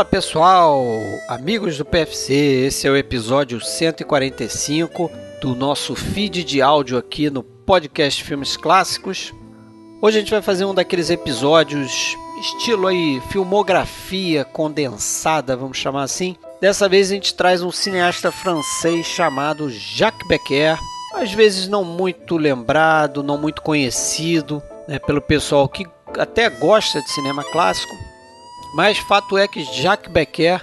Fala pessoal, amigos do PFC, esse é o episódio 145 do nosso feed de áudio aqui no podcast Filmes Clássicos. Hoje a gente vai fazer um daqueles episódios estilo aí filmografia condensada, vamos chamar assim. Dessa vez a gente traz um cineasta francês chamado Jacques Becker, às vezes não muito lembrado, não muito conhecido né, pelo pessoal que até gosta de cinema clássico, mas fato é que Jacques Becker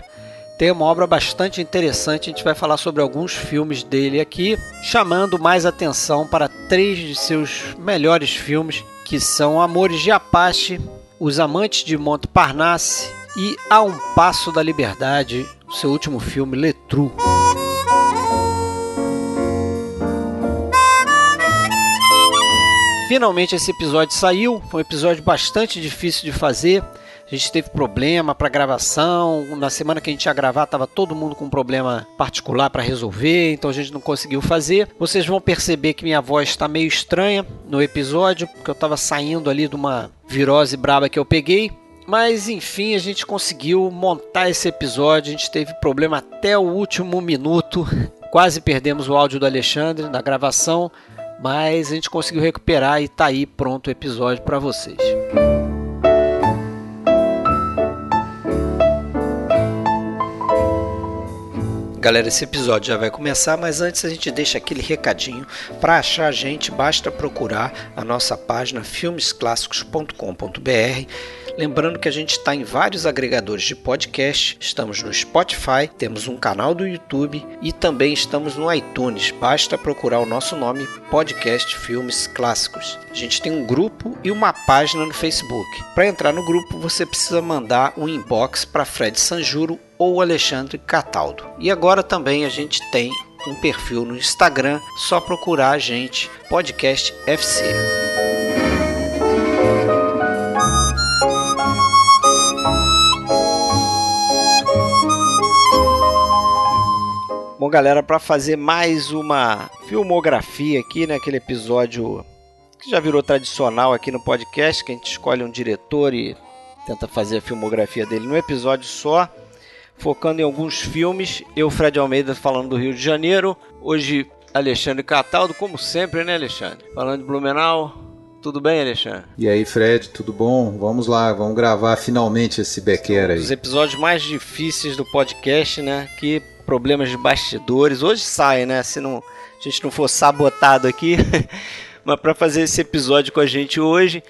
tem uma obra bastante interessante. A gente vai falar sobre alguns filmes dele aqui, chamando mais atenção para três de seus melhores filmes, que são Amores de Apache, Os Amantes de Montparnasse e A um Passo da Liberdade, seu último filme, Letru. Finalmente esse episódio saiu, foi um episódio bastante difícil de fazer. A gente teve problema para gravação. Na semana que a gente ia gravar, tava todo mundo com um problema particular para resolver, então a gente não conseguiu fazer. Vocês vão perceber que minha voz está meio estranha no episódio, porque eu estava saindo ali de uma virose braba que eu peguei. Mas enfim, a gente conseguiu montar esse episódio. A gente teve problema até o último minuto. Quase perdemos o áudio do Alexandre na gravação, mas a gente conseguiu recuperar e tá aí pronto o episódio para vocês. Galera, esse episódio já vai começar, mas antes a gente deixa aquele recadinho. Para achar a gente, basta procurar a nossa página filmesclássicos.com.br. Lembrando que a gente está em vários agregadores de podcast, estamos no Spotify, temos um canal do YouTube e também estamos no iTunes. Basta procurar o nosso nome, Podcast Filmes Clássicos. A gente tem um grupo e uma página no Facebook. Para entrar no grupo, você precisa mandar um inbox para Fred Sanjuro ou Alexandre Cataldo. E agora também a gente tem um perfil no Instagram, só procurar a gente, Podcast FC. Bom, galera, para fazer mais uma filmografia aqui, né, aquele episódio que já virou tradicional aqui no podcast, que a gente escolhe um diretor e tenta fazer a filmografia dele num episódio só focando em alguns filmes. Eu, Fred Almeida, falando do Rio de Janeiro. Hoje, Alexandre Cataldo, como sempre, né, Alexandre? Falando de Blumenau. Tudo bem, Alexandre? E aí, Fred, tudo bom? Vamos lá, vamos gravar finalmente esse Becker aí. Os episódios mais difíceis do podcast, né? Que problemas de bastidores. Hoje sai, né? Se não, a gente não for sabotado aqui. Mas para fazer esse episódio com a gente hoje,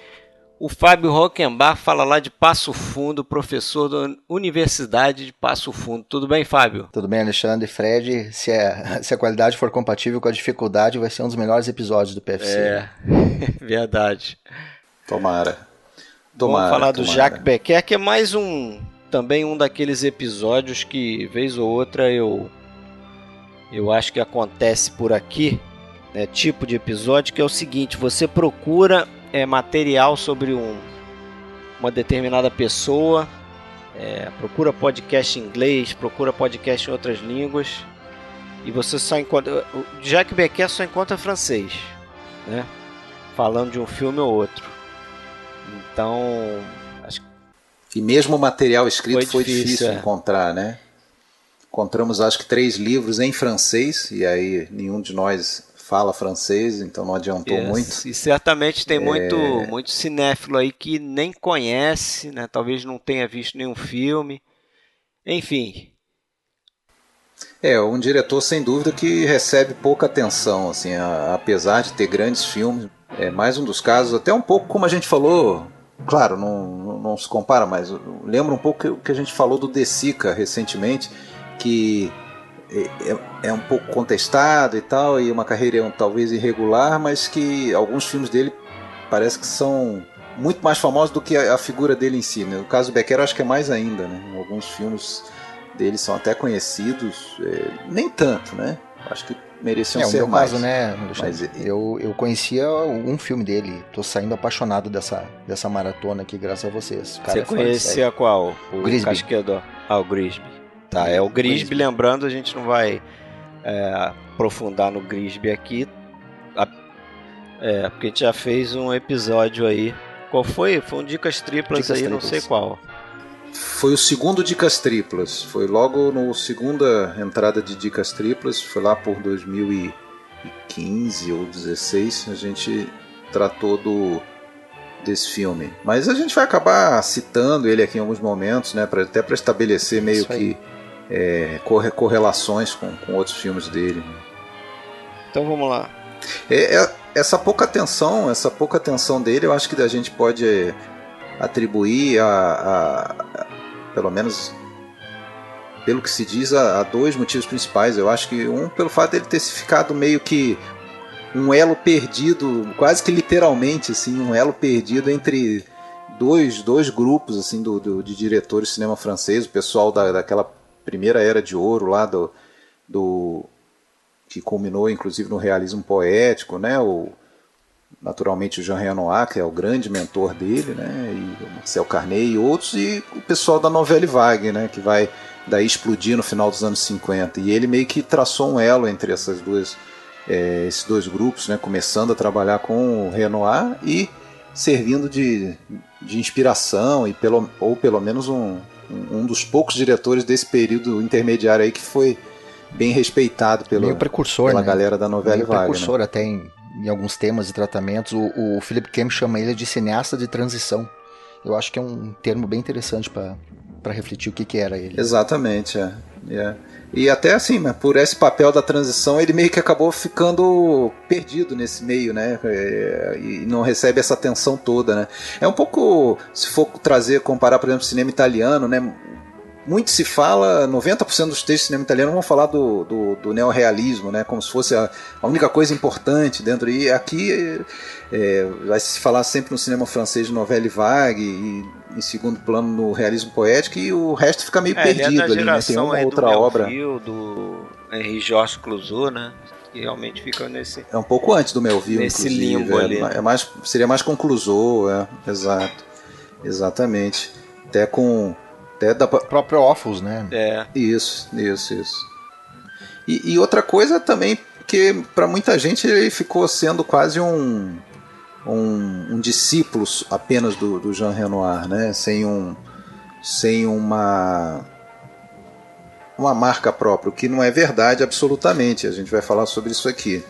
o Fábio Rockenbach fala lá de Passo Fundo, professor da Universidade de Passo Fundo. Tudo bem, Fábio? Tudo bem, Alexandre. Fred, se, é, se a qualidade for compatível com a dificuldade, vai ser um dos melhores episódios do PFC. É, verdade. Tomara. Tomara, Vamos falar do Jacques Becker, que é mais um também um daqueles episódios que vez ou outra eu eu acho que acontece por aqui, né, tipo de episódio que é o seguinte, você procura é, material sobre um, uma determinada pessoa, é, procura podcast em inglês, procura podcast em outras línguas e você só encontra. Jacques Becker só encontra francês, né? Falando de um filme ou outro. Então. Acho... E mesmo o material escrito foi, foi difícil, difícil é. encontrar, né? Encontramos acho que três livros em francês, e aí nenhum de nós fala francês, então não adiantou yes. muito. E certamente tem é... muito, muito cinéfilo aí que nem conhece, né? talvez não tenha visto nenhum filme. Enfim. É, um diretor sem dúvida que recebe pouca atenção, assim, a, apesar de ter grandes filmes. É mais um dos casos, até um pouco como a gente falou, claro, não, não, não se compara, mas lembra um pouco o que a gente falou do De Sica recentemente, que é, é, é, um pouco contestado e tal, e uma carreira talvez irregular, mas que alguns filmes dele parece que são muito mais famosos do que a, a figura dele em si. Né? No caso do Becker, eu acho que é mais ainda. Né? Alguns filmes dele são até conhecidos, é, nem tanto, né? Acho que mereciam é, ser meu mais. caso, né, Mas, eu, eu conhecia um filme dele. Tô saindo apaixonado dessa, dessa maratona aqui, graças a vocês. Você é conhecia qual? O Grisby. Casquedor. Ah, o Grisby. Tá, é o Grisby, lembrando, a gente não vai é, aprofundar no Grisby aqui. A, é, porque a gente já fez um episódio aí. Qual foi? Foi um Dicas Triplas Dicas aí, triplas. não sei qual. Foi o segundo Dicas Triplas. Foi logo no segunda entrada de Dicas Triplas. Foi lá por 2015 ou 2016. A gente tratou do desse filme. Mas a gente vai acabar citando ele aqui em alguns momentos, né? Pra, até para estabelecer meio que é, correlações com, com outros filmes dele. Então vamos lá. É, é, essa pouca atenção, essa pouca atenção dele, eu acho que a gente pode é, atribuir a, a, a, pelo menos pelo que se diz, a, a, dois motivos principais. Eu acho que um pelo fato dele ter se ficado meio que um elo perdido, quase que literalmente assim, um elo perdido entre dois, dois grupos assim do, do de diretores de cinema francês, o pessoal da, daquela primeira era de ouro lá do, do que culminou inclusive no realismo poético, né? O, naturalmente o Jean Renoir, que é o grande mentor dele, né? E o Marcel Carnet e outros, e o pessoal da Novelle Vague, né? Que vai daí explodir no final dos anos 50. E ele meio que traçou um elo entre essas duas, é, esses dois grupos, né? Começando a trabalhar com o Renoir e servindo de, de inspiração e pelo, ou pelo menos um, um dos poucos diretores desse período intermediário aí que foi bem respeitado pelo, precursor, pela né? galera da novela Meio Wagner. precursor até em, em, alguns temas e tratamentos. O, o Philip Kemp chama ele de cineasta de transição. Eu acho que é um termo bem interessante para refletir o que, que era ele. Exatamente, é. Yeah. E até assim, por esse papel da transição, ele meio que acabou ficando perdido nesse meio, né? É, e não recebe essa atenção toda, né? É um pouco, se for trazer, comparar, por exemplo, cinema italiano, né? Muito se fala, 90% dos textos de cinema italiano vão falar do, do, do neorrealismo, né? como se fosse a, a, única coisa importante dentro. E aqui é, vai se falar sempre no cinema francês de novelle vague e em segundo plano no realismo poético e o resto fica meio é, perdido é ali, né? Tem uma outra do obra. do Henri Georges Clouseau, né? Que realmente fica nesse. É um pouco antes do Melville, nesse limbo é, ali. É mais, seria mais com Clouseau, é, exato. Exatamente. Até com até da próprio Offus, né? É. Isso, isso, isso. E, e outra coisa também que para muita gente ele ficou sendo quase um, um, um discípulo apenas do, do Jean Renoir, né? Sem um sem uma uma marca própria, o que não é verdade absolutamente. A gente vai falar sobre isso aqui.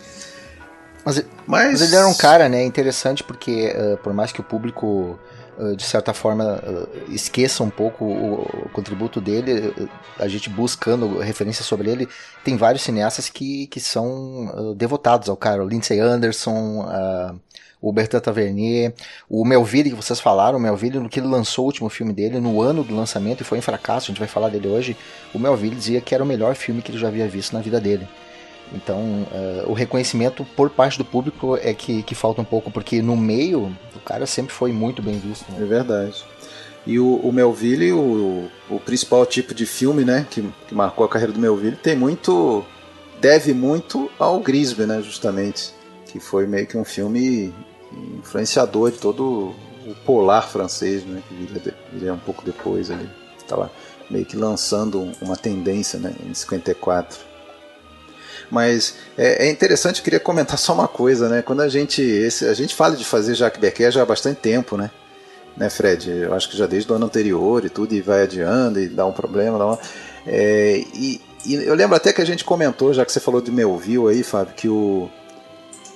Mas, mas... mas ele era um cara, né, interessante porque uh, por mais que o público de certa forma, ah, esqueça um pouco o, contributo dele, ah, a gente buscando referências sobre ele, tem vários cineastas que, que são devotados ao cara, o Lindsay Anderson, o Bertrand Tavernier, o Melville que vocês falaram, o Melville no que ele lançou o último filme dele, no ano do lançamento, e foi um fracasso, a gente vai falar dele hoje, o Melville dizia que era o melhor filme que ele já havia visto na vida dele. Então, uh, o reconhecimento por parte do público é que, que falta um pouco, porque no meio o cara sempre foi muito bem visto. Né? É verdade. E o, o Melville, o, o principal tipo de filme né, que, que marcou a carreira do Melville, tem muito. deve muito ao Grisby, né, justamente. Que foi meio que um filme influenciador de todo o polar francês, né, que viria, viria um pouco depois ali. Estava meio que lançando uma tendência né, em 54. Mas é, é interessante, queria comentar só uma coisa, né? Quando a gente. Esse, a gente fala de fazer Jacques Becker já há bastante tempo, né? Né, Fred? Eu acho que já desde o ano anterior e tudo, e vai adiando e dá um problema, dá uma. É, e, e, eu lembro até que a gente comentou, já que você falou de Melville aí, Fábio, que o,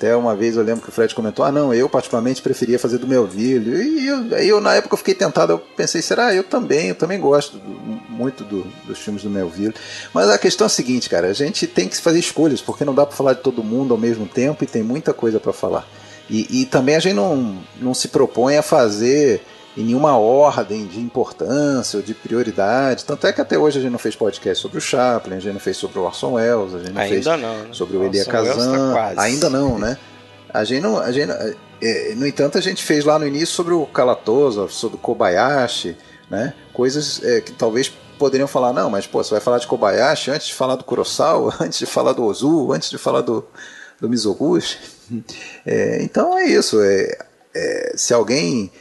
até uma vez eu lembro que o Fred comentou: ah, não, eu particularmente preferia fazer do Melville. E eu, aí eu, na época, eu fiquei tentado, eu pensei: será? Eu também, eu também gosto do, muito do, dos filmes do Melville. Mas a questão é a seguinte, cara: a gente tem que fazer escolhas, porque não dá para falar de todo mundo ao mesmo tempo e tem muita coisa para falar. E, e, também a gente não, não se propõe a fazer em nenhuma ordem de importância ou de prioridade. Tanto é que até hoje a gente não fez podcast sobre o Chaplin, a gente não fez sobre o Orson Welles, a gente não Ainda fez não, né? sobre o Elia Kazan. Tá Ainda não, né? A gente não, a gente, é, no entanto, a gente fez lá no início sobre o Kalatosa, sobre o Kobayashi, né? Coisas é, que talvez poderiam falar, não, mas pô, você vai falar de Kobayashi antes de falar do Kurosawa, antes de falar do Ozu, antes de falar do, do Mizoguchi. É, então é isso. É, é, se alguém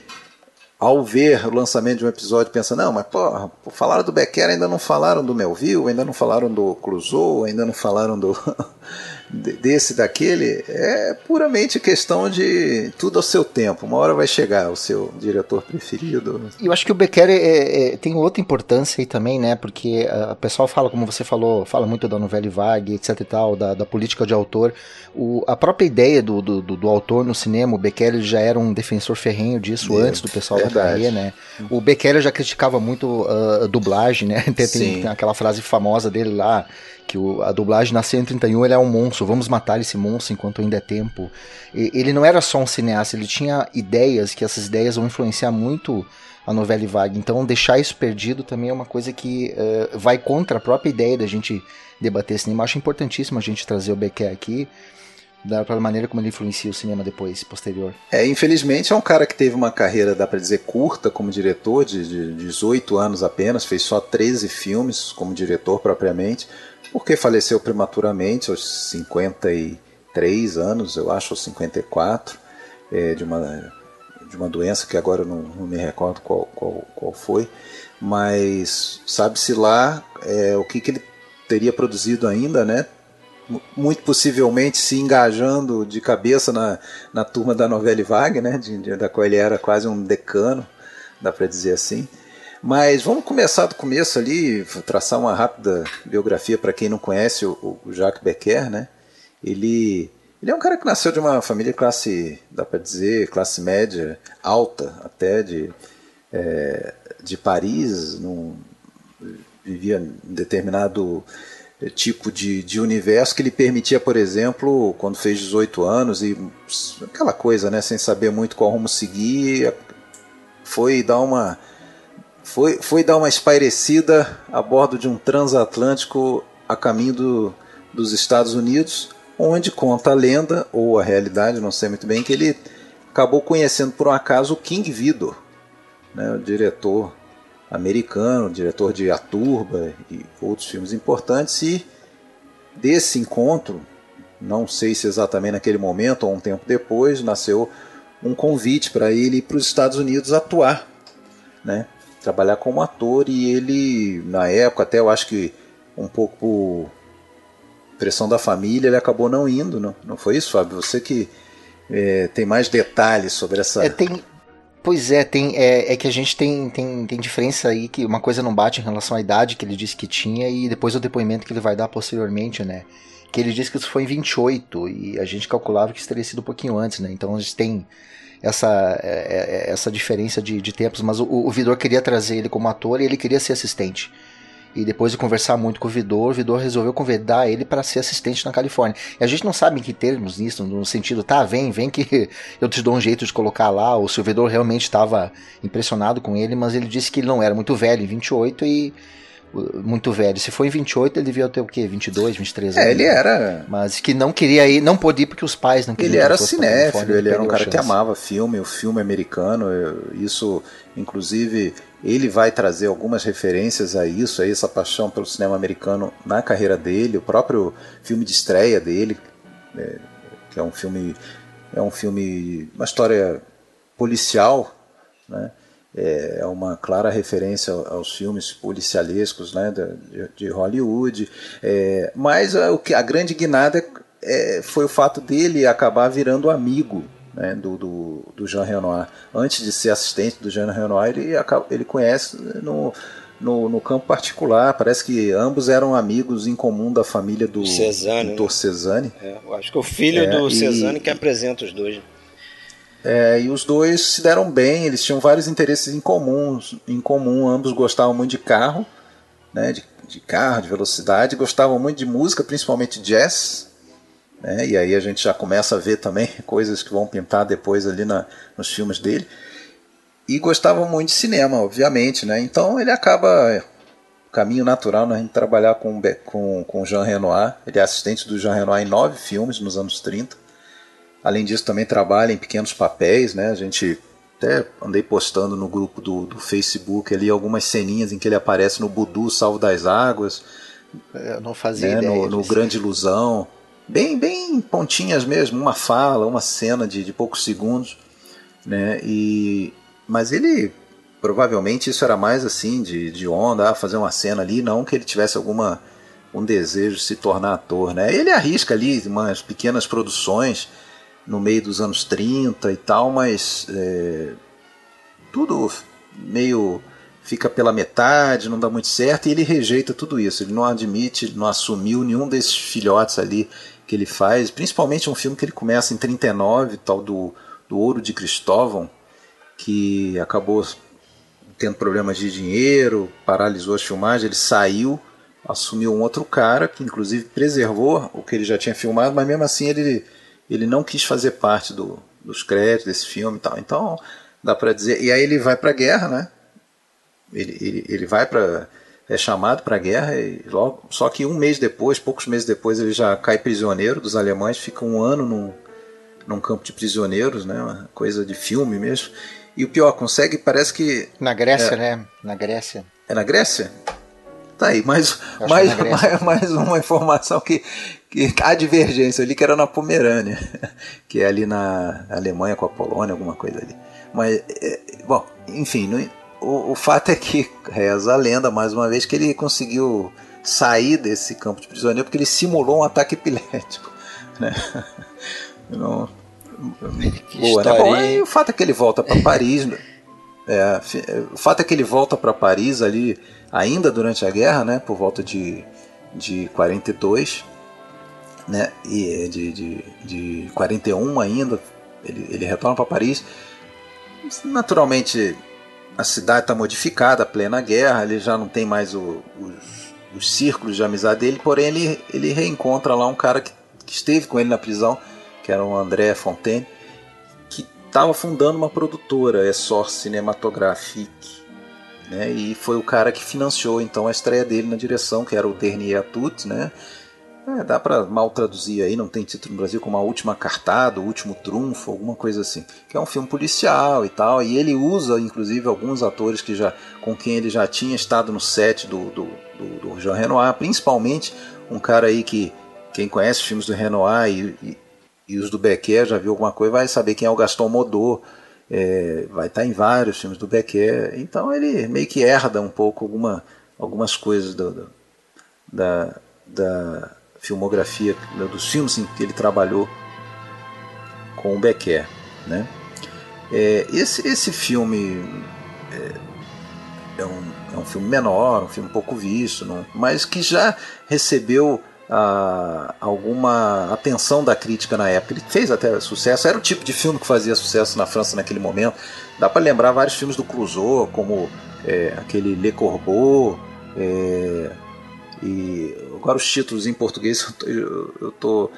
ao ver o lançamento de um episódio, pensa, não, mas porra, falaram do Becker, ainda não falaram do Melville, ainda não falaram do Clouseau, ainda não falaram do desse, daquele, é puramente questão de tudo ao seu tempo. Uma hora vai chegar o seu diretor preferido. Eu acho que o Becker é, é, tem outra importância aí também, né? Porque o pessoal fala, como você falou, fala muito da novela vague, etc e tal, da, da política de autor. O, a própria ideia do, do, do, autor no cinema, o Becker já era um defensor ferrenho disso antes do pessoal verdade. da carreira, né? O Becker já criticava muito uh, a dublagem, né? Tem, tem, tem aquela frase famosa dele lá, que o, a dublagem na 131 ele é um monstro, vamos matar esse monstro enquanto ainda é tempo. E, ele não era só um cineasta, ele tinha ideias, que essas ideias vão influenciar muito a novela vaga. Então deixar isso perdido também é uma coisa que uh, vai contra a própria ideia da gente debater cinema. Acho importantíssimo a gente trazer o Becker aqui da maneira como ele influencia o cinema depois, posterior. É, infelizmente é um cara que teve uma carreira, dá para dizer, curta como diretor, de, de 18 anos apenas, fez só 13 filmes como diretor propriamente, porque faleceu prematuramente aos 53 anos, eu acho, ou 54, é, de, uma, de uma doença que agora eu não, não me recordo qual, qual, qual foi, mas sabe-se lá é, o que, que ele teria produzido ainda, né? muito possivelmente se engajando de cabeça na, na turma da novela Vague, né, de, de, da qual ele era quase um decano, dá para dizer assim. Mas vamos começar do começo ali, traçar uma rápida biografia para quem não conhece o, o, Jacques Becker, né? Ele, ele é um cara que nasceu de uma família classe, dá para dizer, classe média alta, até de, é, de Paris, num, vivia em determinado tipo de, de universo que lhe permitia, por exemplo, quando fez 18 anos e aquela coisa, né, sem saber muito qual rumo seguir, foi dar uma foi, foi dar uma espairecida a bordo de um transatlântico a caminho do, dos Estados Unidos, onde conta a lenda, ou a realidade, não sei muito bem, que ele acabou conhecendo por um acaso o King Vidor, né, o diretor americano, diretor de A Turba e outros filmes importantes, e desse encontro, não sei se exatamente naquele momento ou um tempo depois, nasceu um convite para ele ir para os Estados Unidos atuar, né? Trabalhar como ator e ele, na época, até eu acho que um pouco por pressão da família, ele acabou não indo, não, não foi isso, Fábio? Você que é, tem mais detalhes sobre essa. É, tem, Pois é, tem, é, é, que a gente tem, tem, tem diferença aí que uma coisa não bate em relação à idade que ele disse que tinha e depois o depoimento que ele vai dar posteriormente, né? Que ele disse que isso foi em 28 e a gente calculava que isso teria sido um pouquinho antes, né? Então a gente tem essa, é, é, essa diferença de, de tempos, mas o, o Vidor queria trazer ele como ator e ele queria ser assistente. E depois de conversar muito com o Vidor, o Vidor resolveu convidar ele para ser assistente na Califórnia. E a gente não sabe em que termos nisso, no sentido, tá, vem, vem que eu te dou um jeito de colocar lá, ou se o Vidor realmente estava impressionado com ele, mas ele disse que ele não era muito velho, em 28, e muito velho. Se foi em 28, ele devia ter o quê? 22, 23 anos. É, ele era. Mas que não queria ir, não pôde ir porque os pais não queriam. Ele era cinéfilo, ele era um cara que amava filme, o filme americano. Isso, inclusive, ele vai trazer algumas referências a isso, a essa paixão pelo cinema americano na carreira dele, o próprio filme de estreia dele, é, que é um filme, é um filme, uma história policial, né? É uma clara referência aos filmes policialescos né, de, de Hollywood. É, mas a, o que, a grande guinada é, foi o fato dele acabar virando amigo né, do, do, do, Jean Renoir. Antes de ser assistente do Jean Renoir, ele, ele conhece no, no, no, campo particular. Parece que ambos eram amigos em comum da família do Cezanne. Né? Cezanne. É, acho que o filho é, do Cezanne que apresenta os dois. É, e os dois se deram bem, eles tinham vários interesses em comum, em comum ambos gostavam muito de carro, né, de, de carro, de velocidade, gostavam muito de música, principalmente jazz, né? E aí a gente já começa a ver também coisas que vão pintar depois ali na, nos filmes dele. E gostava muito de cinema, obviamente, né? Então ele acaba o caminho natural na né? gente trabalhar com com com Jean Renoir. Ele é assistente do Jean Renoir em nove filmes nos anos 30. Além disso, também trabalha em pequenos papéis, né? A gente até andei postando no grupo do, do Facebook ali algumas ceninhas em que ele aparece no Budu Salvo das Águas. Eu não fazia né? ideia. No, no Grande Ilusão bem, bem pontinhas mesmo, uma fala, uma cena de, de poucos segundos, né? E mas ele provavelmente isso era mais assim de, de onda, ah, fazer uma cena ali, não que ele tivesse alguma um desejo de se tornar ator, né? Ele arrisca ali umas pequenas produções no meio dos anos 30 e tal, mas é, tudo meio fica pela metade, não dá muito certo e ele rejeita tudo isso. Ele não admite, não assumiu nenhum desses filhotes ali que ele faz, principalmente um filme que ele começa em 39, tal do, do Ouro de Cristóvão, que acabou tendo problemas de dinheiro, paralisou as filmagens, ele saiu, assumiu um outro cara que inclusive preservou o que ele já tinha filmado, mas mesmo assim ele, ele não quis fazer parte do, dos créditos desse filme e tal. Então, dá para dizer. E aí ele vai para a guerra, né? Ele, ele, ele vai para é chamado para a guerra e logo, só que um mês depois, poucos meses depois, ele já cai prisioneiro dos alemães, fica um ano num, num campo de prisioneiros, né? Uma coisa de filme mesmo. E o pior, consegue, parece que. Na Grécia, é, né? Na Grécia. É na Grécia? Tá aí, mais, mais, é mais, mais uma informação que, que há divergência ali, que era na Pomerânia, que é ali na Alemanha com a Polônia, alguma coisa ali. Mas, é, bom, enfim, não, o, o fato é que reza a lenda, mais uma vez, que ele conseguiu sair desse campo de prisioneiro porque ele simulou um ataque epilético. Né? Não, boa, né? Bom, e o fato é que ele volta para Paris. É, o fato é que ele volta para Paris ali ainda durante a guerra, né? Por volta de, de 42, né? E de, de, de 41 ainda. Ele, ele retorna para Paris. Naturalmente a cidade está modificada, plena guerra, ele já não tem mais o, os, os, círculos de amizade dele, porém ele, ele reencontra lá um cara que, que esteve com ele na prisão, que era o André Fontaine, que estava fundando uma produtora, Essor Cinematographique, né, e foi o cara que financiou então a estreia dele na direção, que era o Dernier Atut, né, é, dá para mal traduzir aí, não tem título no Brasil, como A Última Cartada, O Último Trunfo, alguma coisa assim. Que é um filme policial e tal, e ele usa inclusive alguns atores que já com quem ele já tinha estado no set do, do, do, do Jean Renoir, principalmente um cara aí que quem conhece os filmes do Renoir e, e, e os do Becker já viu alguma coisa, vai saber quem é o Gaston Modot. É, vai estar em vários filmes do Becker, então ele meio que herda um pouco alguma, algumas coisas do, do da, da filmografia né, dos filmes em que ele trabalhou com o Becker, né? É, esse, esse filme é, é, um, é um filme menor, um filme pouco visto, não, mas que já recebeu a, alguma atenção da crítica na época. Ele fez até sucesso, era o tipo de filme que fazia sucesso na França naquele momento. Dá para lembrar vários filmes do Clouseau, como é, aquele Le Corbeau, é, e agora os títulos em português eu, eu tô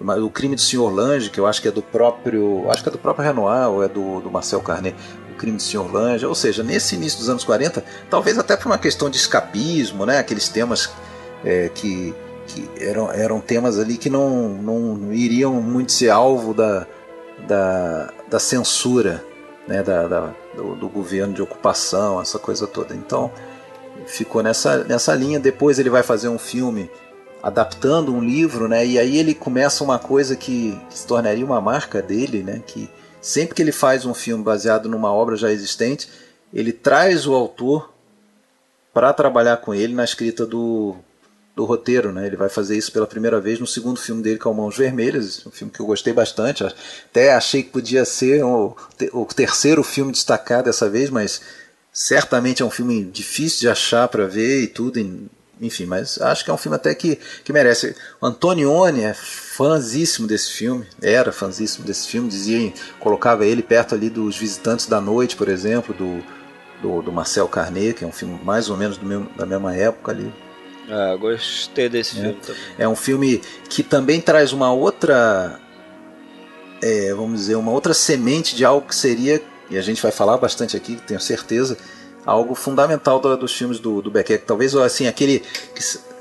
o crime do Sr. Lange, que eu acho que é do próprio, acho que é do próprio Renoir ou é do, do Marcel Carnet, o crime do Sr. Lange, ou seja, nesse início dos anos 40, talvez até por uma questão de escapismo, né, aqueles temas é, que, que eram, eram temas ali que não, não iriam muito ser alvo da, da, da censura, né, da, da do, do governo de ocupação, essa coisa toda. Então, ficou nessa, nessa linha. Depois ele vai fazer um filme adaptando um livro, né? E aí ele começa uma coisa que, que, se tornaria uma marca dele, né? Que sempre que ele faz um filme baseado numa obra já existente, ele traz o autor para trabalhar com ele na escrita do, do roteiro, né? Ele vai fazer isso pela primeira vez no segundo filme dele, que é o Mãos Vermelhas, um filme que eu gostei bastante. Até achei que podia ser o, o terceiro filme destacado dessa vez, mas Certamente é um filme difícil de achar para ver e tudo, enfim, mas acho que é um filme até que, que merece. O Antonioni é fãzíssimo desse filme, era fãzíssimo desse filme, dizia, colocava ele perto ali dos Visitantes da Noite, por exemplo, do, do, do Marcel Carnet, que é um filme mais ou menos do mesmo, da mesma época ali. Ah, gostei desse é. filme também. É um filme que também traz uma outra, é, vamos dizer, uma outra semente de algo que seria e a gente vai falar bastante aqui, tenho certeza, algo fundamental do, dos filmes do, do Beckett. Talvez assim, aquele.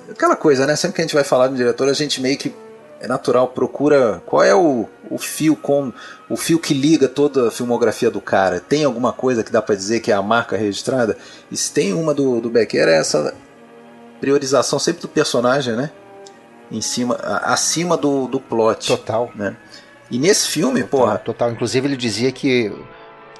Aquela coisa, né? Sempre que a gente vai falar de um diretor, a gente meio que é natural, procura qual é o, o fio com o fio que liga toda a filmografia do cara. Tem alguma coisa que dá para dizer que é a marca registrada? E se tem uma do, do Becker é essa priorização sempre do personagem, né? Em cima, acima do, do plot. Total. Né? E nesse filme, total, porra. Total. Inclusive ele dizia que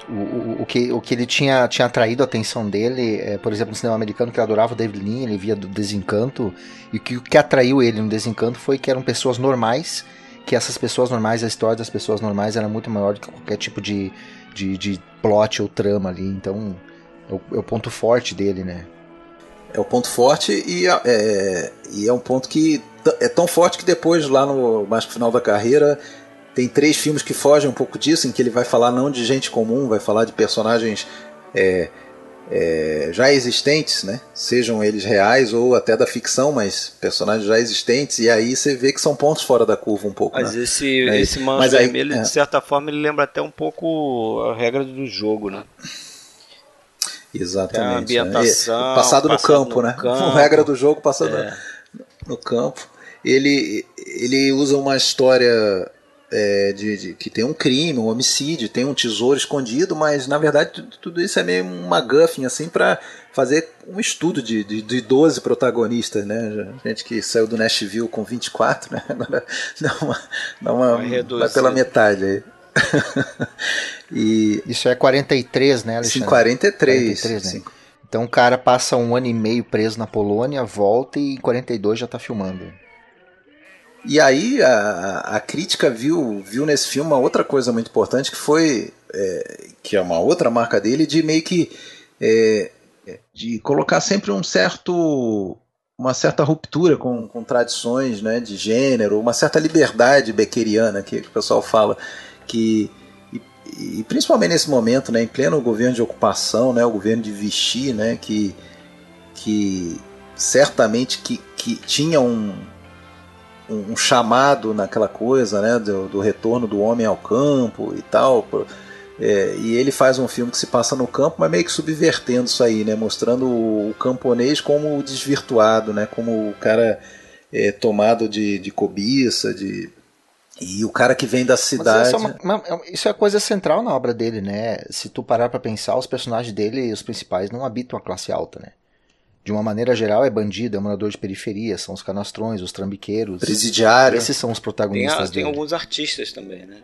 O, o, que, o que ele tinha, tinha atraído a atenção dele, é, por exemplo, no cinema americano, que ele adorava o David Lean, ele via do Desencanto, e que, o que atraiu ele no Desencanto foi que eram pessoas normais, que essas pessoas normais, a história das pessoas normais era muito maior do que qualquer tipo de, de, de plot ou trama ali, então é o, é o ponto forte dele, né? É o ponto forte e é, é, e é um ponto que é tão forte que depois, lá no mais pro final da carreira, tem três filmes que fogem um pouco disso, em que ele vai falar não de gente comum, vai falar de personagens é, é, já existentes, né? sejam eles reais ou até da ficção, mas personagens já existentes, e aí você vê que são pontos fora da curva um pouco. Mas né? esse, é, esse mas vermelho, é. de certa forma, ele lembra até um pouco a regra do jogo, né? Exatamente. A ambientação, né? passado, no campo, no né? Campo. regra do jogo passado é. no campo. Ele, ele usa uma história é, de, de, que tem um crime, um homicídio, tem um tesouro escondido, mas na verdade tudo, tudo isso é meio uma guffin assim para fazer um estudo de, de, de 12 protagonistas, né? Gente que saiu do Nashville com 24, né? Agora dá uma, dá uma vai pela metade aí. e isso é 43, né, Alexandre? Sim, 43. 43 né? Então o cara passa um ano e meio preso na Polônia, volta e em 42 já está filmando. E aí a, a crítica viu, viu nesse filme uma outra coisa muito importante que foi é, que é uma outra marca dele de meio que é, de colocar sempre um certo uma certa ruptura com, com tradições né, de gênero, uma certa liberdade beckeriana que, que o pessoal fala que e, e, principalmente nesse momento, né, em pleno governo de ocupação, né, o governo de Vichy, né, que, que certamente que, que tinha um, um, um chamado naquela coisa, né, do, do, retorno do homem ao campo e tal. É, e ele faz um filme que se passa no campo, mas meio que subvertendo isso aí, né, mostrando o, o camponês como desvirtuado, né, como o cara é, tomado de, de cobiça, de e o cara que vem da cidade. Isso é, uma, uma, isso é a coisa central na obra dele, né? Se tu parar para pensar, os personagens dele, os principais, não habitam a classe alta, né? De uma maneira geral, é bandido, é morador de periferia, são os canastrões, os trambiqueiros. Presidiário. Esses são os protagonistas tem, a, tem alguns artistas também, né?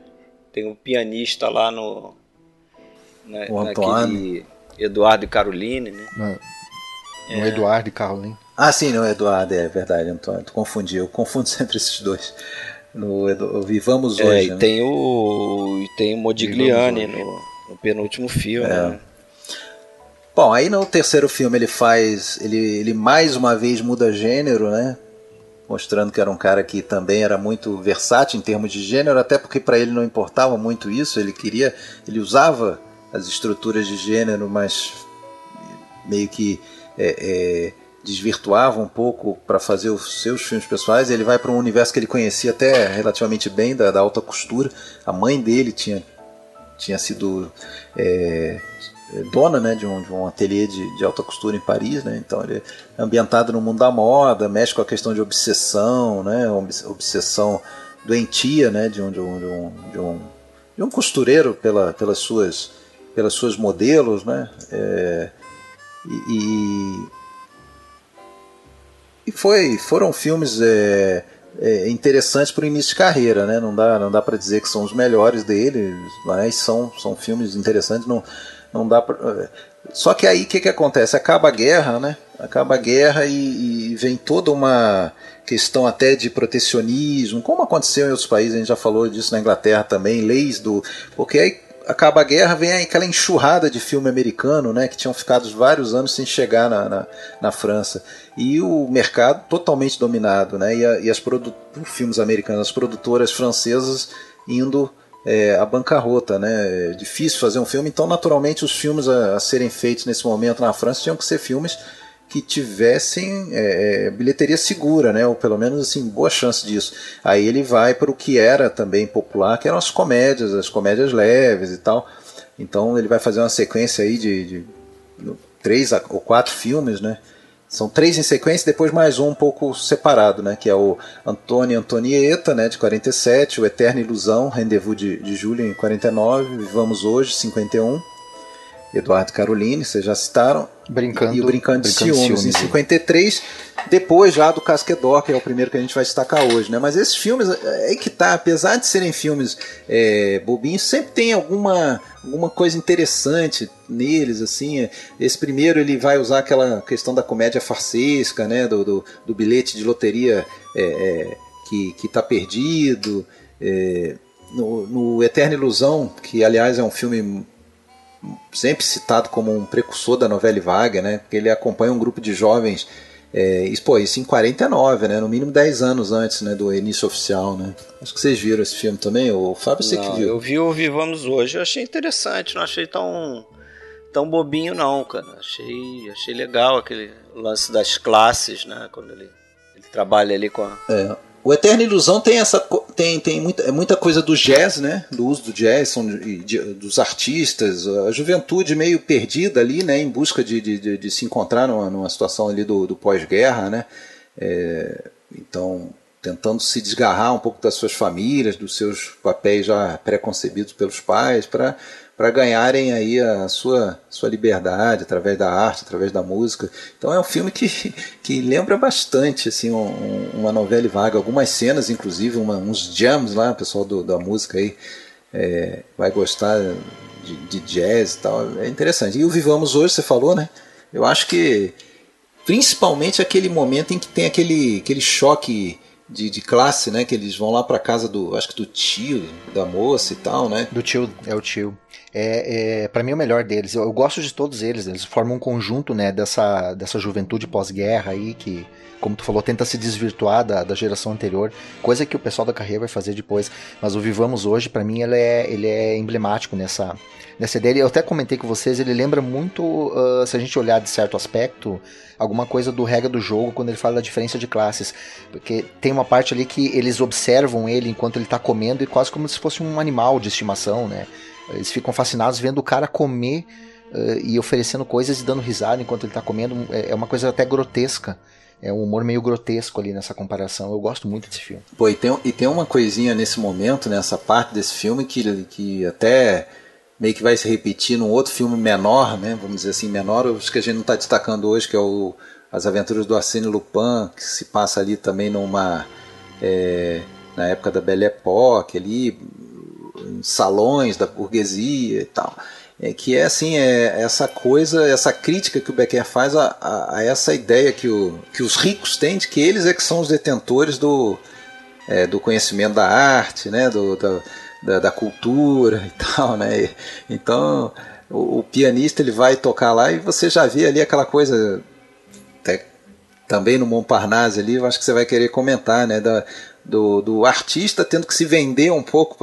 Tem um pianista lá no. Na, o Antônio. Eduardo e Caroline, né? No, no é. Eduardo e Caroline. Ah, sim, no Eduardo, é verdade, Antônio. Tu confundi, eu confundo sempre esses dois. No Edu, Vivamos é, Hoje. É, e né? tem o. E tem o Modigliani no, no penúltimo filme, é. né? Bom, aí no terceiro filme ele faz. Ele, ele mais uma vez muda gênero, né? Mostrando que era um cara que também era muito versátil em termos de gênero, até porque para ele não importava muito isso, ele queria. Ele usava as estruturas de gênero, mas meio que é, é, desvirtuava um pouco para fazer os seus filmes pessoais. Ele vai para um universo que ele conhecia até relativamente bem, da, da alta costura. A mãe dele tinha, tinha sido. É, dona né, de, um, de um ateliê de, de alta costura em Paris, né, então ele é ambientado no mundo da moda, mexe com a questão de obsessão, né, obsessão doentia né, de, um, de, um, de, um, de, um, de um costureiro pela, pelas, suas, pelas suas modelos, né, é, e, e foi, foram filmes é, é, interessantes para o início de carreira, né? Não dá, não dá para dizer que são os melhores dele, mas são, são filmes interessantes. Não, não dá pra... Eh, só que aí o que, que acontece? Acaba a guerra, né? Acaba a guerra e, e, vem toda uma questão até de protecionismo, como aconteceu em outros países, a gente já falou disso na Inglaterra também, leis do. Porque aí acaba a guerra, vem aquela enxurrada de filme americano, né? Que tinham ficado vários anos sem chegar na, na, na França. E o mercado totalmente dominado, né? E, a, e as produ... filmes americanos, as produtoras francesas indo é, a bancarrota, né? É difícil fazer um filme, então naturalmente os filmes a, a, serem feitos nesse momento na França tinham que ser filmes que tivessem é, é, bilheteria segura, né? Ou pelo menos assim boa chance disso. Aí ele vai para o que era também popular, que eram as comédias, as comédias leves e tal. Então ele vai fazer uma sequência aí de, de, de três ou quatro filmes, né? São três em sequência, depois mais um um pouco separado, né? Que é o Antônio Antonieta, né? De 47, o Eterna Ilusão, Rendezvous de, de Julho em 49, Vivamos Hoje, 51, Eduardo Caroline, vocês já citaram, Brincando, e o Brincando, de Ciúmes, em 53, depois já do Casquedor, que é o primeiro que a gente vai destacar hoje. Né? Mas esses filmes, é que tá, apesar de serem filmes é, bobinhos, sempre tem alguma, alguma coisa interessante neles. assim Esse primeiro ele vai usar aquela questão da comédia farsesca, né? do, do, do bilhete de loteria é, é, que, que tá perdido. É, no, no Eterna Ilusão, que aliás é um filme sempre citado como um precursor da novela vaga, né? Porque ele acompanha um grupo de jovens, é, isso, pô, isso em 49, né? No mínimo 10 anos antes, né? Do início oficial, né? Acho que vocês viram esse filme também, o Fábio você que viu. Eu vi o Vivamos Hoje, eu achei interessante, não achei tão tão bobinho não, cara. Achei, achei legal aquele lance das classes, né? Quando ele, ele trabalha ali com a... É. O Eterna Ilusão tem essa tem, tem muita, é muita coisa do jazz, né? Do uso do jazz, dos artistas, a juventude meio perdida ali, né? Em busca de, de, de se encontrar numa, numa, situação ali do, do pós-guerra, né? É, então, tentando se desgarrar um pouco das suas famílias, dos seus papéis já pré-concebidos pelos pais, para para ganharem aí a sua, sua liberdade através da arte, através da música. Então é um filme que, que lembra bastante assim um, uma novela vaga, algumas cenas inclusive, uma, uns jams lá, pessoal do, da música aí é, vai gostar de, de, jazz e tal, é interessante. E o Vivamos Hoje, você falou, né? Eu acho que principalmente aquele momento em que tem aquele, aquele choque de, de classe, né? Que eles vão lá para casa do, acho que do tio da moça e tal, né? Do tio, é o tio. É, é para mim é o melhor deles. Eu, eu, gosto de todos eles. Eles formam um conjunto, né? Dessa, dessa juventude pós-guerra aí que, como tu falou, tenta se desvirtuar da, da geração anterior, coisa que o pessoal da carreira vai fazer depois. Mas o Vivamos hoje, para mim, ele é, ele é emblemático nessa nessa ideia. Eu até comentei com vocês, ele lembra muito, uh, se a gente olhar de certo aspecto, alguma coisa do regra do jogo quando ele fala da diferença de classes. Porque tem uma parte ali que eles observam ele enquanto ele está comendo e quase como se fosse um animal de estimação, né? Eles ficam fascinados vendo o cara comer uh, e oferecendo coisas e dando risada enquanto ele está comendo. É, é uma coisa até grotesca é um humor meio grotesco ali nessa comparação. Eu gosto muito desse filme. Pô, e tem, e tem uma coisinha nesse momento, nessa parte desse filme, que, que até meio que vai se repetir num outro filme menor, né? Vamos dizer assim, menor, acho que a gente não está destacando hoje, que é o As Aventuras do Arsène Lupin, que se passa ali também numa é, na época da Belle Époque, ali em salões da burguesia e tal. É, que é assim, é essa coisa, essa crítica que o Becker faz a, a, a, essa ideia que, o, que os ricos têm de que eles é que são os detentores do, é, do conhecimento da arte, né, do, da, da, da cultura e tal, né? Então o, o, pianista ele vai tocar lá e você já vê ali aquela coisa até, também no Montparnasse ali, eu acho que você vai querer comentar, né? Da, do, do artista tendo que se vender um pouco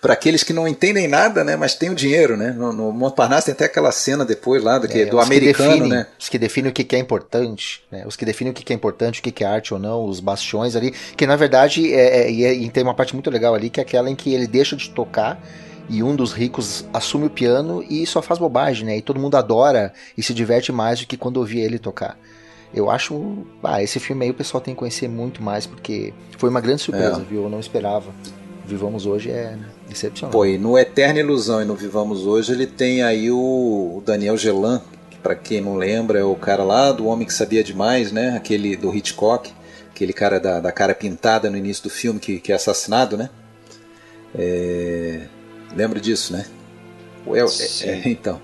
para aqueles que não entendem nada, né? Mas tem o dinheiro, né? No, no Montparnasse tem até aquela cena depois lá do, que, é, do americano, definem, né? Os que definem o que é importante, né? Os que definem o que é importante, o que é arte ou não, os bastiões ali, que na verdade é, é, é, e tem uma parte muito legal ali que é aquela em que ele deixa de tocar e um dos ricos assume o piano e só faz bobagem, né? E todo mundo adora e se diverte mais do que quando ouvia ele tocar. Eu acho. Ah, esse filme aí o pessoal tem que conhecer muito mais, porque foi uma grande surpresa, é. viu? Eu não esperava. Vivamos Hoje é excepcional. Pô, e no Eterna Ilusão e no Vivamos Hoje ele tem aí o Daniel Gelan, que para quem não lembra é o cara lá do Homem que Sabia Demais, né? Aquele do Hitchcock, aquele cara da, da cara pintada no início do filme que, que é assassinado, né? É... Lembra disso, né? É, é, então.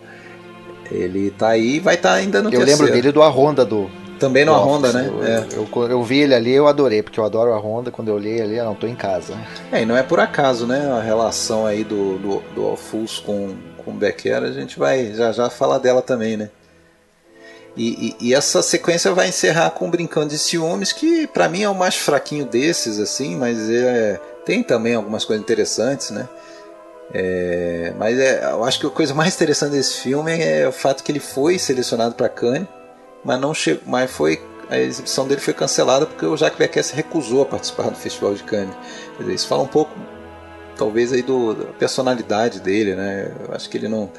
Ele tá aí e vai estar tá ainda no Eu terceiro. lembro dele do A Ronda do, também no Honda, né? Eu, é. eu, eu, vi ele ali, eu adorei, porque eu adoro a Honda. Quando eu olhei ali, eu não, tô em casa. É, e não é por acaso, né? A relação aí do, do, do Alfus com, com o Becker, a gente vai já já falar dela também, né? E, e, e, essa sequência vai encerrar com Brincando de Ciúmes, que para mim é o mais fraquinho desses, assim, mas é, tem também algumas coisas interessantes, né? É, mas é, eu acho que a coisa mais interessante desse filme é o fato que ele foi selecionado para Cannes mas não chegou, mas foi a exibição dele foi cancelada porque o Jacques Becker se recusou a participar do Festival de Cannes. Dizer, isso fala um pouco, talvez aí do, da personalidade dele, né? Eu acho que ele não,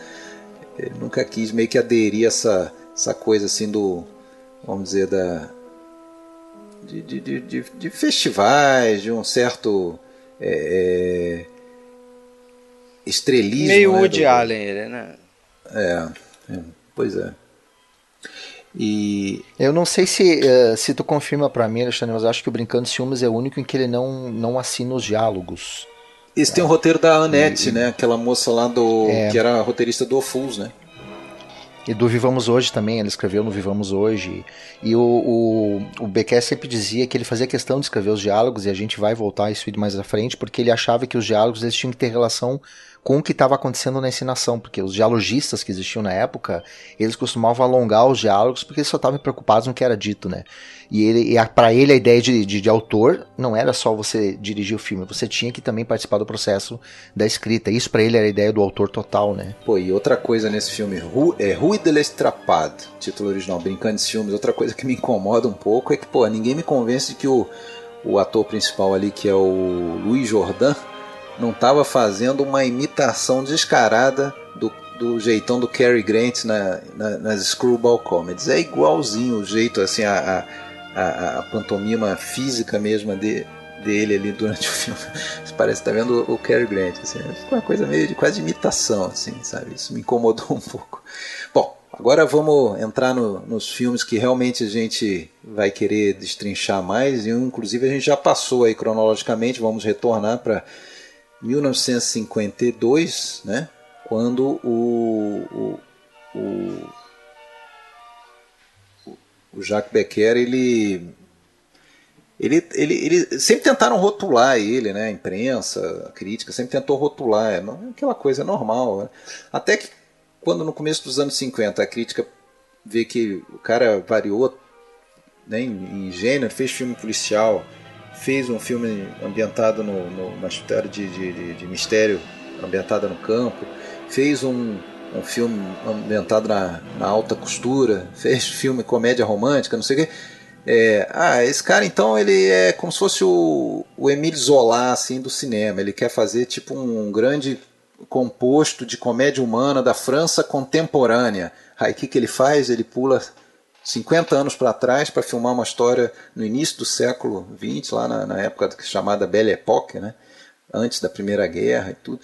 ele nunca quis meio que aderir a essa essa coisa assim do, vamos dizer da de, de, de, de festivais, de um certo é, é, estrelismo. Meio né, Woody do, Allen, ele, né? É, é, pois é. E eu não sei se uh, se tu confirma para mim, Alexandre, mas acho que o Brincando Ciúmes é o único em que ele não não assina os diálogos. Esse é. tem o roteiro da Annette, e, né? Aquela moça lá do é, que era roteirista do Fools, né? E do Vivamos Hoje também, ele escreveu no Vivamos Hoje. E o, o, o Becker sempre dizia que ele fazia questão de escrever os diálogos, e a gente vai voltar a isso mais à frente, porque ele achava que os diálogos eles tinham que ter relação com o que estava acontecendo na ensinação, porque os dialogistas que existiam na época, eles costumavam alongar os diálogos porque eles só estavam preocupados no que era dito, né? E, ele, e para ele a ideia de, de, de, autor não era só você dirigir o filme, você tinha que também participar do processo da escrita. Isso para ele era a ideia do autor total, né? Pô, e outra coisa nesse filme, é Rue de l'Estrapade, título original, brincando de filmes, outra coisa que me incomoda um pouco é que, pô, ninguém me convence de que o, o ator principal ali, que é o Louis Jordan, não estava fazendo uma imitação descarada do, do jeitão do Cary Grant na, na, nas Screwball Comedies. É igualzinho o jeito, assim, a, a, a pantomima física mesmo de, dele ali durante o filme. Parece estar tá vendo o Cary Grant. Assim, uma coisa meio de quase imitação, assim, sabe? Isso me incomodou um pouco. Bom, agora vamos entrar no, nos filmes que realmente a gente vai querer destrinchar mais. E inclusive a gente já passou aí cronologicamente, vamos retornar para 1952, né, quando o, o, o, o Jacques Becker ele, ele, ele, ele sempre tentaram rotular ele, né, a imprensa, a crítica, sempre tentou rotular, é aquela coisa normal. Né? Até que quando no começo dos anos 50 a crítica vê que o cara variou né, em, em gênero, fez filme policial, fez um filme ambientado no, numa história de, de, de, mistério ambientada no campo, fez um, um filme ambientado na, na, alta costura, fez filme comédia romântica, não sei o quê. É, ah, esse cara então ele é como se fosse o, o Emile Zola assim do cinema. Ele quer fazer tipo um grande composto de comédia humana da França contemporânea. Aí o que, que ele faz? Ele pula 50 anos para trás para filmar uma história no início do século XX, lá na, na época chamada Belle Époque, né? antes da Primeira Guerra e tudo,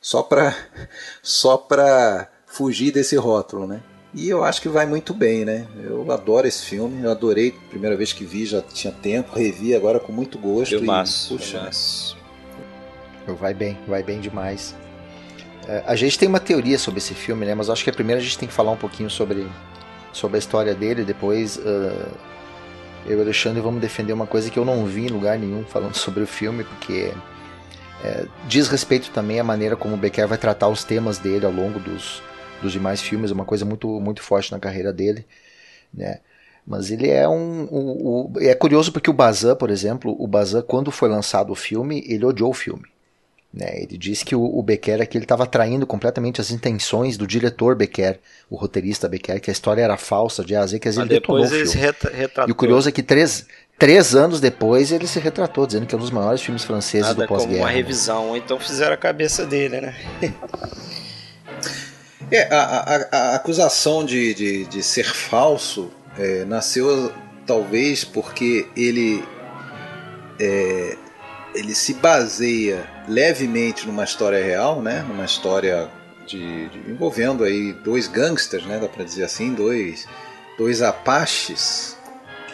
só para só para fugir desse rótulo, né? E eu acho que vai muito bem, né? Eu adoro esse filme, eu adorei, primeira vez que vi, já tinha tempo, revi agora com muito gosto. Filmaço, e, puxa, filmaço. Vai bem, vai bem demais. É, a gente tem uma teoria sobre esse filme, né? Mas acho que a primeira a gente tem que falar um pouquinho sobre sobre a história dele. Depois uh, eu e o Alexandre vamos defender uma coisa que eu não vi em lugar nenhum falando sobre o filme, porque é, diz respeito também à maneira como o Becker vai tratar os temas dele ao longo dos, dos demais filmes, é uma coisa muito, muito forte na carreira dele. Né? Mas ele é um, um, um, É curioso porque o Bazan, por exemplo, o Bazan, quando foi lançado o filme, ele odiou o filme. Né? Ele disse que o, o Becker aqui estava traindo completamente as intenções do diretor Becker, o roteirista Becker, que a história era falsa de A a Z, que ele detonou o filme. Retratou. E o curioso é que três, três anos depois ele se retratou, dizendo que é um dos maiores filmes franceses Nada do pós-guerra. uma né? revisão, né? então fizeram a cabeça dele, né? é, a, a, a, acusação de, de, de ser falso é, nasceu talvez porque ele é, ele se baseia levemente numa história real, né? Numa história de, de envolvendo aí dois gangsters, né? Dá para dizer assim, dois dois apaches,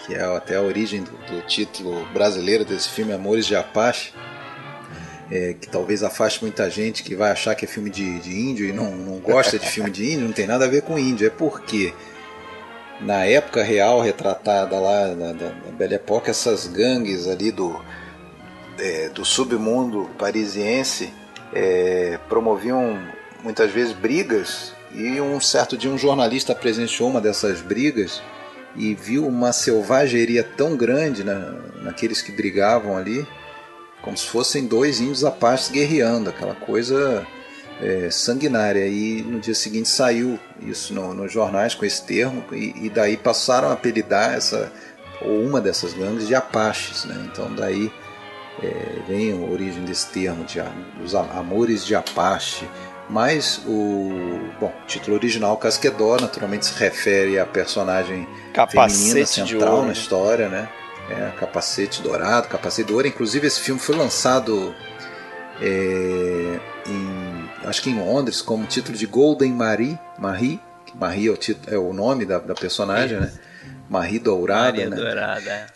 que é até a origem do, do título brasileiro desse filme, Amores de Apache. É, que talvez afaste muita gente que vai achar que é filme de, de índio e não, não gosta de filme de índio, não tem nada a ver com índio, é porque na época real retratada lá na Belle Époque, essas gangues ali do, é, do submundo parisiense é, promoviam muitas vezes brigas e um certo dia um jornalista presenciou uma dessas brigas e viu uma selvageria tão grande na, naqueles que brigavam ali, como se fossem dois índios apaches guerreando, aquela coisa é, sanguinária. E no dia seguinte saiu isso no, nos jornais com esse termo, e, e, daí passaram a apelidar essa, ou uma dessas gangues de apaches. Né? Então daí é, vem a origem desse termo, de, dos amores de Apache, mas o bom, título original Casquedó naturalmente se refere à personagem capacete feminina central na história, né? É, capacete dourado, capacete de ouro. Inclusive esse filme foi lançado é, em, acho que em Londres como título de Golden Marie, Marie, Marie é o, título, é o nome da, da personagem, né? Marie Dourada. Maria né? Dourada, é.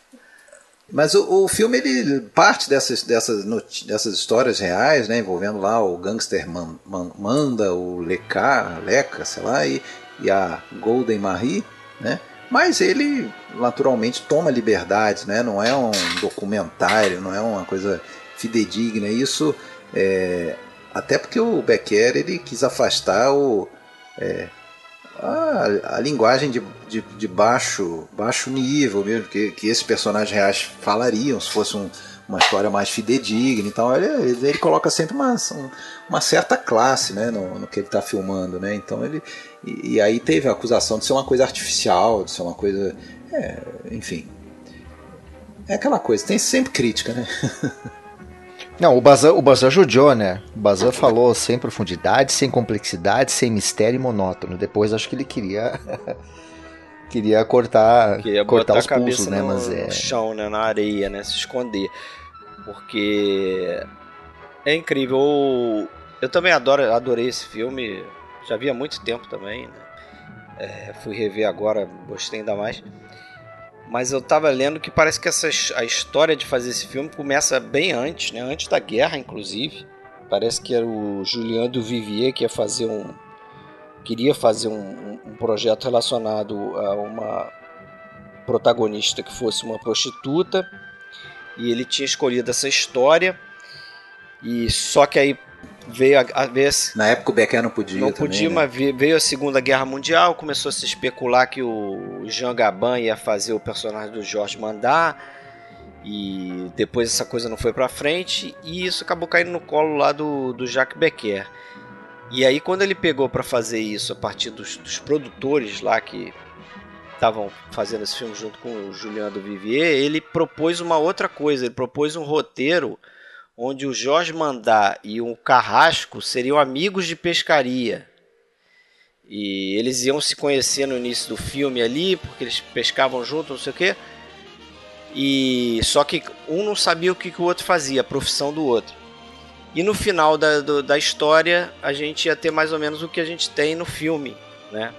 Mas o, o, filme ele parte dessas, dessas, dessas histórias reais, né, envolvendo lá o gangster Man, Man, Manda, o Leca, Leca, sei lá, e, e a Golden Marie, né? Mas ele naturalmente toma liberdades, né? Não é um documentário, não é uma coisa fidedigna. Isso é, até porque o Becker ele quis afastar o, é, a, a, linguagem de, de, de, baixo, baixo nível mesmo, que, que esses personagens reais falariam se fosse um, uma história mais fidedigna. Então ele, ele, ele coloca sempre uma, uma certa classe né, no, no que ele está filmando. Né? Então ele. E, e, aí teve a acusação de ser uma coisa artificial, de ser uma coisa. É, enfim. É aquela coisa, tem sempre crítica, né? Não, o Bazan, o Bazan judiou, né? O Bazan falou sem profundidade, sem complexidade, sem mistério e monótono. Depois acho que ele queria queria cortar queria cortar os pulsos, né? No, Mas é no chão, né? Na areia, né? Se esconder, porque é incrível. Eu também adoro, adorei esse filme. Já vi há muito tempo também. Né? É, fui rever agora, gostei ainda mais. Mas eu tava lendo que parece que essa, a história de fazer esse filme começa bem antes, né? Antes da guerra, inclusive. Parece que era o Julien Duvivier que ia fazer um. Queria fazer um, um projeto relacionado a uma protagonista que fosse uma prostituta. E ele tinha escolhido essa história. E só que aí veio a, a vez. Na época o Becker não podia. Não também, podia, né? mas veio a Segunda Guerra Mundial, começou a se especular que o Jean Gabin ia fazer o personagem do Jorge Mandar. E depois essa coisa não foi pra frente. E isso acabou caindo no colo lá do, do Jacques Becker. E aí, quando ele pegou para fazer isso a partir dos, dos produtores lá que estavam fazendo esse filme junto com o Julian do Vivier, ele propôs uma outra coisa. Ele propôs um roteiro onde o Jorge Mandá e o Carrasco seriam amigos de pescaria. E eles iam se conhecer no início do filme ali, porque eles pescavam juntos, não sei o quê. E só que um não sabia o que, que o outro fazia, a profissão do outro. E no final da, do, da história, a gente ia ter mais ou menos o que a gente tem no filme, né?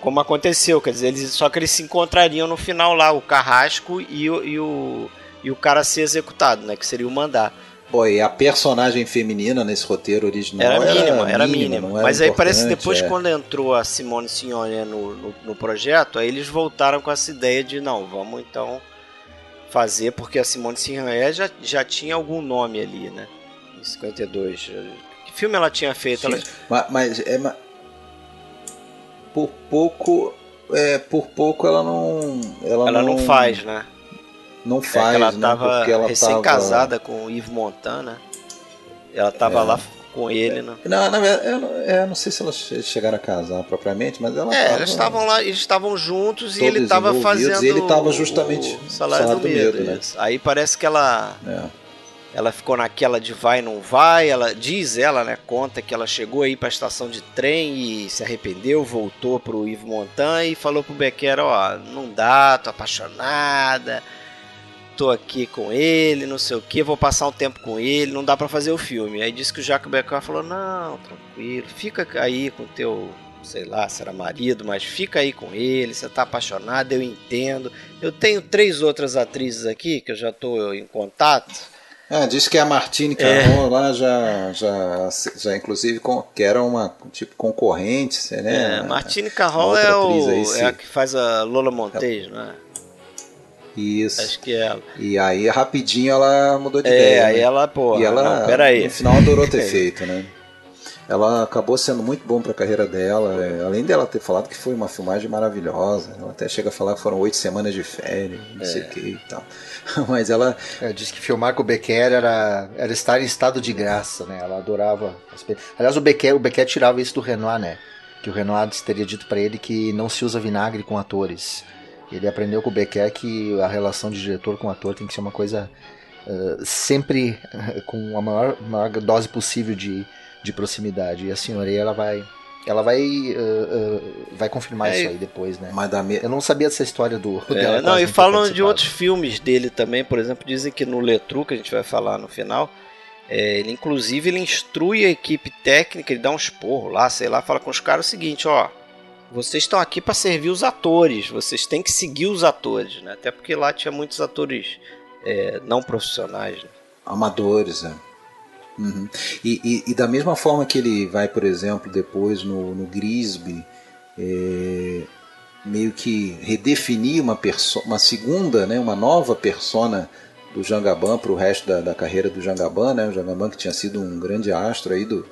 Como aconteceu, quer dizer, eles, só que eles se encontrariam no final lá, o Carrasco e o, e o e o cara ser executado, né? Que seria o mandar. Pô, e a personagem feminina nesse roteiro original era mínima, era mínima. Era Mas aí parece que depois, é. quando entrou a Simone Signore no, no, no, projeto, aí eles voltaram com essa ideia de não, vamos então fazer, porque a Simone Signore já, já tinha algum nome ali, né? Em 52. Que filme ela tinha feito? Ela... Mas, mas, é, mas, por pouco. É, por pouco ela não. Ela, ela não, não faz, né? Não é faz, é ela né? Tava Porque ela recém-casada tava... com o Yves Montana. Ela tava é. lá com ele, né? Não, na verdade, eu, eu, não sei se elas chegaram a casar propriamente, mas ela. É, tava, eles estavam lá, eles estavam juntos e ele tava fazendo. Ele tava justamente o salário, salário do, do medo, né? Aí parece que ela. É. Ela ficou naquela de vai não vai, ela diz ela, né, conta que ela chegou aí para a estação de trem e se arrependeu, voltou pro Yves Montand e falou pro Becker, ó, não dá, tô apaixonada tô aqui com ele, não sei o que, vou passar um tempo com ele, não dá para fazer o filme. Aí disse que o Jacques Becker falou: Não, tranquilo, fica aí com teu, sei lá, será marido, mas fica aí com ele, você tá apaixonado, eu entendo. Eu tenho três outras atrizes aqui que eu já tô em contato. Ah, diz que a Martine Caron é. lá já, já, já inclusive com, que era uma tipo concorrente, né? É, Martine Caron é, o, aí, é a que faz a Lola Montejo, é. né? Isso. Acho que é ela. E aí, rapidinho, ela mudou de é, ideia. É, aí né? ela, pô. E ela, não, peraí. no final, adorou ter feito, né? Ela acabou sendo muito bom para a carreira dela. É, além dela ter falado que foi uma filmagem maravilhosa, ela até chega a falar que foram oito semanas de férias, não é. sei o que e tal. Mas ela. É, disse que filmar com o Becker era, era estar em estado de graça, né? Ela adorava. Aliás, o Becker, o Becker tirava isso do Renoir, né? Que o Renoir teria dito para ele que não se usa vinagre com atores. Ele aprendeu com o Becker que a relação de diretor com ator tem que ser uma coisa uh, sempre uh, com a maior, maior dose possível de, de proximidade. E a senhoria ela vai ela vai uh, vai confirmar é, isso aí depois, né? Mas me... Eu não sabia dessa história do é, dela. Não, e falam de outros filmes dele também, por exemplo, dizem que no Letru, que a gente vai falar no final, é, ele inclusive ele instrui a equipe técnica, ele dá um esporro lá, sei lá, fala com os caras o seguinte, ó, vocês estão aqui para servir os atores, vocês têm que seguir os atores, né? Até porque lá tinha muitos atores é, não profissionais. Né? Amadores, é. Uhum. E, e, e, da mesma forma que ele vai, por exemplo, depois no, no Grisby, é, meio que redefinir uma, uma segunda, né, uma nova persona do Jangaban para o resto da, da, carreira do Jangaban, né? O Jangaban que tinha sido um grande astro aí do,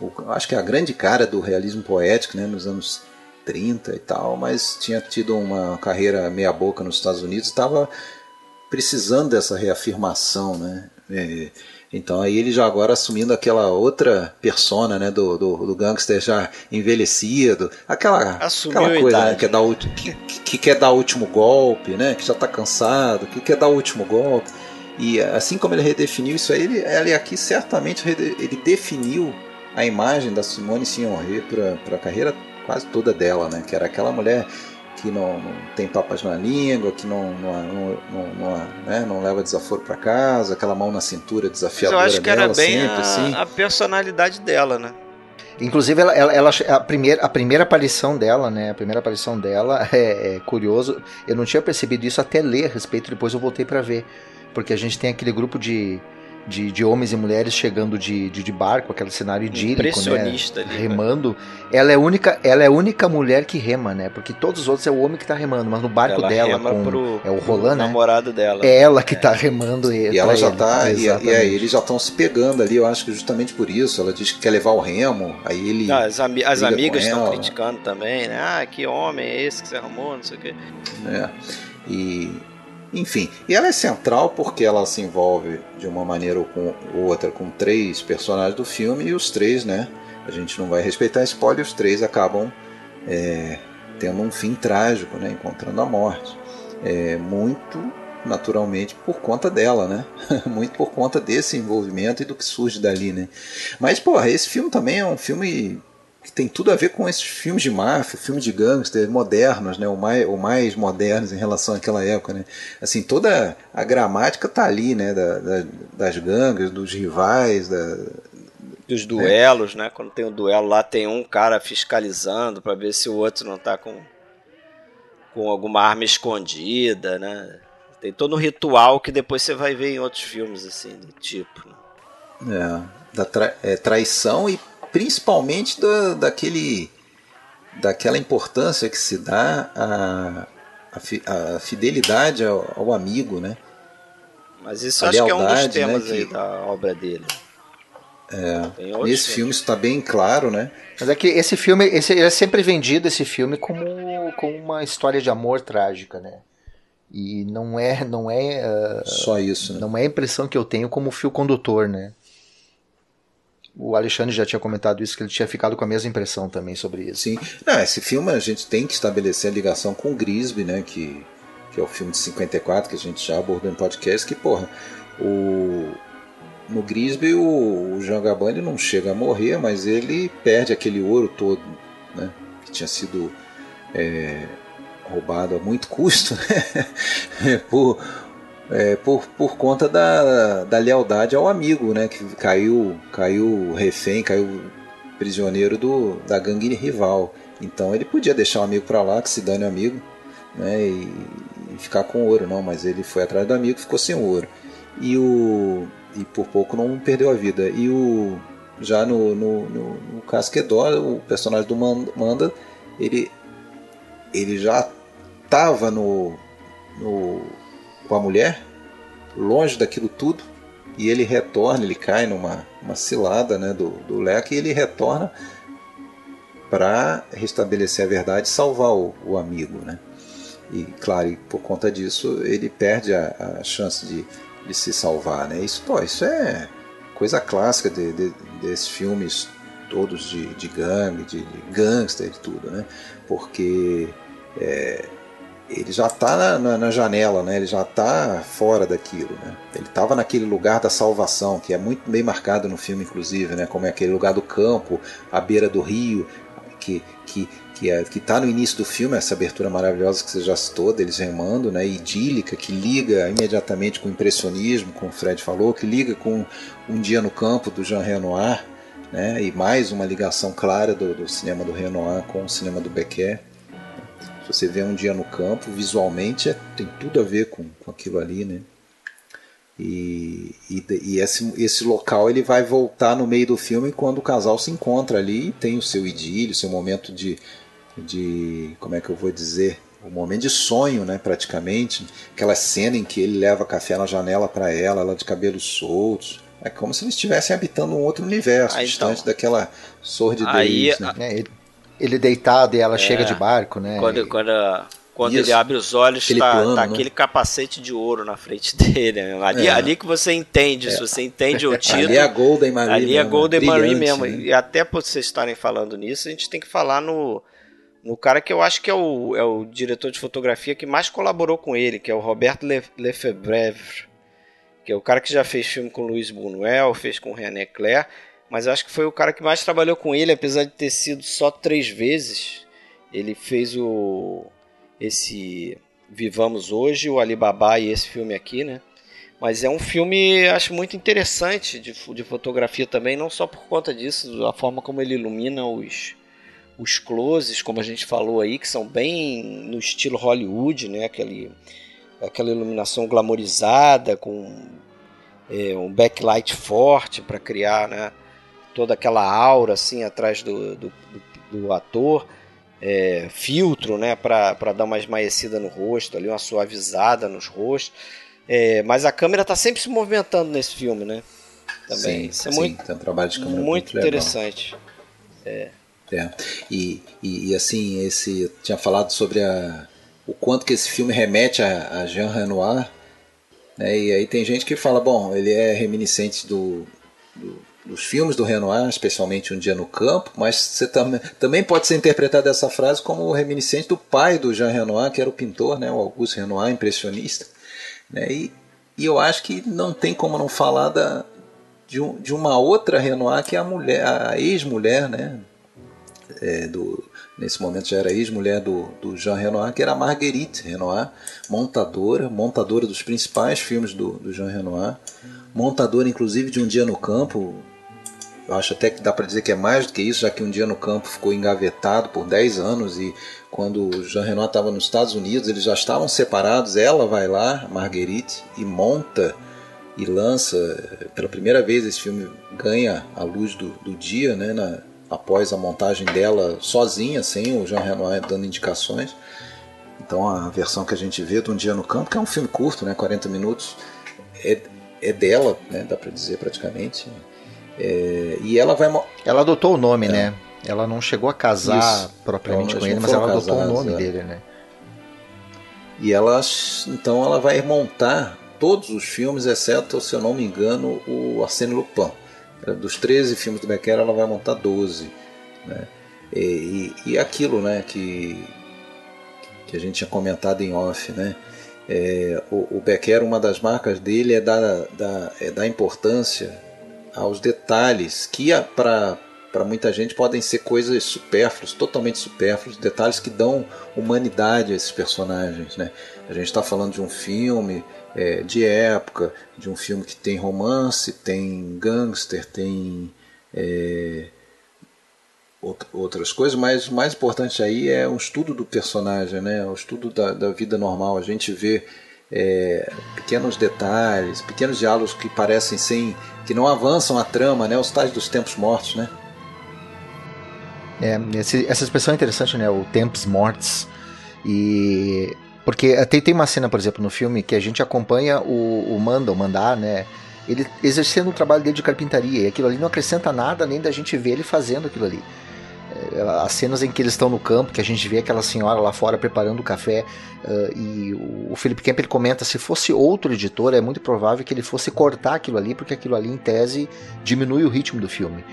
o, acho que é a grande cara do realismo poético, né, nos anos 30 e tal, mas tinha tido uma carreira meia boca nos Estados Unidos, estava precisando dessa reafirmação, né? É, então aí ele já agora assumindo aquela outra persona, né, do, do, do gangster já envelhecido, aquela, aquela coisa, né, que, é dar o, que, que, quer dar o último golpe, né, que já está cansado, que quer dar o último golpe. E assim como ele redefiniu isso aí, ele, ele aqui certamente ele definiu a imagem da Simone Signoret para a carreira quase toda dela, né, que era aquela mulher que não, não, tem papas na língua, que não, não, não, não, né, não leva desaforo para casa, aquela mão na cintura desafiadora Mas eu acho que dela, era bem sempre, a, assim. a personalidade dela, né? Inclusive, ela, ela, ela, a, primeira, a primeira aparição dela, né? A primeira aparição dela é, é, curioso. Eu não tinha percebido isso até ler a respeito, depois eu voltei para ver. Porque a gente tem aquele grupo de, de, de homens e mulheres chegando de, de, de barco, aquele cenário idílico, né? Ali, remando. Né? Ela é a única, ela é a única mulher que rema, né? Porque todos os outros é o homem que tá remando, mas no barco ela dela com pro, é o Roland, né? namorado dela. É ela que é. tá remando ele. E ela já ele. tá e, e, aí eles já estão se pegando ali, eu acho que justamente por isso. Ela diz que quer levar o remo, aí ele ah, As, ami as amigas estão criticando também, né? Ah, que homem é esse que você arrumou, não sei o quê. É. E enfim, e ela é central porque ela se envolve de uma maneira ou com outra com três personagens do filme e os três, né? A gente não vai respeitar spoiler, os três acabam é, tendo um fim trágico, né? Encontrando a morte. É, muito naturalmente por conta dela, né? Muito por conta desse envolvimento e do que surge dali, né? Mas, porra, esse filme também é um filme que tem tudo a ver com esses filmes de máfia, filmes de gangster modernos, né, o mais, o mais modernos em relação àquela época, né. Assim, toda a gramática tá ali, né, da, da, das gangues, dos rivais, da, dos né. duelos, né? né? Quando tem um duelo lá, tem um cara fiscalizando para ver se o outro não tá com com alguma arma escondida, né? Tem todo um ritual que depois você vai ver em outros filmes assim do tipo. Né? É, da tra é, traição e principalmente do, daquele, daquela importância que se dá à, à, fidelidade ao, ao, amigo, né? Mas isso a acho lealdade, que é um dos temas né, que, da obra dele. É, nesse filme isso está bem claro, né? Mas é que esse filme, esse, é sempre vendido esse filme como, como uma história de amor trágica, né? E não é, não é uh, só isso. Né? Não é a impressão que eu tenho como fio condutor, né? O Alexandre já tinha comentado isso, que ele tinha ficado com a mesma impressão também sobre isso. Sim. Não, esse filme a gente tem que estabelecer a ligação com Grisby, né? Que, que é o filme de 54 que a gente já abordou em podcast, que, porra, o, no Grisby o, o Jean Gabin não chega a morrer, mas ele perde aquele ouro todo, né? Que tinha sido é, roubado a muito custo, né? por é, por, por conta da, da lealdade ao amigo, né? Que caiu, caiu refém, caiu prisioneiro do, da gangue rival. Então ele podia deixar o amigo para lá, que se dane o amigo, né? E, e, ficar com ouro, não. Mas ele foi atrás do amigo, ficou sem ouro. E o e por pouco não perdeu a vida. E o já no no, no, no Casquedor, o personagem do Manda, ele ele já estava no, no com a mulher, longe daquilo tudo, e ele retorna, ele cai numa uma cilada né, do, do leque e ele retorna para restabelecer a verdade e salvar o, o, amigo. Né? E claro, por conta disso ele perde a, a chance de, de se salvar. Né? Isso, pô, isso é coisa clássica de, de, desses filmes todos de, de gangue, de, de gangster e tudo, né? porque é, ele já está na, na, na, janela, né? ele já está fora daquilo. Né? Ele estava naquele lugar da salvação, que é muito bem marcado no filme, inclusive, né? como é aquele lugar do campo, à beira do rio, que que que é, está no início do filme, essa abertura maravilhosa que você já citou, deles remando, né? idílica, que liga imediatamente com o impressionismo, como o Fred falou, que liga com Um Dia no Campo, do Jean Renoir, né? e mais uma ligação clara do, do cinema do Renoir com o cinema do Becker. Se você vê um dia no campo, visualmente é, tem tudo a ver com, com aquilo ali, né? E, e, e, esse, esse local ele vai voltar no meio do filme quando o casal se encontra ali e tem o seu idílio, seu momento de, de como é que eu vou dizer, o um momento de sonho, né, praticamente. Aquela cena em que ele leva café na janela para ela, ela de cabelos soltos. É como se eles estivessem habitando um outro universo, Aí, distante então, daquela sordidez. Aí, né? É, ele, ele, deitado e ela é, chega de barco, né? Quando, quando quando Isso. ele abre os olhos, aquele tá, plano, tá né? aquele capacete de ouro na frente dele. Né? Ali, é. ali que você entende, é. se você entende o título. ali é a Golden Marie. Ali é a Golden Marie mesmo. Né? E até por vocês estarem falando nisso, a gente tem que falar no, no cara que eu acho que é o, é o diretor de fotografia que mais colaborou com ele, que é o Roberto Lefebvre. Que é o cara que já fez filme com Luiz Buñuel, fez com René Clair. Mas eu acho que foi o cara que mais trabalhou com ele, apesar de ter sido só três vezes. Ele fez o esse Vivamos Hoje, o Alibaba e esse filme aqui, né? Mas é um filme, acho muito interessante de, de fotografia também, não só por conta disso, a forma como ele ilumina os, os closes, como a gente falou aí, que são bem no estilo Hollywood, né? Aquele, aquela iluminação glamorizada, com é, um backlight forte para criar né? Toda aquela aura assim atrás do, do, do, ator é, filtro, né, para dar uma esmaecida no rosto, ali uma suavizada nos rostos. É, mas a câmera está sempre se movimentando nesse filme, né? Também. Sim, Isso é sim, muito, tem um trabalho de câmera muito, muito interessante. É. é. E, e, e, assim, esse tinha falado sobre a, o quanto que esse filme remete a, a Jean Renoir. Né? E aí tem gente que fala, bom, ele é reminiscente do, do dos filmes do Renoir, especialmente Um Dia no Campo, mas você tam também pode ser interpretado essa frase como reminiscente do pai do Jean Renoir, que era o pintor, né, o Auguste Renoir, impressionista. Né, e, e eu acho que não tem como não falar da, de, um, de uma outra Renoir, que é a mulher, a ex-mulher, né, é, do, nesse momento já era ex-mulher do, do Jean Renoir, que era Marguerite Renoir, montadora, montadora dos principais filmes do, do Jean Renoir, montadora inclusive de Um Dia no Campo, eu acho até que dá para dizer que é mais do que isso, já que um dia no campo ficou engavetado por 10 anos e quando o Jean Renoir estava nos Estados Unidos, eles já estavam separados. Ela vai lá, Marguerite, e monta e lança pela primeira vez esse filme ganha a luz do, do dia, né, na, após a montagem dela sozinha, sem o Jean Renoir dando indicações. Então a versão que a gente vê de Um Dia no Campo, que é um filme curto, né, 40 minutos, é, é dela, né, dá para dizer praticamente. É, e ela vai. Ela adotou o nome, é. né? Ela não chegou a casar Isso. propriamente com ele, mas ela adotou casados, o nome é. dele, né? E ela, então, ela vai montar todos os filmes, exceto, se eu não me engano, o Arsène Lupin. Dos 13 filmes do Becker, ela vai montar 12. Né? E, e, e aquilo né, que, que a gente tinha comentado em off, né? É, o, o Becker, uma das marcas dele é da, da, é da importância aos detalhes que para para muita gente podem ser coisas supérfluas, totalmente supérfluas, detalhes que dão humanidade a esses personagens. Né? A gente está falando de um filme é, de época, de um filme que tem romance, tem gangster, tem é, outras coisas, mas o mais importante aí é um estudo do personagem, né? o estudo da, da vida normal. A gente vê é, pequenos detalhes, pequenos diálogos que parecem sem, que não avançam a trama, né? Os tais dos tempos mortos, né? É, esse, essa expressão é interessante, né? O tempos mortos e porque até tem uma cena, por exemplo, no filme que a gente acompanha o, o Manda, o Mandar, né? Ele exercendo o trabalho dele de carpintaria e aquilo ali não acrescenta nada além da gente ver ele fazendo aquilo ali. É, as cenas em que eles estão no campo, que a gente vê aquela senhora lá fora preparando o café, uh, e o, Felipe Kemp ele comenta: se fosse outro editor, é muito provável que ele fosse cortar aquilo ali, porque aquilo ali, em tese, diminui o ritmo do filme.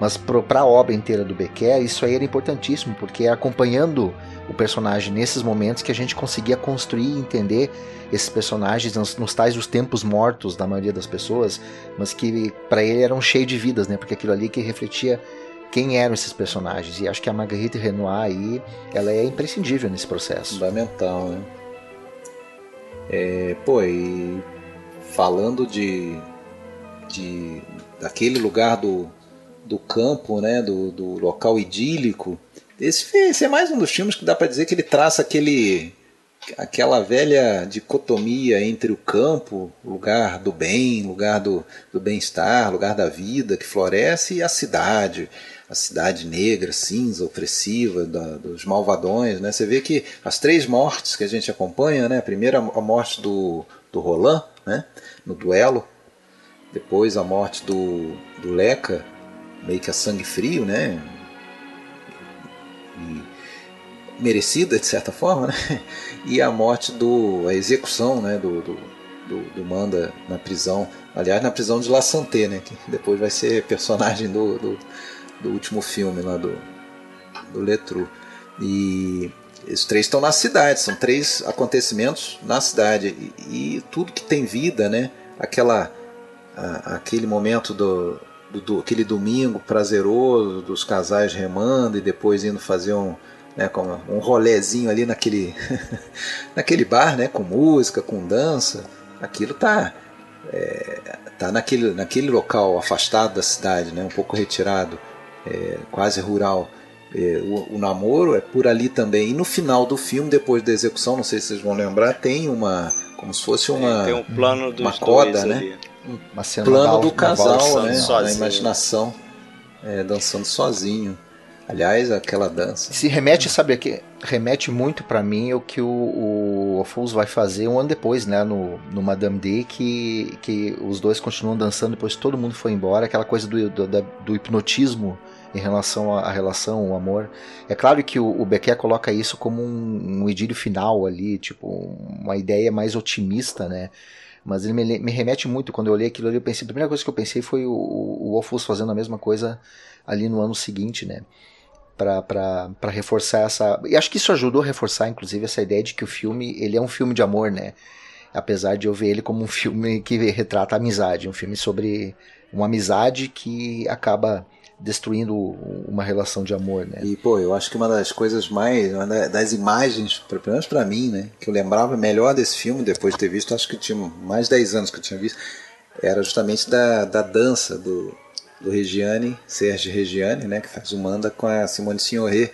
Mas para a obra inteira do Becker, isso aí era importantíssimo, porque é acompanhando o personagem nesses momentos que a gente conseguia construir e entender esses personagens nos, nos tais os tempos mortos da maioria das pessoas, mas que para ele eram cheios de vidas, né? Porque aquilo ali que refletia quem eram esses personagens. E acho que a Marguerite Renoir aí, ela é imprescindível nesse processo. Fundamental, né? É, pô, e falando de, de daquele lugar do, do campo, né, do, do local idílico. Esse, esse é mais um dos filmes que dá para dizer que ele traça aquele aquela velha dicotomia entre o campo, lugar do bem, lugar do, do bem-estar, lugar da vida que floresce, e a cidade, a cidade negra, cinza, opressiva, da, dos malvadões. Né? Você vê que as três mortes que a gente acompanha, né? a primeira a morte do, do Roland, né? no duelo, depois a morte do, do Leca, meio que a sangue frio, né? E, merecida de certa forma, né? E a morte do. a execução né? do, do, do, do Manda na prisão. Aliás, na prisão de La Santé, né? Que depois vai ser personagem do, do, do último filme lá do, do Letru. E os três estão na cidade, são três acontecimentos na cidade. E, e tudo que tem vida, né? Aquela, a, aquele momento do, do, do, aquele domingo prazeroso dos casais remando e depois indo fazer um, né, um rolezinho ali naquele, naquele bar, né, com música, com dança, aquilo tá, é, tá naquele, naquele local afastado da cidade, né, um pouco retirado, é, quase rural. É, o, o, namoro é por ali também. E no final do filme, depois da execução, não sei se vocês vão lembrar, tem uma. como se fosse uma. tem um plano dos uma coda, né? Ali. Uma cena plano do casal, né? Na imaginação. É, dançando sozinho. Aliás, aquela dança. Se remete, sabe que remete muito para mim o que o, o Afonso vai fazer um ano depois, né, no, no Madame D, que, que os dois continuam dançando depois todo mundo foi embora, aquela coisa do, do, do hipnotismo em relação à relação, o amor. É claro que o, o Becker coloca isso como um, um idílio final ali, tipo, uma ideia mais otimista, né? Mas ele me, me remete muito, quando eu olhei aquilo ali, eu pensei, a primeira coisa que eu pensei foi o, o, Opus fazendo a mesma coisa ali no ano seguinte, né? para reforçar essa. E acho que isso ajudou a reforçar, inclusive, essa ideia de que o filme ele é um filme de amor, né? Apesar de eu ver ele como um filme que retrata a amizade, um filme sobre uma amizade que acaba destruindo uma relação de amor, né? E pô, eu acho que uma das coisas mais, uma das imagens, pelo menos para mim, né, que eu lembrava melhor desse filme depois de ter visto, acho que tinha mais de 10 anos que eu tinha visto, era justamente da, da dança do do Regiane, Serge Regiane, né, que faz o Manda com a Simone Signoret,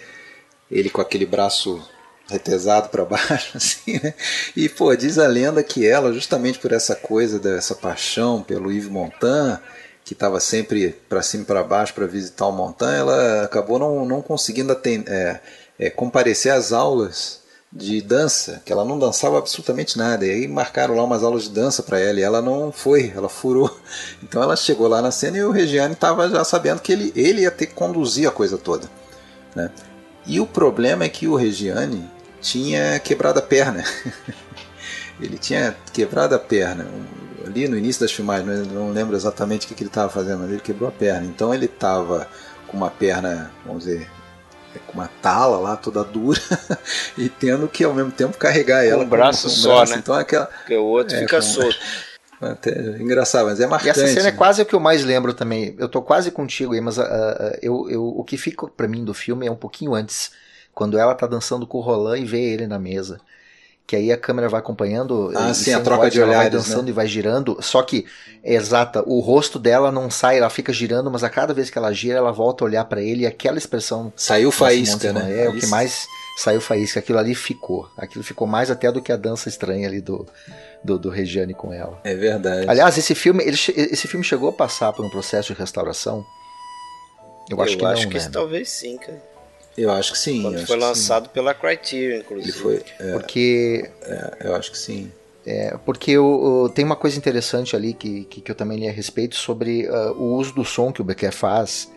ele com aquele braço retesado para baixo, assim, né? E, pô, diz a lenda que ela, justamente por essa coisa dessa paixão pelo Yves Montand, que estava sempre para cima e para baixo para visitar o Montand, ela acabou não, não conseguindo atender, é, é, comparecer às aulas de dança, que ela não dançava absolutamente nada. E aí marcaram lá umas aulas de dança para ela e ela não foi, ela furou. Então ela chegou lá na cena e o Regiane estava já sabendo que ele, ele ia ter que conduzir a coisa toda. Né? E o problema é que o Regiane tinha quebrado a perna. ele tinha quebrado a perna. Ali no início das filmagens, não lembro exatamente o que ele estava fazendo, mas ele quebrou a perna. Então ele estava com uma perna, vamos dizer, é com uma tala lá toda dura e tendo que ao mesmo tempo carregar ela com um braço com um só, braço. né? Então aquela porque o outro é, fica com... solto. Até engraçado, mas é marcante. E essa cena é né? quase o que eu mais lembro também. Eu tô quase contigo aí, mas uh, eu, eu, o que fica para mim do filme é um pouquinho antes, quando ela tá dançando com o Roland e vê ele na mesa que aí a câmera vai acompanhando ah, sim, a troca de olhares, vai dançando né? e vai girando, só que é exata, o rosto dela não sai, ela fica girando, mas a cada vez que ela gira, ela volta a olhar para ele e aquela expressão saiu faísca, né? É o que mais saiu faísca, aquilo ali ficou. Aquilo ficou mais até do que a dança estranha ali do do, do Regiane com ela. É verdade. Aliás, esse filme, ele, esse filme chegou a passar por um processo de restauração? Eu acho Eu que acho não, que né? talvez sim, cara. Eu acho que sim. Quando foi lançado pela Criterion, inclusive. Ele foi, é, porque. É, eu acho que sim. É, porque eu, eu, tem uma coisa interessante ali que, que, que, eu também li a respeito sobre uh, o uso do som que o Becker faz.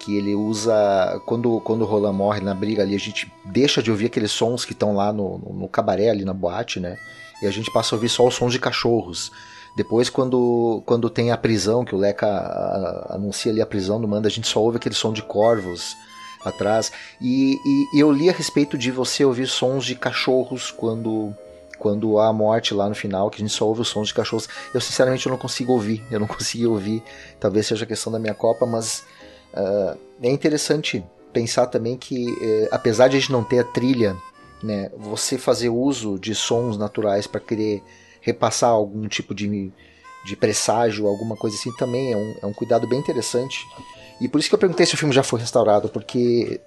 Que ele usa. Quando, quando o Roland morre na briga ali, a gente deixa de ouvir aqueles sons que estão lá no, no, no cabaré, ali na boate, né? E a gente passa a ouvir só os sons de cachorros. Depois, quando, quando tem a prisão, que o Leca a, a, anuncia ali a prisão do Manda, a gente só ouve aquele som de corvos atrás. E, e, e, eu li a respeito de você ouvir sons de cachorros quando quando há a morte lá no final, que a gente só ouve os sons de cachorros. Eu sinceramente eu não consigo ouvir, eu não consegui ouvir. Talvez seja questão da minha copa, mas uh, é interessante pensar também que, uh, apesar de a gente não ter a trilha, né, você fazer uso de sons naturais para querer repassar algum tipo de, de presságio, alguma coisa assim, também é um, é um cuidado bem interessante E por isso que eu perguntei se o filme já foi restaurado, porque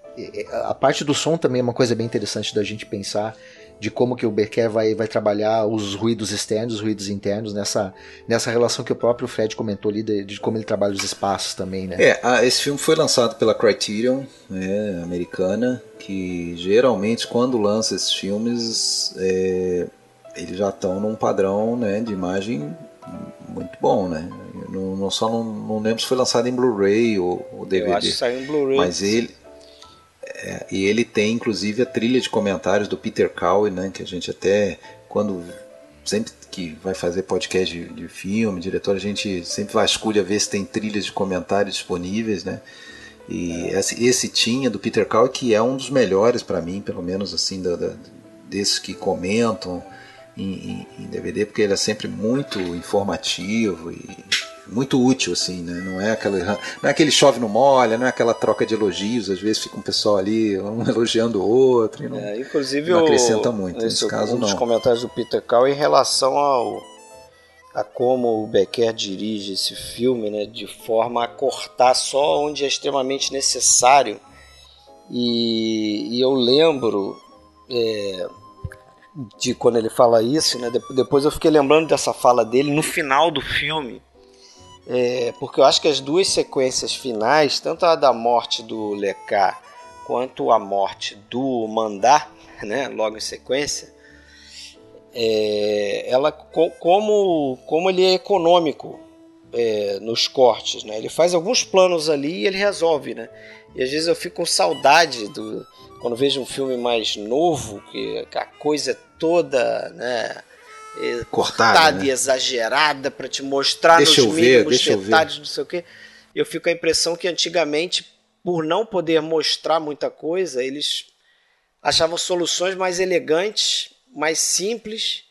a parte do som também é uma coisa bem interessante da gente pensar de como que o Becker vai, vai trabalhar os ruídos externos, os ruídos internos nessa, nessa relação que o próprio Fred comentou ali de, de como ele trabalha os espaços também, né? É, a, esse filme foi lançado pela Criterion, né, americana, que geralmente quando lança esses filmes é, eles já estão num padrão né, de imagem muito bom, né? Não, não só não, não, lembro se foi lançado em Blu-ray ou, ou, DVD. Eu acho que saiu em Blu-ray. Mas ele é, e ele tem inclusive a trilha de comentários do Peter Cowie, né? Que a gente até quando sempre que vai fazer podcast de, de filme, diretor, a gente sempre vasculha ver se tem trilhas de comentários disponíveis, né? E é. esse, esse, tinha do Peter Cowie que é um dos melhores para mim, pelo menos assim da, da, desses que comentam em, em, DVD, porque ele é sempre muito informativo e muito útil, assim, né? Não é, aquela, não é aquele chove no molha, não é aquela troca de elogios, às vezes fica um pessoal ali, um elogiando o outro, não, é, inclusive não acrescenta muito. Nesse caso, um não. dos comentários do Peter Cal em relação ao a como o Becker dirige esse filme, né, de forma a cortar só onde é extremamente necessário. E, e eu lembro é, de quando ele fala isso, né? Depois eu fiquei lembrando dessa fala dele no final do filme, é, porque eu acho que as duas sequências finais, tanto a da morte do Lekar quanto a morte do Mandar, né? Logo em sequência, é, ela como como ele é econômico é, nos cortes, né? Ele faz alguns planos ali e ele resolve, né? E às vezes eu fico com saudade do quando vejo um filme mais novo, que a coisa é toda, né? Cortada, cortada né? e exagerada para te mostrar deixa nos mínimos ver, detalhes, não sei o quê. Eu fico com a impressão que antigamente, por não poder mostrar muita coisa, eles achavam soluções mais elegantes, mais simples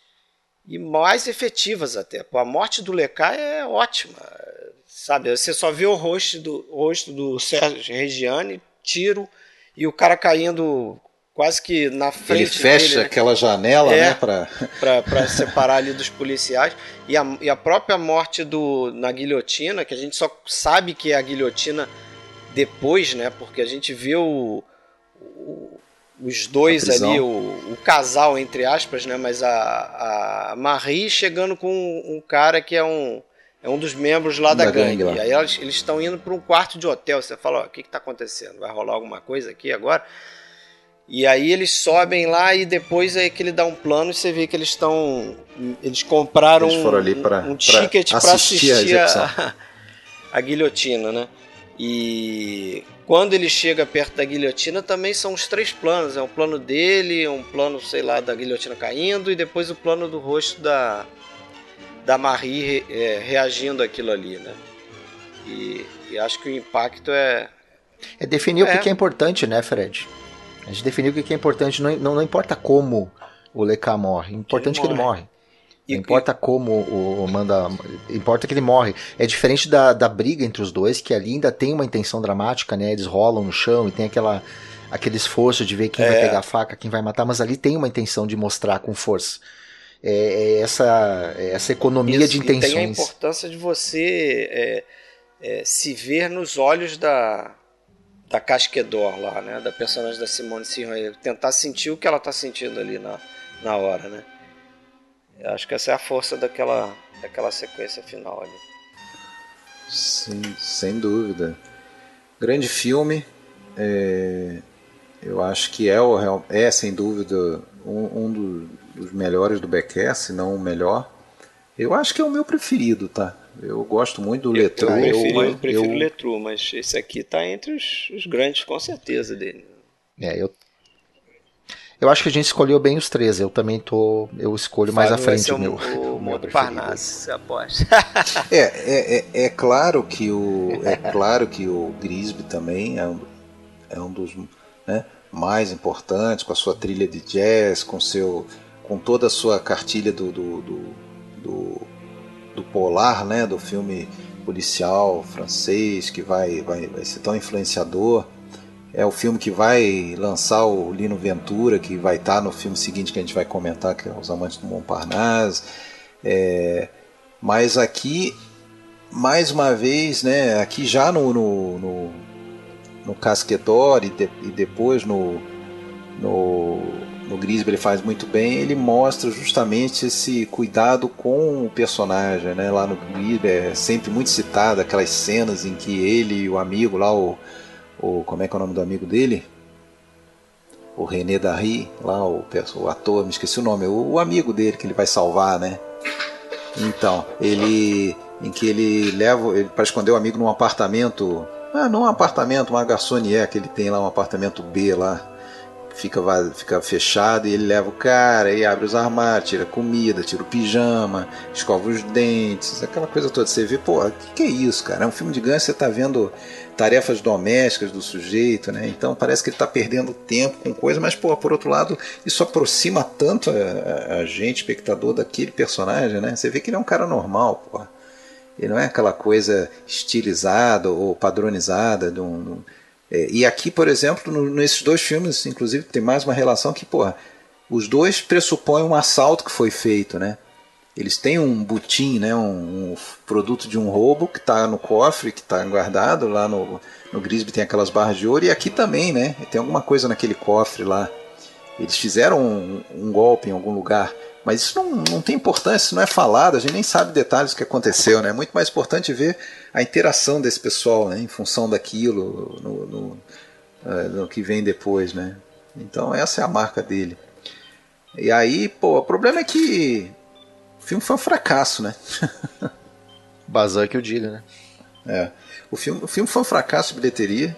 e mais efetivas até. Pô, a morte do Lecai é ótima, sabe? Você só vê o rosto do, o rosto do Sérgio Regiane, tiro e o cara caindo quase que na frente Ele fecha dele, né? aquela janela, é, né, para para separar ali dos policiais e a, e a própria morte do na guilhotina, que a gente só sabe que é a guilhotina depois, né? Porque a gente vê o, o os dois ali, o, o, casal entre aspas, né? Mas a, a Marie chegando com um, um cara que é um é um dos membros lá da, da gangue. gangue lá. E aí eles estão indo para um quarto de hotel. Você fala, ó, o que está acontecendo? Vai rolar alguma coisa aqui agora? E aí eles sobem lá e depois é que ele dá um plano e você vê que eles estão. Eles compraram eles pra, um, um ticket para assistir, assistir a, a, a, guilhotina, né? E quando ele chega perto da guilhotina também são os três planos. É um plano dele, um plano, sei lá, da guilhotina caindo e depois o plano do rosto da, da Marie é, reagindo àquilo ali, né? E, e, acho que o impacto é. É definir é. o que é importante, né, Fred? A gente definiu o que é importante, não, não, não importa como o Leca morre, o importante que ele morre. Que ele morre. Não importa como o manda. Importa que ele morre. É diferente da, da briga entre os dois, que ali ainda tem uma intenção dramática, né? Eles rolam no chão e tem aquela, aquele esforço de ver quem é. vai pegar a faca, quem vai matar, mas ali tem uma intenção de mostrar com força é, é essa, é essa economia Isso, de intenções. tem a importância de você é, é, se ver nos olhos da, da Casquedor lá, né? Da personagem da Simone Signoret. Tentar sentir o que ela está sentindo ali na, na hora, né? Eu acho que essa é a força daquela, daquela sequência final ali. Sim, sem dúvida. Grande filme. É, eu acho que é, o, é sem dúvida um, um do, dos melhores do Becker, se não o melhor. Eu acho que é o meu preferido, tá? Eu gosto muito do Letru. Eu, prefiro, eu, eu prefiro o Letru, mas esse aqui tá entre os, os, grandes, com certeza, dele. É, eu. Eu acho que a gente escolheu bem os três. Eu também tô. Eu escolho mais à frente o, meu. O, o meu Parnasse, aposta. é, é, é, é, claro que o. É claro que o Grisby também é um, é um dos né, mais importantes, com a sua trilha de jazz, com seu com toda a sua cartilha do, do, do, do, do Polar, né, do filme policial francês que vai, vai, vai ser tão influenciador. É o filme que vai lançar o Lino Ventura, que vai estar no filme seguinte que a gente vai comentar, que é Os Amantes do Montparnasse. É, mas aqui mais uma vez, né, aqui já no, no, no, no Casquedor e, de, e depois no, no, no Grisby ele faz muito bem, ele mostra justamente esse cuidado com o personagem, né, lá no Grisby é sempre muito citado aquelas cenas em que ele e o amigo lá, o, o como é que é o nome do amigo dele? O René Darry, lá o, o ator, me esqueci o nome, o, o amigo dele que ele vai salvar, né? Então, ele em que ele leva ele para esconder o amigo num apartamento, ah, não um apartamento, uma garçonier que ele tem lá um apartamento B lá, fica fica fechado e ele leva o cara e abre os armários, tira comida, tira o pijama, escova os dentes, aquela coisa toda. Você vê, pô, o que, que, é isso, cara? É um filme de ganho, você tá vendo tarefas domésticas do sujeito, né? Então parece que ele está perdendo tempo com coisa, mas pô, por outro lado, isso aproxima tanto a, a, gente, espectador, daquele personagem, né? Você vê que ele é um cara normal, pô. Ele não é aquela coisa estilizada ou padronizada de um, é, e aqui, por exemplo, no, nesses dois filmes, inclusive, tem mais uma relação que, porra, os dois pressupõem um assalto que foi feito, né? Eles têm um butim, né, um, um produto de um roubo que está no cofre, que está guardado lá no, no Grisby tem aquelas barras de ouro e aqui também, né? Tem alguma coisa naquele cofre lá. Eles fizeram um, um golpe em algum lugar, mas isso não, não tem importância, isso não é falado, a gente nem sabe detalhes do que aconteceu, né? É muito mais importante ver a interação desse pessoal, né, em função daquilo, no, no, uh, no que vem depois, né? Então essa é a marca dele. E aí, pô, o problema é que o filme foi um fracasso, né? Bazan que eu diga, né? É. O filme, o filme foi um fracasso de bilheteria.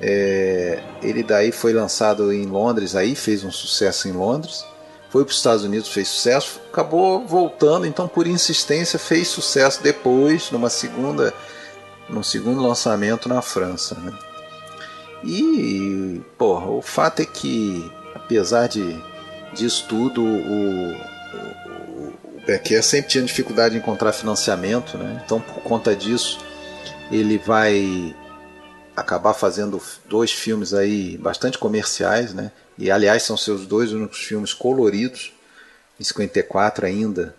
É, ele daí foi lançado em Londres, aí fez um sucesso em Londres. Foi para os Estados Unidos, fez sucesso, acabou voltando, então por insistência fez sucesso depois, numa segunda, num segundo lançamento na França. Né? E, porra, o fato é que, apesar de, disso tudo, o, Becker sempre tinha dificuldade em encontrar financiamento, né? então por conta disso ele vai acabar fazendo dois filmes aí bastante comerciais, né? E aliás são seus dois únicos filmes coloridos, em 54 ainda.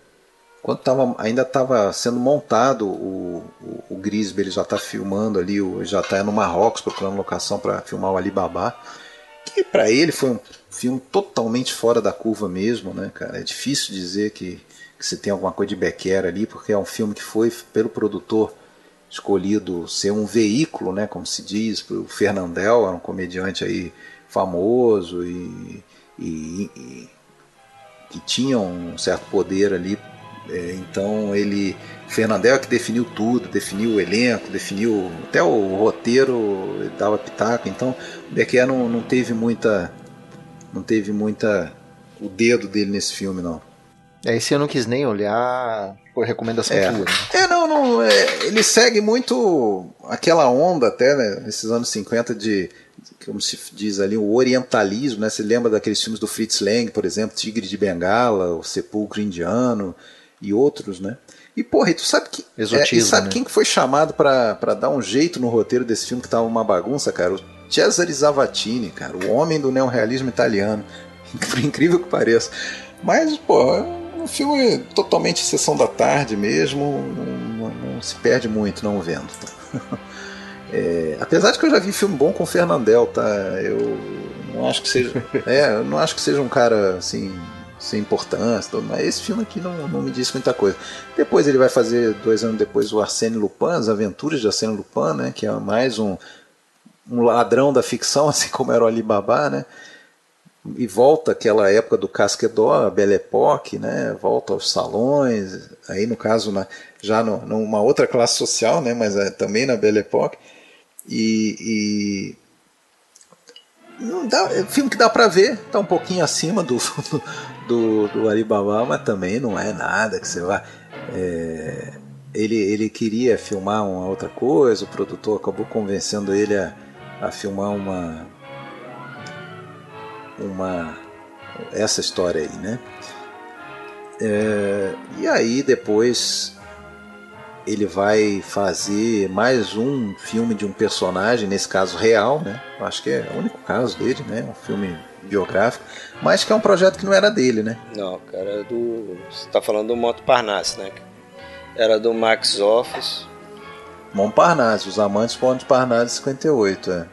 Quando tava, ainda estava sendo montado o, o, o Grisby, ele já está filmando ali, o, já está no Marrocos procurando locação para filmar o Alibaba, que para ele foi um filme totalmente fora da curva mesmo, né, cara? É difícil dizer que que você tem alguma coisa de Becker ali, porque é um filme que foi pelo produtor escolhido ser um veículo, né, como se diz, o Fernandel era um comediante aí famoso e, e, e que tinha um certo poder ali. É, então ele, Fernandel é que definiu tudo, definiu o elenco, definiu até o roteiro, dava pitaco. Então o Becker não, não teve muita, não teve muita o dedo dele nesse filme não. É, esse eu não quis nem olhar por recomendação é. tua. Né? É, não, não. É, ele segue muito aquela onda até, né, nesses anos 50 de, como se diz ali, o orientalismo, né? Você lembra daqueles filmes do Fritz Lang, por exemplo, Tigre de Bengala, O Sepulcro Indiano e outros, né? E, porra, e tu sabe que. Exotismo, é, e sabe né? quem que foi chamado para dar um jeito no roteiro desse filme que tava uma bagunça, cara? O Cesare Zavattini, cara, o homem do neorrealismo italiano. Por incrível que pareça. Mas, pô, um filme totalmente sessão da tarde mesmo, não, não, não se perde muito não vendo. É, apesar de que eu já vi filme bom com o Fernandel, tá? Eu não acho que seja, é, eu não acho que seja um cara assim sem importância, mas esse filme aqui não, não me disse muita coisa. Depois ele vai fazer dois anos depois o Arsène Lupin, as Aventuras de Arsène Lupin, né? Que é mais um um ladrão da ficção, assim como era o Alibaba, né? e volta aquela época do Casquedó, a Belle Époque, né? volta aos salões, aí no caso na, já no, numa outra classe social, né? mas é, também na Belle Époque. E, e não dá, é um filme que dá para ver, tá um pouquinho acima do, do, do Alibaba, mas também não é nada que você vai. É, ele, ele queria filmar uma outra coisa, o produtor acabou convencendo ele a, a filmar uma, uma essa história aí, né? É, e aí depois ele vai fazer mais um filme de um personagem, nesse caso real, né? Acho que é o único caso dele, né? Um filme biográfico, mas que é um projeto que não era dele, né? Não, cara, é do. Você tá falando do Moto Parnasse, né? Era do Max Office, Montparnasse, Os Amantes Montparnasse 58, é.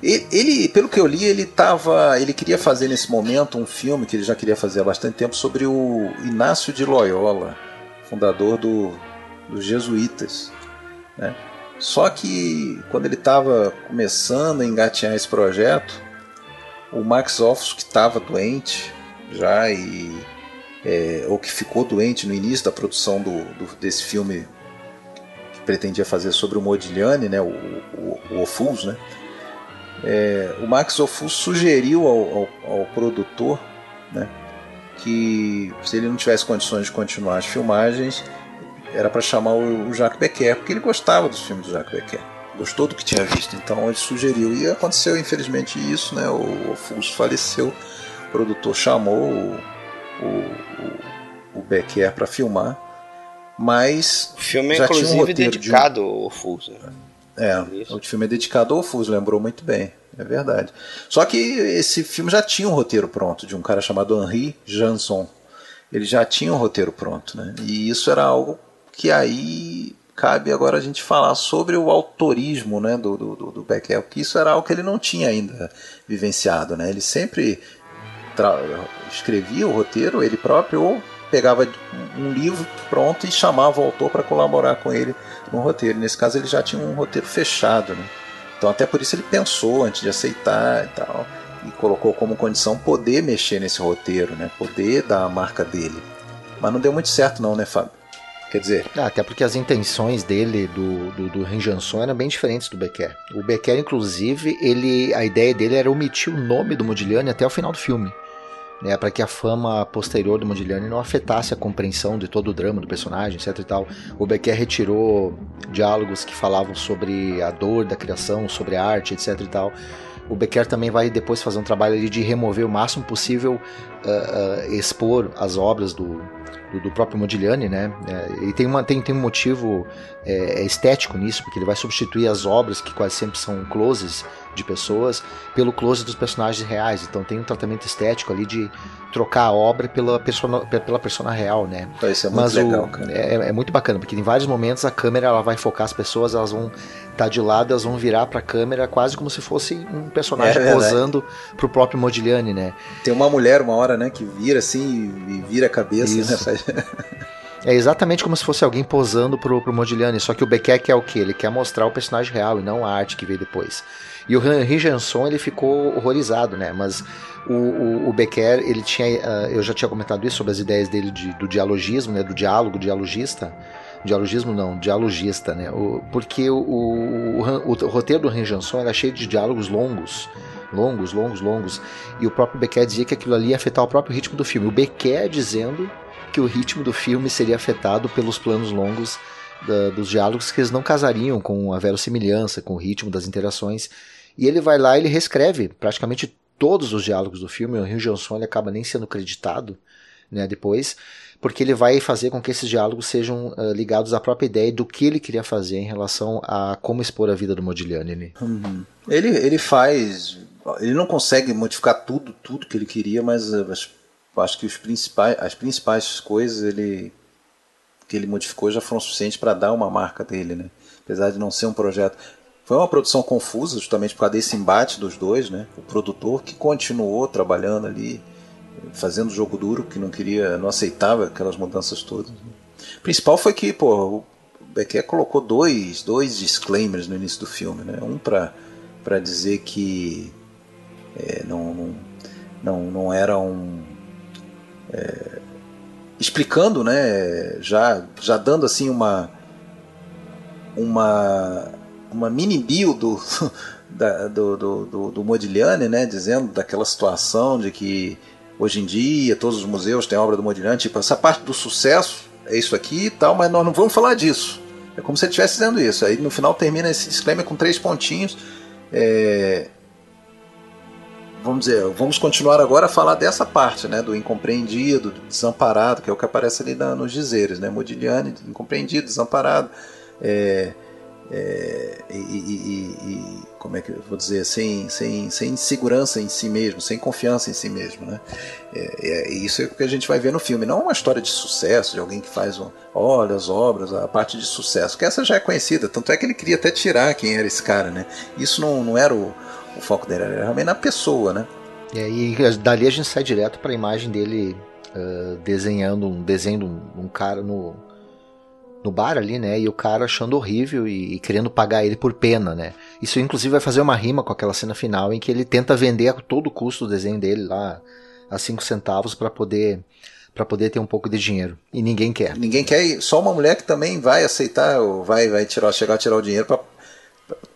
Ele, ele, pelo que eu li, ele tava, ele queria fazer nesse momento um filme que ele já queria fazer há bastante tempo sobre o Inácio de Loyola, fundador do, dos jesuítas, né? Só que quando ele estava começando a engatinhar esse projeto, o Max Offs, que estava doente já e é, ou que ficou doente no início da produção do, do, desse filme que pretendia fazer sobre o Modigliani, né, o, o, o Ofus, né, é, o Max Ofus sugeriu ao, ao, ao produtor né, que se ele não tivesse condições de continuar as filmagens, era para chamar o, o Jacques Becker, porque ele gostava dos filmes do Jacques Becker. Gostou do que tinha visto, então ele sugeriu. E aconteceu, infelizmente, isso, né? O Ofus faleceu, o produtor chamou o, o, o Becker para filmar, mas. O filme é inclusive um dedicado de um... ao Ofus. Né? É, o filme é dedicado ao Fuso, lembrou muito bem, é verdade. Só que esse filme já tinha um roteiro pronto, de um cara chamado Henri Janson. Ele já tinha um roteiro pronto, né? E isso era algo que aí cabe agora a gente falar sobre o autorismo né, do, do, do Becker, porque isso era algo que ele não tinha ainda vivenciado. Né? Ele sempre escrevia o roteiro, ele próprio, ou pegava um livro pronto e chamava o autor para colaborar com ele no roteiro. Nesse caso, ele já tinha um roteiro fechado. Né? Então, até por isso, ele pensou antes de aceitar e tal, e colocou como condição poder mexer nesse roteiro, né? poder dar a marca dele. Mas não deu muito certo, não, né, Fábio? Quer dizer. Ah, até porque as intenções dele, do, do, do Rinjanson, eram bem diferentes do Becker. O Becker, inclusive, ele, a ideia dele era omitir o nome do Modigliani até o final do filme né, para que a fama posterior do Modigliani não afetasse a compreensão de todo o drama do personagem, etc e tal. O Becker retirou diálogos que falavam sobre a dor da criação, sobre a arte, etc e tal. O Becker também vai depois fazer um trabalho de remover o máximo possível, uh, uh, expor as obras do, do, do próprio Modigliani, né? É, e tem, uma, tem, tem um motivo é, estético nisso, porque ele vai substituir as obras, que quase sempre são closes de pessoas, pelo close dos personagens reais. Então tem um tratamento estético ali de trocar a obra pela persona, pela persona real, né? Isso é muito Mas legal, o, é, é, muito bacana, porque em vários momentos a câmera ela vai focar as pessoas, elas vão estar tá de lado, elas vão virar para a câmera quase como se fosse um personagem é, posando pro próprio Modigliani, né? Tem uma mulher uma hora, né, que vira assim e vira a cabeça, né? É exatamente como se fosse alguém posando pro, pro Modigliani, só que o Becker quer o quê? Ele quer mostrar o personagem real e não a arte que veio depois. E o Henri Janson, ele ficou horrorizado, né? Mas o, o, o Becker, ele tinha, uh, eu já tinha comentado isso sobre as ideias dele de, do dialogismo, né? Do diálogo, dialogista. Dialogismo não, dialogista, né? O, porque o, o, o, roteiro do Henri Janson era cheio de diálogos longos, longos, longos, longos. E o próprio Becker dizia que aquilo ali ia afetar o próprio ritmo do filme. O Becker dizendo que o ritmo do filme seria afetado pelos planos longos da, dos diálogos que eles não casariam com a verossimilhança, com o ritmo das interações. E ele vai lá e ele reescreve praticamente todos os diálogos do filme. O Rio Johnson ele acaba nem sendo creditado né, depois, porque ele vai fazer com que esses diálogos sejam uh, ligados à própria ideia do que ele queria fazer em relação a como expor a vida do Modigliani. Uhum. Ele, ele faz. Ele não consegue modificar tudo, tudo que ele queria, mas uh, acho que os principais, as principais coisas ele, que ele modificou já foram suficientes para dar uma marca dele, né? Apesar de não ser um projeto. Foi uma produção confusa, justamente por causa desse embate dos dois, né? O produtor que continuou trabalhando ali, fazendo jogo duro, que não queria, não aceitava aquelas mudanças todas. Né? O principal foi que, pô, o Becker colocou dois, dois disclaimers no início do filme, né? Um para dizer que é, não, não, não, não era um é, explicando, né, já, já dando assim uma uma uma mini bio do, da, do, do, do, do Modigliani, né, dizendo daquela situação de que hoje em dia todos os museus têm obra do Modigliani, tipo, essa parte do sucesso é isso aqui e tal, mas nós não vamos falar disso. É como se ele estivesse dizendo isso. Aí no final termina esse disclaimer com três pontinhos. É, vamos dizer, vamos continuar agora a falar dessa parte, né, do incompreendido, do desamparado, que é o que aparece ali na, nos dizeres, né, Modigliani, incompreendido, desamparado, é, é, e, e, e, como é que eu vou dizer sem, sem, sem segurança em si mesmo, sem confiança em si mesmo, né? É, é, isso é o que a gente vai ver no filme. Não uma história de sucesso de alguém que faz um, olha as obras, a parte de sucesso, que essa já é conhecida. Tanto é que ele queria até tirar quem era esse cara, né? Isso não, não era o, o foco dele, era realmente na pessoa, né? E aí dali a gente sai direto para a imagem dele uh, desenhando um desenho de um, um cara no no bar ali, né? E o cara achando horrível e, e, querendo pagar ele por pena, né? Isso inclusive vai fazer uma rima com aquela cena final em que ele tenta vender a todo custo o desenho dele lá a 5 centavos para poder para poder ter um pouco de dinheiro. E ninguém quer. Ninguém quer, só uma mulher que também vai aceitar, ou vai vai tirar, chegar a tirar o dinheiro para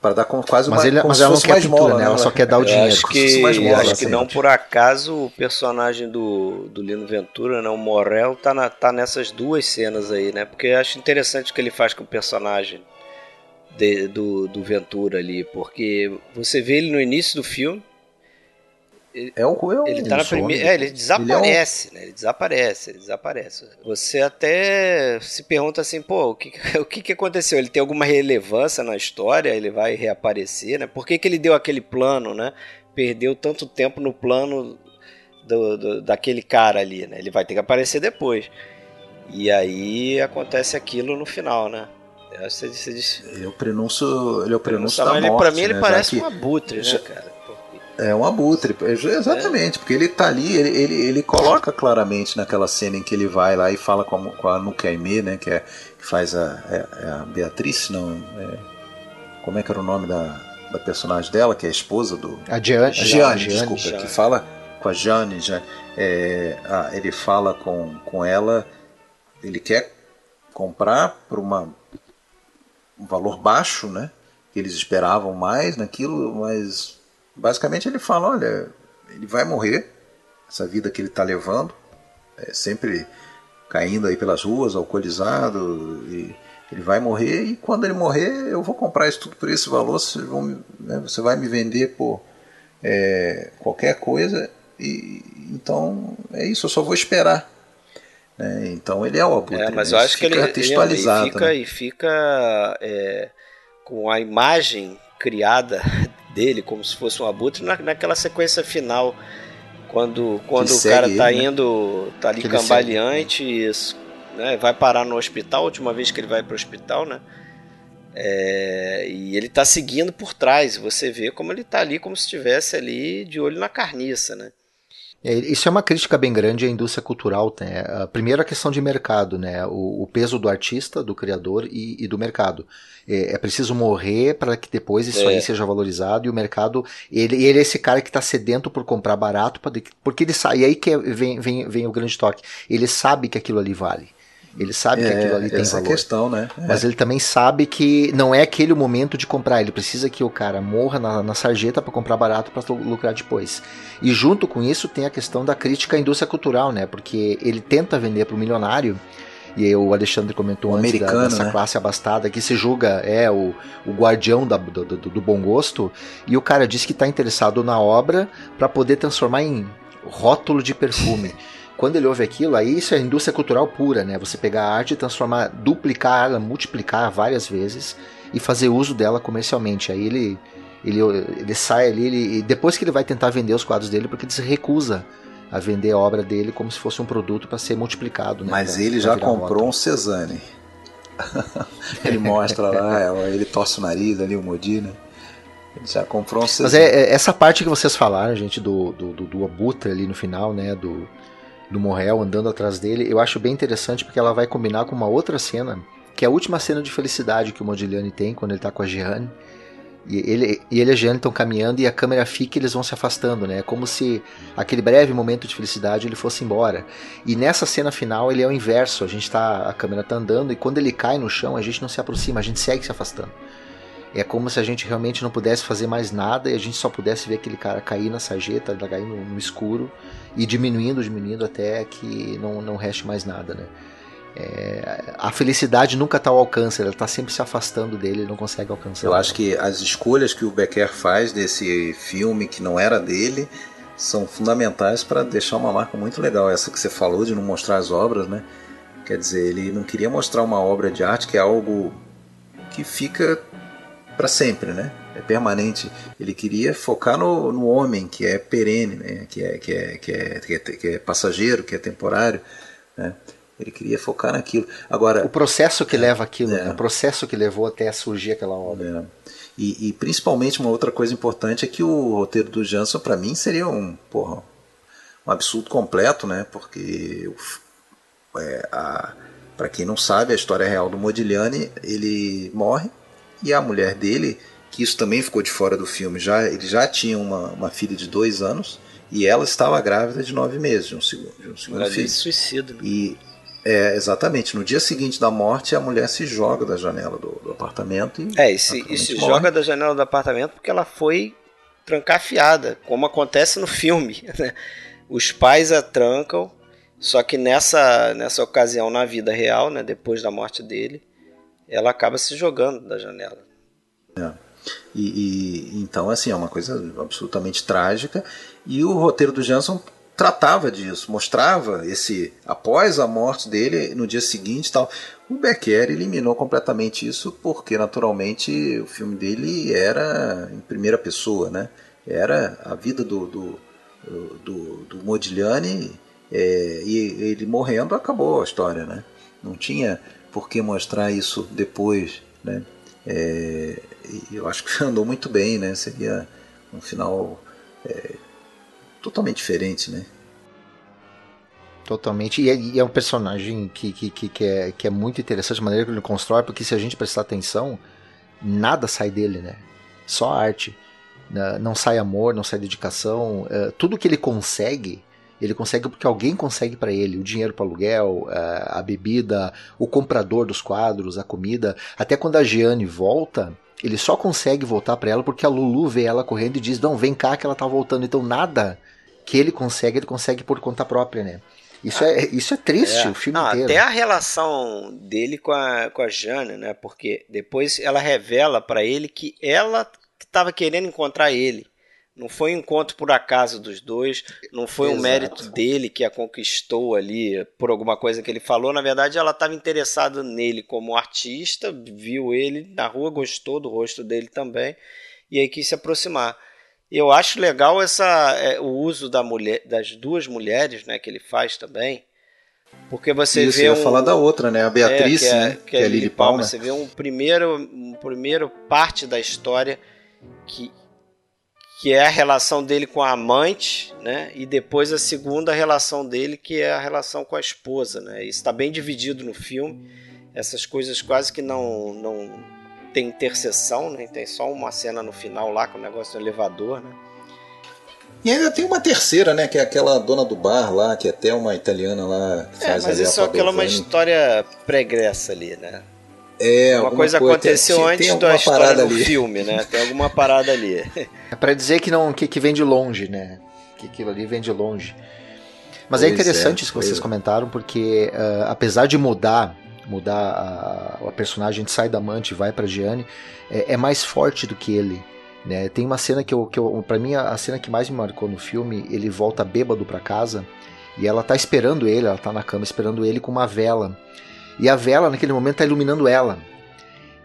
para dar quase mas uma ele, mas ela não quer pintura, mola, né? Ela só quer dar o dinheiro. Acho que, mola, acho que não por acaso o personagem do, do Lino Ventura, né, o Morel, tá, na, tá nessas duas cenas aí, né? Porque eu acho interessante o que ele faz com o personagem de, do, do Ventura ali, porque você vê ele no início do filme, ele, é o é ele tá na primeira. É, ele desaparece, ele é um... né? Ele desaparece, ele desaparece. Você até se pergunta assim, pô, o que, o que, que aconteceu? Ele tem alguma relevância na história? Ele vai reaparecer, né? Por que, que ele deu aquele plano, né? Perdeu tanto tempo no plano do, do, daquele cara ali, né? Ele vai ter que aparecer depois. E aí acontece aquilo no final, né? Você, você diz... Ele é o prenúncio, ele é o prenúncio da ele, morte. Pra mim ele né? parece que... um abutre, né, cara? É um abutre, exatamente, é. porque ele tá ali, ele, ele, ele coloca claramente naquela cena em que ele vai lá e fala com a, com a Nuka Aimee, né, que, é, que faz a, é, é a Beatriz, não, é, como é que era o nome da, da personagem dela, que é a esposa do... A Gianni. Gianni, desculpa, Gianni. que fala com a Jane, já, é, ah, ele fala com, com ela, ele quer comprar por uma, um valor baixo, né, que eles esperavam mais naquilo, mas Basicamente ele fala, olha, ele vai morrer, essa vida que ele está levando, é sempre caindo aí pelas ruas, alcoolizado, e ele vai morrer e quando ele morrer eu vou comprar isso tudo por esse valor, você, vão, né, você vai me vender por é, qualquer coisa, e então é isso, eu só vou esperar. Né? Então ele é óbvio. É, mas né? eu acho que ele, textualizado, ele fica, né? e fica é, com a imagem criada dele, como se fosse um abutre, na, naquela sequência final, quando, quando o cara tá ele, né? indo, tá ali que cambaleante, isso, né, vai parar no hospital, a última vez que ele vai para o hospital, né? É, e ele tá seguindo por trás, você vê como ele tá ali, como se estivesse ali de olho na carniça, né? É, isso é uma crítica bem grande à indústria cultural. Né? A primeira questão de mercado, né? o, o peso do artista, do criador e, e do mercado. É, é, preciso morrer para que depois isso é. aí seja valorizado e o mercado. Ele, ele é esse cara que está sedento por comprar barato, pra, porque ele sabe. E aí que é, vem, vem, vem o grande toque. Ele sabe que aquilo ali vale. Ele sabe é, que aquilo ali tem essa valor. questão, né? É. Mas ele também sabe que não é aquele o momento de comprar. Ele precisa que o cara morra na, na sarjeta para comprar barato para lucrar depois. E junto com isso tem a questão da crítica à indústria cultural, né? Porque ele tenta vender para o milionário. E o Alexandre comentou o antes da, dessa né? classe abastada que se julga é o, o guardião da, do, do, do bom gosto. E o cara diz que está interessado na obra para poder transformar em rótulo de perfume. quando ele ouve aquilo, aí isso é indústria cultural pura, né? Você pegar a arte, transformar, duplicar ela, multiplicar várias vezes e fazer uso dela comercialmente. Aí ele ele, ele sai ali, ele, depois que ele vai tentar vender os quadros dele, porque ele se recusa a vender a obra dele como se fosse um produto para ser multiplicado. Né, Mas pra, ele já comprou um Cezanne. ele mostra lá, é, ele torce o nariz ali, o Modir, né? Ele já comprou um Cezanne. Mas é, é, essa parte que vocês falaram, gente, do, do, do, do Abutre ali no final, né? Do, do Morrel andando atrás dele, eu acho bem interessante porque ela vai combinar com uma outra cena, que é a última cena de felicidade que o Modigliani tem quando ele tá com a Jeanne. E ele, e ele e a Jeanne estão caminhando e a câmera fica e eles vão se afastando, né? É como se aquele breve momento de felicidade ele fosse embora. E nessa cena final ele é o inverso, a gente tá a câmera tá andando e quando ele cai no chão, a gente não se aproxima, a gente segue se afastando. É como se a gente realmente não pudesse fazer mais nada e a gente só pudesse ver aquele cara cair na sarjeta, cair no, no escuro e diminuindo, diminuindo até que não, não reste mais nada, né? É, a felicidade nunca está ao alcance, ela está sempre se afastando dele, ele não consegue alcançar. Eu acho que as escolhas que o Becker faz desse filme que não era dele são fundamentais para deixar uma marca muito legal. Essa que você falou de não mostrar as obras, né? Quer dizer, ele não queria mostrar uma obra de arte que é algo que fica para sempre, né? É permanente. Ele queria focar no, no homem que é perene, né? Que é que é, que é, que é, que é passageiro, que é temporário, né? Ele queria focar naquilo. Agora o processo que é, leva aquilo, é, né? o processo que levou até surgir aquela obra. É. E, e, principalmente uma outra coisa importante é que o roteiro do Jansson para mim seria um porra, um absurdo completo, né? Porque é, para quem não sabe a história real do Modigliani, ele morre e a mulher dele, que isso também ficou de fora do filme, já ele já tinha uma, uma filha de dois anos e ela estava grávida de nove meses de um segundo, de um segundo filho. suicídio. Né? E é, exatamente. No dia seguinte da morte, a mulher se joga da janela do, do apartamento e. É, e se, e se joga da janela do apartamento porque ela foi trancafiada, como acontece no filme. Né? Os pais a trancam, só que nessa, nessa ocasião, na vida real, né, depois da morte dele, ela acaba se jogando da janela. É. E, e, então, assim, é uma coisa absolutamente trágica. E o roteiro do Jansson tratava disso, mostrava esse após a morte dele no dia seguinte tal. O Becker eliminou completamente isso porque naturalmente o filme dele era em primeira pessoa, né? Era a vida do do, do, do Modigliani é, e ele morrendo acabou a história, né? Não tinha por que mostrar isso depois, né? É, eu acho que andou muito bem, né? Seria um final é, totalmente diferente, né? Totalmente. E é, é um personagem que, que, que, que, é, que é muito interessante a maneira que ele constrói, porque se a gente prestar atenção, nada sai dele, né? Só arte. Né? Não sai amor, não sai dedicação. É, tudo que ele consegue, ele consegue porque alguém consegue para ele. O dinheiro para aluguel, a bebida, o comprador dos quadros, a comida. Até quando a Gianni volta, ele só consegue voltar para ela porque a Lulu vê ela correndo e diz: Não, vem cá que ela tá voltando. Então nada que ele consegue, ele consegue por conta própria, né? Isso, é, isso é triste, é. o filme Não, inteiro. Até a relação dele com a, com a Jane, né? Porque depois ela revela para ele que ela estava querendo encontrar ele. Não foi um encontro por acaso dos dois, não foi Exato. um mérito dele que a conquistou ali por alguma coisa que ele falou. Na verdade, ela estava interessada nele como artista, viu ele na rua, gostou do rosto dele também, e aí quis se aproximar. Eu acho legal essa, é, o uso da mulher, das duas mulheres né, que ele faz também. Porque você Isso, vê. Você um, falar da outra, né? A Beatriz, é, que é, né? Que é, que é Lili Palmer. Você vê um primeiro, um primeiro parte da história que, que é a relação dele com a amante, né? E depois a segunda relação dele, que é a relação com a esposa, né? Isso está bem dividido no filme. Essas coisas quase que não, não tem interseção, né? Tem só uma cena no final lá com o negócio do elevador, né? E ainda tem uma terceira, né? Que é aquela dona do bar lá, que é até uma italiana lá é, faz mas isso é aquela uma história pregressa ali, né? É, uma coisa, coisa aconteceu tem, antes tem da história do ali. filme, né? Tem alguma parada ali. É para dizer que não que, que vem de longe, né? Que aquilo ali vem de longe. Mas é pois é interessante é, isso que vocês é. comentaram, porque uh, apesar de mudar mudar a, a personagem sai da Amante e vai para Gianni, é, é, mais forte do que ele. Né? Tem uma cena que eu, que eu para mim a cena que mais me marcou no filme, ele volta bêbado para casa e ela tá esperando ele, ela tá na cama esperando ele com uma vela. E a vela naquele momento tá iluminando ela.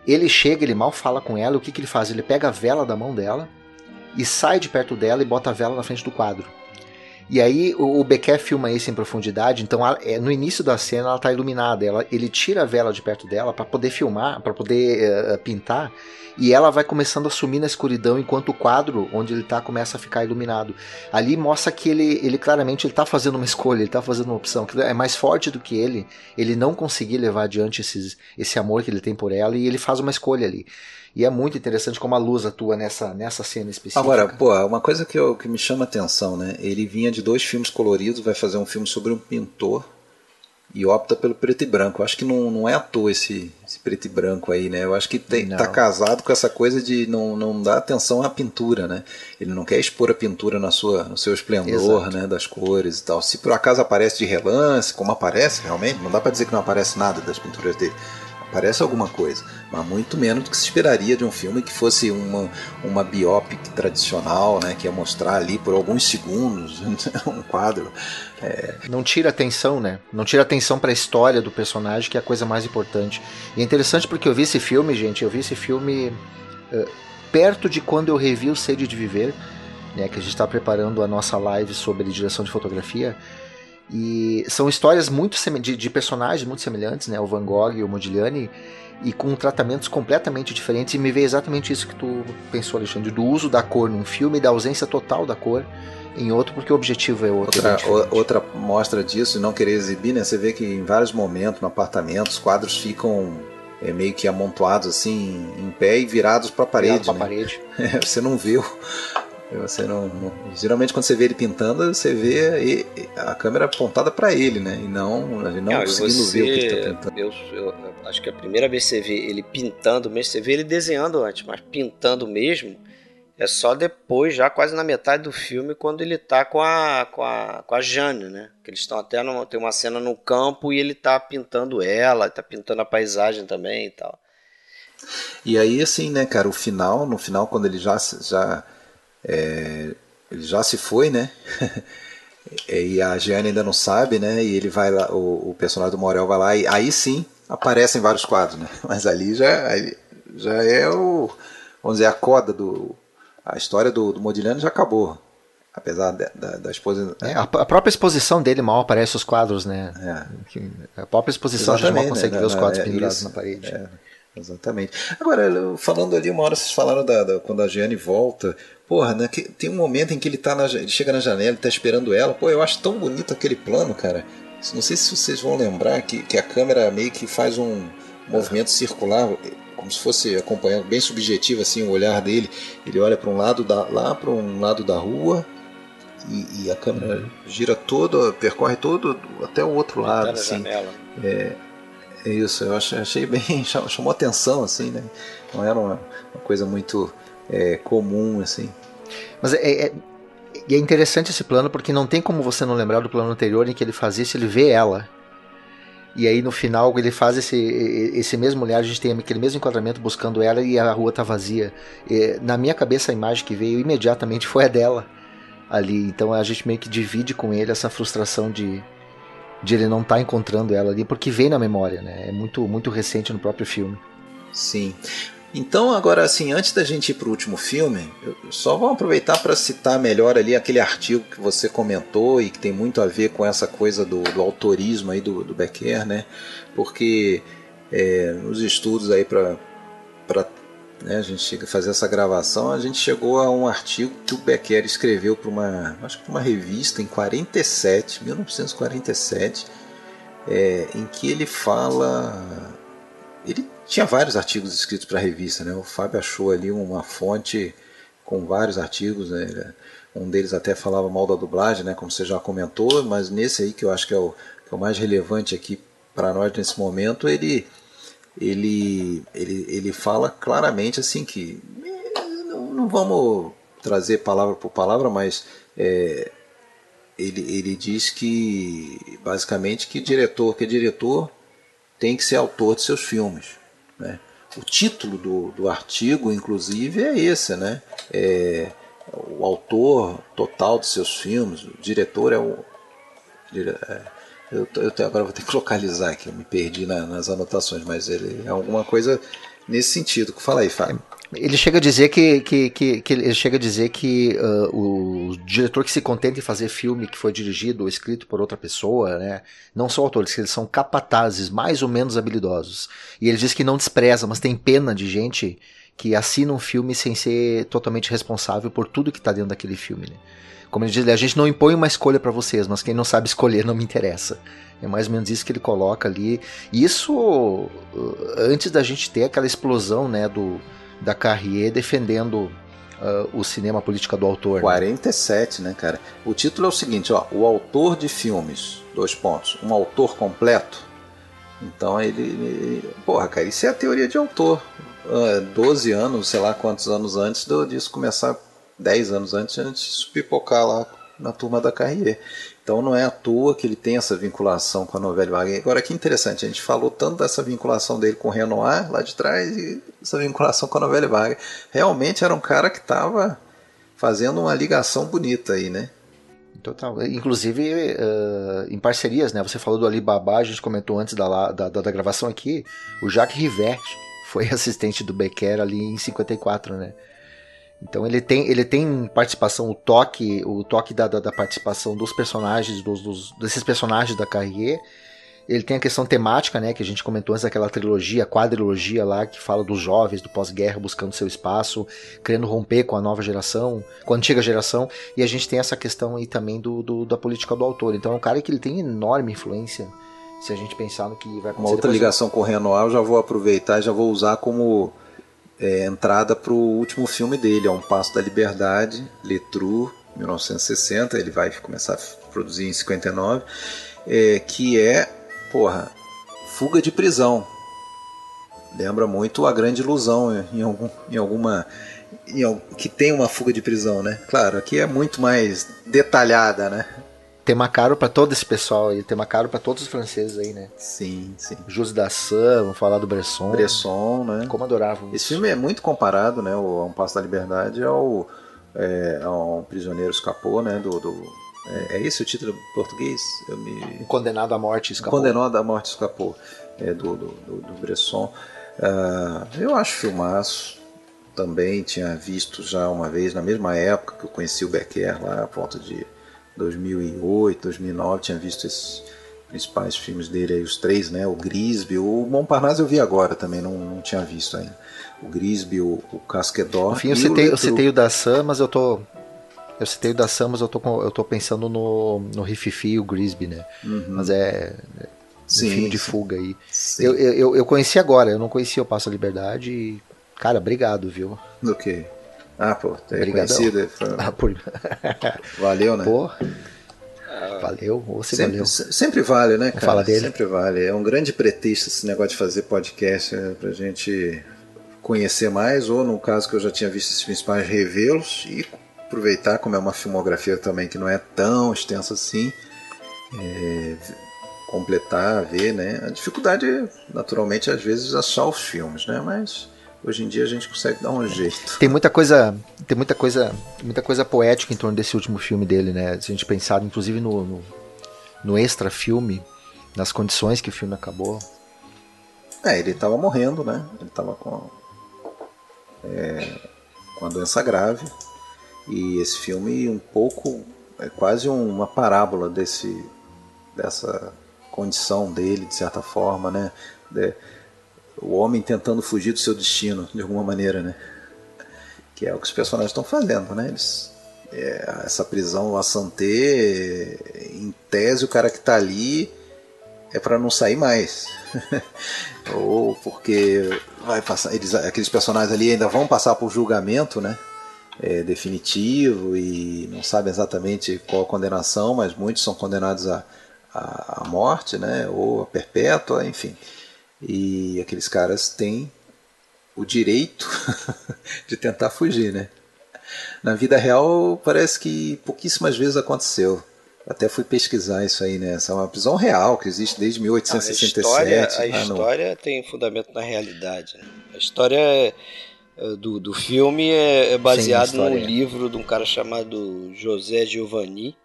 Ele chega, ele mal fala com ela, o que, que ele faz? Ele pega a vela da mão dela e sai de perto dela e bota a vela na frente do quadro. E aí o, o Becker filma isso em profundidade, então é, no início da cena ela está iluminada, ela, ele tira a vela de perto dela para poder filmar, para poder uh, pintar, e ela vai começando a sumir na escuridão enquanto o quadro onde ele está começa a ficar iluminado. Ali mostra que ele, ele claramente ele tá fazendo uma escolha, ele está fazendo uma opção que é mais forte do que ele, ele não conseguir levar adiante esses, esse amor que ele tem por ela e ele faz uma escolha ali. E é muito interessante como a luz atua nessa, nessa cena específica. Agora, pô, uma coisa que, eu, que me chama atenção, né? Ele vinha de dois filmes coloridos, vai fazer um filme sobre um pintor e opta pelo preto e branco. Eu acho que não, não é à toa esse, esse preto e branco aí, né? Eu acho que tem, tá casado com essa coisa de não, não dar atenção à pintura, né? Ele não quer expor a pintura na sua, no seu esplendor, Exato. né? Das cores e tal. Se por acaso aparece de relance, como aparece realmente, não dá para dizer que não aparece nada das pinturas dele parece alguma coisa, mas muito menos do que se esperaria de um filme que fosse uma, uma biopic tradicional, né, que ia mostrar ali por alguns segundos um quadro. É... Não tira atenção, né? Não tira atenção para a história do personagem, que é a coisa mais importante. E é interessante porque eu vi esse filme, gente, eu vi esse filme uh, perto de quando eu revi o Sede de Viver, né, que a gente está preparando a nossa live sobre direção de fotografia. E são histórias muito de, de, personagens muito semelhantes, né, o Van Gogh e o Modigliani, e com tratamentos completamente diferentes. E me veio exatamente isso que tu pensou, Alexandre, do uso da cor num filme e da ausência total da cor em outro, porque o objetivo é outro. Outra, é outra mostra disso, e não querer exibir, né? Você vê que em vários momentos no apartamento os quadros ficam é, meio que amontoados assim, em pé e virados para a parede. Né? parede. você não viu. Você não, não, geralmente quando você vê ele pintando, você vê a câmera apontada para ele, né? E não, não, não conseguindo você, ver o que ele tá pintando. Eu, eu, acho que a primeira vez que você vê ele pintando mesmo, você vê ele desenhando antes, mas pintando mesmo, é só depois, já quase na metade do filme, quando ele tá com a, com a, com a Jane, né? Que eles estão até no, tem uma cena no campo e ele tá pintando ela, tá pintando a paisagem também e tal. E aí, assim, né, cara, o final, no final, quando ele já, já, é, ele já se foi, né? e a Jane ainda não sabe, né? E ele vai lá, o, o personagem do Morel vai lá e aí sim aparecem vários quadros, né? Mas ali já, já é o, vamos dizer, a coda do, a história do, do Modigliani já acabou. Apesar da, da, da exposição. É, a, a, própria exposição dele mal aparece os quadros, né? É. A própria exposição Exatamente, a gente mal consegue né? ver os quadros é, pendurados isso, na parede. É, exatamente. Agora, falando ali, uma hora vocês falaram da, da quando a Gianni volta. Porra, né, que, tem um momento em que ele, tá na, ele chega na janela, ele tá esperando ela. Pô, eu acho tão bonito aquele plano, cara. Não sei se vocês vão lembrar que, que a câmera meio que faz um movimento circular como se fosse acompanhando bem subjetivo assim o olhar dele. Ele olha para um lado da, lá para um lado da rua e, e, a câmera gira toda, percorre todo até o outro lado. Assim. É isso, eu achei, bem, chamou atenção assim, né? Não era uma, uma coisa muito é, comum assim. Mas é, é, é interessante esse plano porque não tem como você não lembrar do plano anterior em que ele faz isso, ele vê ela e aí no final ele faz esse, esse mesmo olhar, a gente tem aquele mesmo enquadramento buscando ela e a rua tá vazia. E, na minha cabeça a imagem que veio imediatamente foi a dela ali. Então a gente meio que divide com ele essa frustração de, de ele não estar tá encontrando ela ali, porque vem na memória, né? É muito, muito recente no próprio filme. Sim. Então, agora, assim, antes da gente ir para o último filme, só vamos aproveitar para citar melhor ali aquele artigo que você comentou e que tem muito a ver com essa coisa do, do autorismo aí do, do Becker, né? Porque é, nos estudos aí para né, a gente fazer essa gravação, a gente chegou a um artigo que o Becker escreveu para uma, acho que uma revista em 47, 1947, é, em que ele fala ele tinha vários artigos escritos para a revista, né? O Fábio achou ali uma fonte com vários artigos, né? Um deles até falava mal da dublagem, né? Como você já comentou, mas nesse aí que eu acho que é o, que é o mais relevante aqui para nós nesse momento, ele ele ele, ele fala claramente assim que não, não vamos trazer palavra por palavra, mas é, ele, ele diz que basicamente que diretor que é diretor tem que ser autor de seus filmes. Né? O título do, do artigo, inclusive, é esse, né? É, o autor total de seus filmes, o diretor é o. É, eu, eu agora vou ter que localizar aqui, eu me perdi na, nas anotações, mas ele é alguma coisa nesse sentido. Fala aí, Fábio. Ele chega a dizer que, que, que, que ele chega a dizer que uh, o diretor que se contenta em fazer filme que foi dirigido ou escrito por outra pessoa, né, não são autores, eles são capatazes mais ou menos habilidosos. E ele diz que não despreza, mas tem pena de gente que assina um filme sem ser totalmente responsável por tudo que está dentro daquele filme. Né? Como ele diz, a gente não impõe uma escolha para vocês, mas quem não sabe escolher não me interessa. É mais ou menos isso que ele coloca ali. Isso uh, antes da gente ter aquela explosão, né, do da Carrier defendendo uh, o cinema política do autor. 47, né? né, cara? O título é o seguinte, ó, o autor de filmes, dois pontos, um autor completo. Então ele, ele porra, cara, isso é a teoria de autor. Uh, 12 anos, sei lá quantos anos antes disso começar, 10 anos antes, a gente se pipocar lá na turma da Carrier. Então não é à toa que ele tem essa vinculação com a novela Wagner. Agora que interessante, a gente falou tanto dessa vinculação dele com o Renoir lá de trás e essa vinculação com a novela Wagner. Realmente era um cara que estava fazendo uma ligação bonita aí, né? Total. Inclusive uh, em parcerias, né? Você falou do Alibaba, a gente comentou antes da, da, da, da gravação aqui, o Jacques Rivert foi assistente do Becker ali em 54, né? Então ele tem, ele tem participação, o toque, o toque da, da, da participação dos personagens, dos, dos, desses personagens da Carrier. Ele tem a questão temática, né, que a gente comentou antes daquela trilogia, quadrilogia lá, que fala dos jovens do pós-guerra buscando seu espaço, querendo romper com a nova geração, com a antiga geração. E a gente tem essa questão aí também do, do da política do autor. Então é um cara que ele tem enorme influência se a gente pensar no que vai acontecer. Uma outra ligação com o Renoir eu já vou aproveitar e já vou usar como é, entrada para o último filme dele, é Um Passo da Liberdade, Letru, 1960, ele vai começar a produzir em 59, é, que é, porra, Fuga de Prisão. Lembra muito A Grande Ilusão em, algum, em alguma em, que tem uma fuga de prisão, né? Claro, aqui é muito mais detalhada, né? Tema caro para todo esse pessoal aí, tema caro para todos os franceses aí, né? Sim, sim. José Dassin, vamos falar do Bresson. Bresson, né? Como adoravam. Esse filme é muito comparado, né, o Um Passo da Liberdade ao, é, ao Um Prisioneiro Escapou, né, do... do é, é, esse o título português? Eu me... Um condenado à morte escapou. Condenado à morte escapou, é, do, do, do, do Bresson. Uh, eu acho filmaço também tinha visto já uma vez, na mesma época que eu conheci o Becker lá, a ponto de 2008, 2009, tinha visto esses principais filmes dele aí, os três, né? O Grisby, o Montparnasse eu vi agora também, não, não tinha visto ainda. O Grisby, o, o Casquedor. Enfim, eu citei, o eu citei o da Sam, mas eu tô. Eu citei o da Sam, mas eu tô, eu tô pensando no, no Rififi e o Grisby, né? Uhum. Mas é. é sim, um filme de sim. fuga aí. Eu, eu, eu conheci agora, eu não conhecia o Passo a Liberdade e. Cara, obrigado, viu? Do quê? Ah, pô, é reconhecido. Foi... Ah, por... Valeu, né? Pô, valeu, você sempre, valeu. Sempre vale, né, cara? Fala dele. Sempre vale. É um grande pretexto esse negócio de fazer podcast né, pra gente conhecer mais, ou no caso que eu já tinha visto esses principais, revê-los e aproveitar, como é uma filmografia também que não é tão extensa assim, é, completar, ver, né? A dificuldade, naturalmente, às vezes, achar os filmes, né? Mas Hoje em dia a gente consegue dar um jeito. Tem muita coisa, tem muita coisa, muita coisa poética em torno desse último filme dele, né? Se a gente pensar, inclusive no, no, no extra filme, nas condições que o filme acabou. É, ele estava morrendo, né? Ele estava com é, com a doença grave e esse filme um pouco é quase uma parábola desse dessa condição dele de certa forma, né? De, o homem tentando fugir do seu destino, de alguma maneira, né? Que é o que os personagens estão fazendo, né? Eles, é, essa prisão a Santé, em tese, o cara que está ali é para não sair mais. Ou porque vai passar, eles, aqueles personagens ali ainda vão passar por julgamento, né? É, definitivo e não sabe exatamente qual a condenação, mas muitos são condenados à, à morte, né? Ou a perpétua, enfim. E aqueles caras têm o direito de tentar fugir, né? Na vida real, parece que pouquíssimas vezes aconteceu. Até fui pesquisar isso aí, né? Essa é uma prisão real que existe desde 1867. A história, a história no... tem fundamento na realidade. Né? A história é, do, do filme é, é baseada num livro de um cara chamado José Giovanni,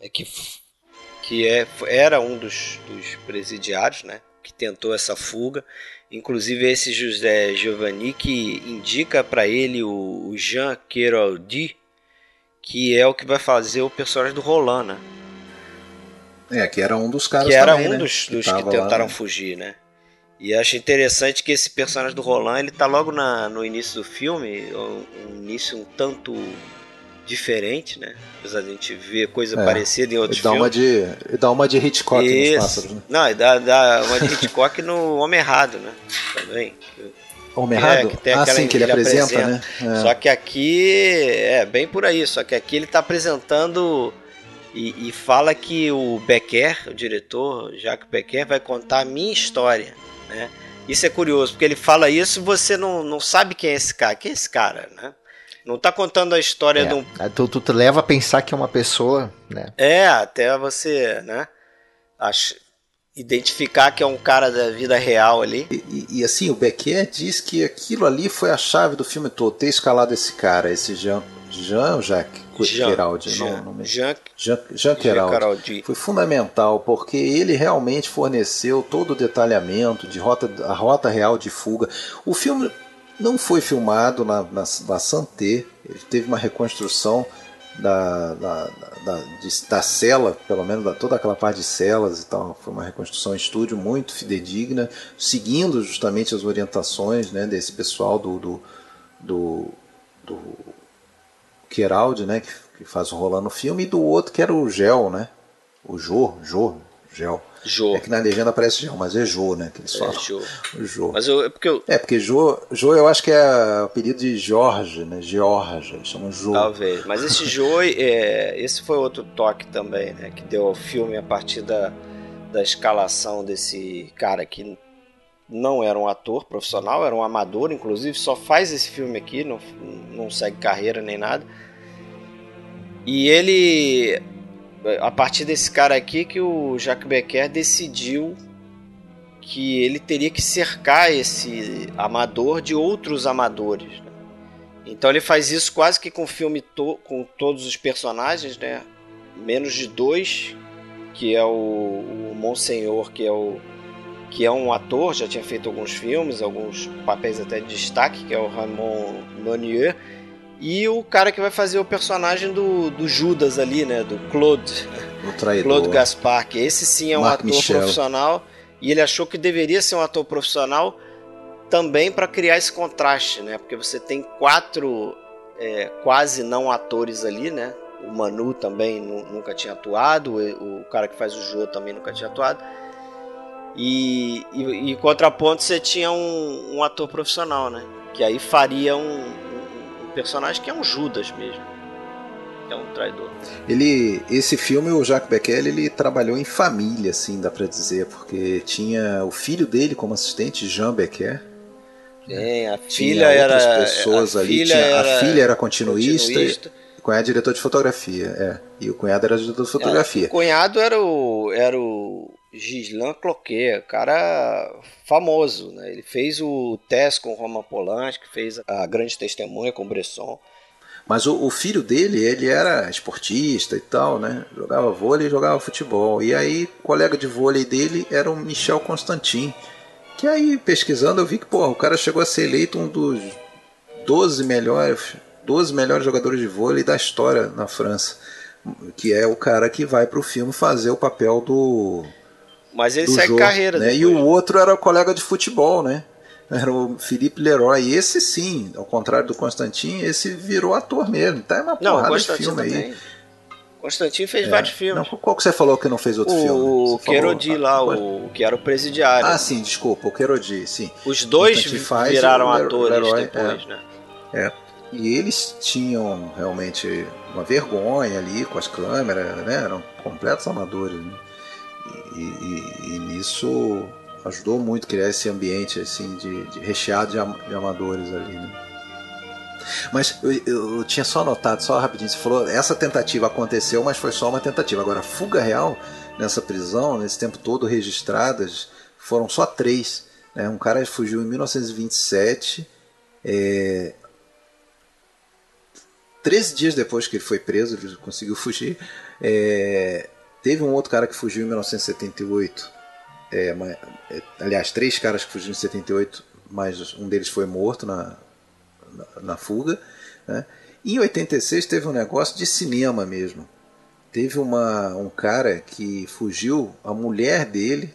é que, que é, era um dos, dos presidiários, né? Que tentou essa fuga. Inclusive esse José Giovanni que indica para ele o, Jean Queraldi, que é o que vai fazer o personagem do Roland, né? É, que era um dos caras que era um né? dos, dos que, que tentaram lá, né? fugir, né? E acho interessante que esse personagem do Roland, ele tá logo na, no início do filme, um, um início um tanto diferente, né? Apesar de a gente ver coisa é, parecida em outros dá filmes. Uma de, dá uma de Hitchcock Isso. nos pássaros, né? Não, e dá, dá uma de Hitchcock no Homem Errado, né? Também. Homem Errado? É, ah, sim, que ele, ele apresenta, apresenta, né? É. Só que aqui é bem por aí, só que aqui ele está apresentando e, e, fala que o Becker, o diretor, Jacques Becker, vai contar a minha história, né? Isso é curioso, porque ele fala isso e você não, não sabe quem é esse cara. Quem é esse cara, né? Não tá contando a história é, de um. Tu, tu, tu leva a pensar que é uma pessoa, né? É, até você, né? Acho, identificar que é um cara da vida real ali. E, e, e, assim, o Becker diz que aquilo ali foi a chave do filme todo, ter escalado esse cara, esse Jean, Jean ou Jacques? Geraldi. Jean, não, não Jean, Jean, Jean Geraldi. Foi fundamental porque ele realmente forneceu todo o detalhamento de rota, a rota real de fuga. O filme não foi filmado na, na, na Santé, ele teve uma reconstrução da, da, da, da cela, pelo menos da, toda aquela parte de celas e tal. Foi uma reconstrução em estúdio muito fidedigna, seguindo justamente as orientações né, desse pessoal do, do, do, do Keraldi, né, que, que faz o rolando filme, e do outro que era o Gel, né? O Jô, Jô, Gel. Jô. É que na legenda aparece Gel, mas é Jô, né? Que eles falam. É, Jô. O Jô. Mas eu, é porque eu... É, porque Jô, Jô eu acho que é o apelido de Jorge, né? George, chamam Jô. Talvez. Mas esse Jô, é, esse foi outro toque também, né? Que deu ao filme a partir da, da escalação desse cara que não era um ator profissional, era um amador, inclusive só faz esse filme aqui, não, não segue carreira nem nada. E ele a partir desse cara aqui que o Jacques Becker decidiu que ele teria que cercar esse amador de outros amadores. Né? Então ele faz isso quase que com o filme to com todos os personagens, né? Menos de dois, que é o, o Monsenhor, que é o que é um ator, já tinha feito alguns filmes, alguns papéis até de destaque, que é o Ramon Monier e o cara que vai fazer o personagem do, do Judas ali, né? Do Claude. O traidor. Claude Gaspar, que esse sim é um Mark ator Michel. profissional. E ele achou que deveria ser um ator profissional também para criar esse contraste, né? Porque você tem quatro é, quase não atores ali, né? O Manu também nunca tinha atuado, o cara que faz o Jô também nunca tinha atuado. E, e, e em contraponto você tinha um, um ator profissional, né? Que aí faria um, personagem que é um Judas mesmo. É um traidor. Ele, esse filme, o Jacques Becker, ele trabalhou em família, assim, dá para dizer, porque tinha o filho dele como assistente, Jean Becker. É, a filha era. pessoas a ali. Filha tinha, era a filha era continuista. continuista. o cunhado é diretor de fotografia, é. E o cunhado era diretor de fotografia. É, o cunhado era o, era o Gislan Cloquet, cara famoso, né? Ele fez o teste com Roman Polanski, fez a Grande Testemunha com Bresson. Mas o, o, filho dele, ele era esportista e tal, né? Jogava vôlei jogava futebol. E aí, colega de vôlei dele era o Michel Constantin. Que aí, pesquisando, eu vi que, porra, o cara chegou a ser eleito um dos 12 melhores, 12 melhores jogadores de vôlei da história na França. Que é o cara que vai pro filme fazer o papel do mas ele segue jogo, carreira. Né? E o outro era o colega de futebol, né? Era o Felipe Leroy. E esse sim, ao contrário do Constantin, esse virou ator mesmo. Tá uma não, porrada de filme também. aí. Constantin fez é. vários filmes. Não, qual que você falou que não fez outro o, filme? O Querodi lá, o, que era o presidiário. Ah, sim, desculpa, o Querodi, sim. Os dois viraram atores Leroy, depois, é, né? É. E eles tinham realmente uma vergonha ali com as câmeras, né? Eram completos amadores, né? E, e, e, nisso ajudou muito criar esse ambiente assim de, de recheado de, de, amadores ali. Né? Mas eu, eu, tinha só notado, só rapidinho, você falou, essa tentativa aconteceu, mas foi só uma tentativa. Agora, fuga real nessa prisão, nesse tempo todo registradas, foram só três. Né? Um cara fugiu em 1927, é, 13 dias depois que ele foi preso, ele conseguiu fugir. É, Teve um outro cara que fugiu em 1978. É, é, aliás, três caras que fugiram em 78, mas um deles foi morto na, na, na fuga. Né? Em 86 teve um negócio de cinema mesmo. Teve uma, um cara que fugiu, a mulher dele,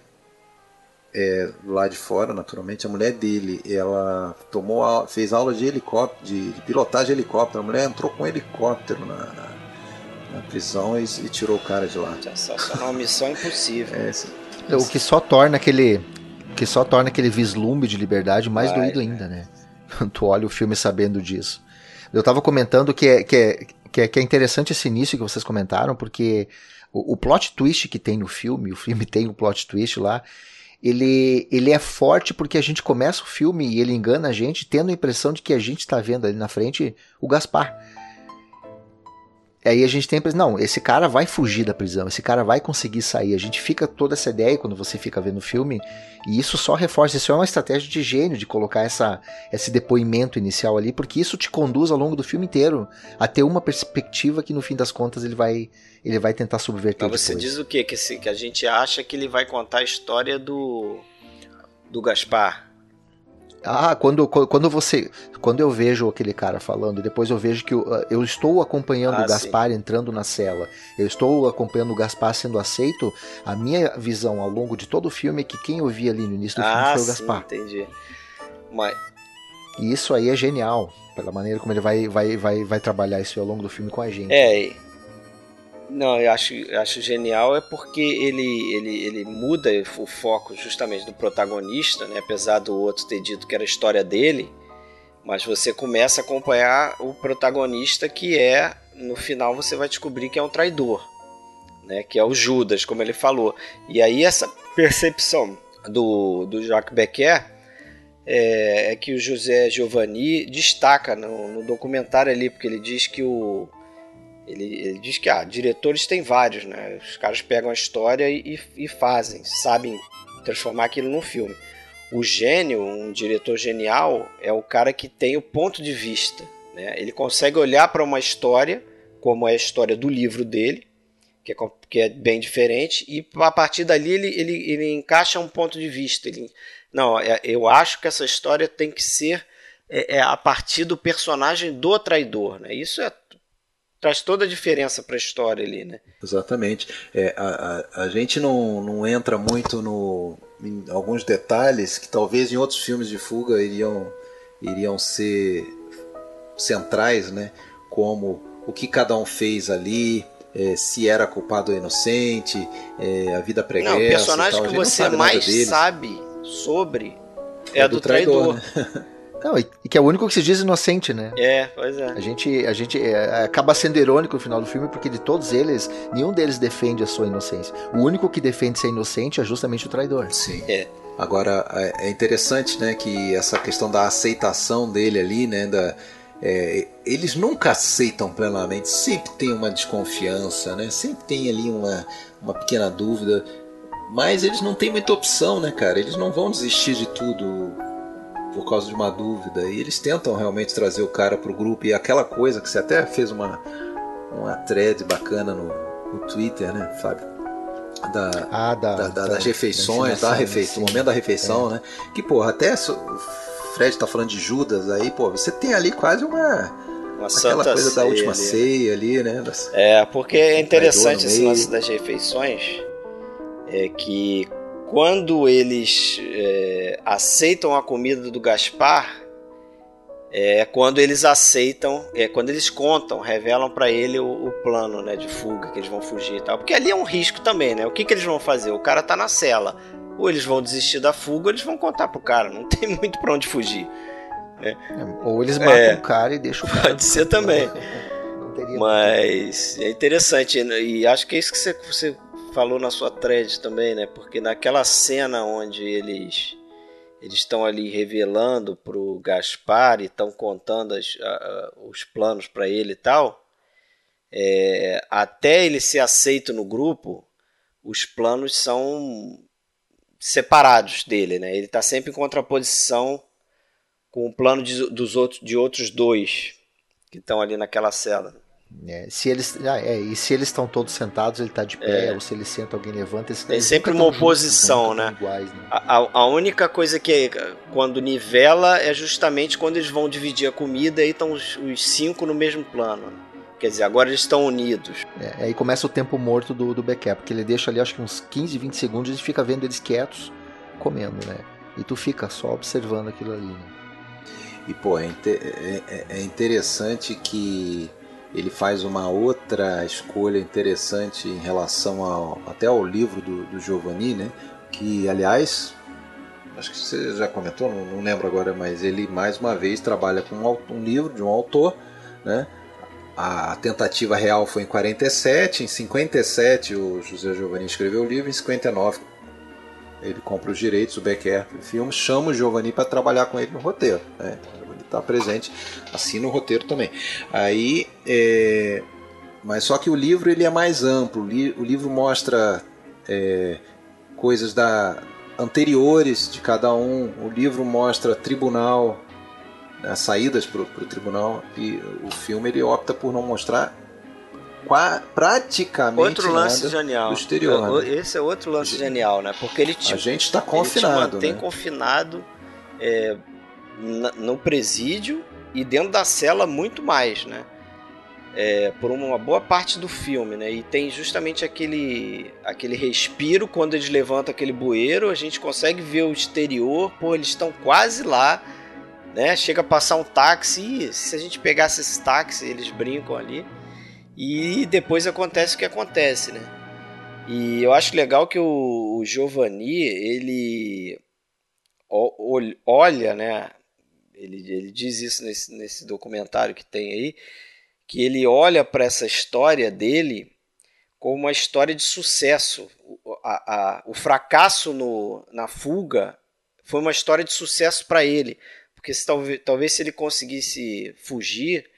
é, lá de fora, naturalmente, a mulher dele, ela tomou fez aula de helicóptero, de, de pilotagem de helicóptero. A mulher entrou com um helicóptero na, na na prisão e, e, tirou o cara de lá. É uma missão impossível. É, o que só torna aquele que só torna aquele vislumbre de liberdade mais Vai, doído ainda, né? tu olha o filme sabendo disso. Eu tava comentando que é, que é, que é, que é interessante esse início que vocês comentaram, porque o, o plot twist que tem no filme, o filme tem o um plot twist lá, ele, ele é forte porque a gente começa o filme e ele engana a gente, tendo a impressão de que a gente está vendo ali na frente o Gaspar. Aí a gente tem não, esse cara vai fugir da prisão, esse cara vai conseguir sair. A gente fica toda essa ideia quando você fica vendo o filme, e isso só reforça, isso é uma estratégia de gênio de colocar essa, esse depoimento inicial ali, porque isso te conduz ao longo do filme inteiro a ter uma perspectiva que no fim das contas ele vai ele vai tentar subverter. Mas você depois. diz o quê? Que, que a gente acha que ele vai contar a história do do Gaspar. Ah, quando, quando você. Quando eu vejo aquele cara falando, depois eu vejo que eu, eu estou acompanhando ah, o Gaspar sim. entrando na cela, eu estou acompanhando o Gaspar sendo aceito, a minha visão ao longo de todo o filme é que quem eu vi ali no início do ah, filme foi o sim, Gaspar. Entendi. Mas... E isso aí é genial, pela maneira como ele vai, vai, vai, vai trabalhar isso ao longo do filme com a gente. É, não, eu acho, eu acho genial é porque ele, ele, ele muda o foco justamente do protagonista, né? apesar do outro ter dito que era a história dele, mas você começa a acompanhar o protagonista que é, no final você vai descobrir que é um traidor, né? que é o Judas, como ele falou. E aí essa percepção do, do Jacques Becker é, é que o José Giovanni destaca no, no documentário ali, porque ele diz que o ele, ele, diz que ah, diretores tem vários, né? Os caras pegam a história e, e, fazem, sabem transformar aquilo num filme. O gênio, um diretor genial, é o cara que tem o ponto de vista. Né? Ele consegue olhar para uma história, como é a história do livro dele, que é, que é bem diferente, e a partir dali ele, ele, ele encaixa um ponto de vista. Ele, não, é, eu acho que essa história tem que ser é, é a partir do personagem do traidor. Né? Isso é traz toda a diferença para a história ali, né? Exatamente. É, a, a, a, gente não, não entra muito no, em alguns detalhes que talvez em outros filmes de fuga iriam, iriam ser centrais, né? Como o que cada um fez ali, é, se era culpado ou inocente, é, a vida pregressa. Não, o personagem que você mais sabe sobre é, é do, do, traidor. traidor. Né? Não, e, que é o único que se diz inocente, né? É, pois é. A gente, a gente é, acaba sendo irônico no final do filme, porque de todos eles, nenhum deles defende a sua inocência. O único que defende ser inocente é justamente o traidor. Sim. É. Agora, é, é interessante, né, que essa questão da aceitação dele ali, né, da, é, eles nunca aceitam plenamente, sempre tem uma desconfiança, né, sempre tem ali uma, uma pequena dúvida, mas eles não têm muita opção, né, cara, eles não vão desistir de tudo por causa de uma dúvida. E eles tentam realmente trazer o cara pro grupo. E aquela coisa que você até fez uma, uma thread bacana no, no Twitter, né, Fábio? Da, ah, da, da, da, das refeições, da, refeição, do momento da refeição, é. né? Que, porra, até o Fred tá falando de Judas aí, pô, você tem ali quase uma. Uma aquela coisa da última ali. Né? ceia ali, né? Das, é, porque é interessante esse lance das refeições. É que quando eles é, aceitam a comida do Gaspar, é quando eles aceitam, é quando eles contam, revelam para ele o, o, plano né, de fuga, que eles vão fugir e tal. Porque ali é um risco também, né? O que, que eles vão fazer? O cara tá na cela. Ou eles vão desistir da fuga, ou eles vão contar pro cara. Não tem muito pra onde fugir. Né? Ou eles matam é, o cara e deixam o cara. Pode ser também. Mas é interessante. E acho que é isso que você, você falou na sua thread também, né? Porque naquela cena onde eles eles estão ali revelando pro Gaspar e estão contando as, a, os planos para ele e tal, é, até ele ser aceito no grupo, os planos são separados dele, né? Ele está sempre em contraposição com o plano de, dos outros, de outros dois que estão ali naquela cela. É, se eles, ah, é, e se eles estão todos sentados, ele está de pé, é. ou se ele senta, alguém levanta. Eles, Tem sempre uma oposição, juntos, né? Iguais, né? A, a, única coisa que quando nivela é justamente quando eles vão dividir a comida e estão os, os cinco no mesmo plano. Quer dizer, agora eles estão unidos. É, aí começa o tempo morto do, do Becker, porque ele deixa ali acho que uns 15, 20 segundos e fica vendo eles quietos comendo, né? E tu fica só observando aquilo ali, né? E pô, é, é, é, é interessante que ele faz uma outra escolha interessante em relação ao, até ao livro do, do Giovanni, né? que aliás, acho que você já comentou, não, não lembro agora, mas ele mais uma vez trabalha com um, um livro de um autor, né? A tentativa real foi em 47, em 57 o José Giovanni escreveu o livro, em 59 ele compra os direitos, o Becker filme, chama o Giovanni para trabalhar com ele no roteiro. Né? Está presente, assina o roteiro também. Aí, é, Mas só que o livro ele é mais amplo. O livro mostra é, coisas da anteriores de cada um. O livro mostra tribunal, né, saídas para o tribunal e o filme ele opta por não mostrar qua, praticamente outro lance nada genial. exterior. Né? Esse é outro lance genial, né? Porque ele te, a gente está confinado, tem né? confinado é, no presídio e dentro da cela muito mais, né? É, por uma boa parte do filme, né? E tem justamente aquele aquele respiro quando eles levantam aquele bueiro, a gente consegue ver o exterior, pô, eles estão quase lá, né? Chega a passar um táxi, e se a gente pegasse esse táxi, eles brincam ali. E depois acontece o que acontece, né? E eu acho legal que o, o Giovanni, ele olha, né? Ele, ele diz isso nesse, nesse documentário que tem aí, que ele olha para essa história dele como uma história de sucesso. O, a, a, o fracasso no, na fuga foi uma história de sucesso para ele, porque se, talvez, talvez se ele conseguisse fugir,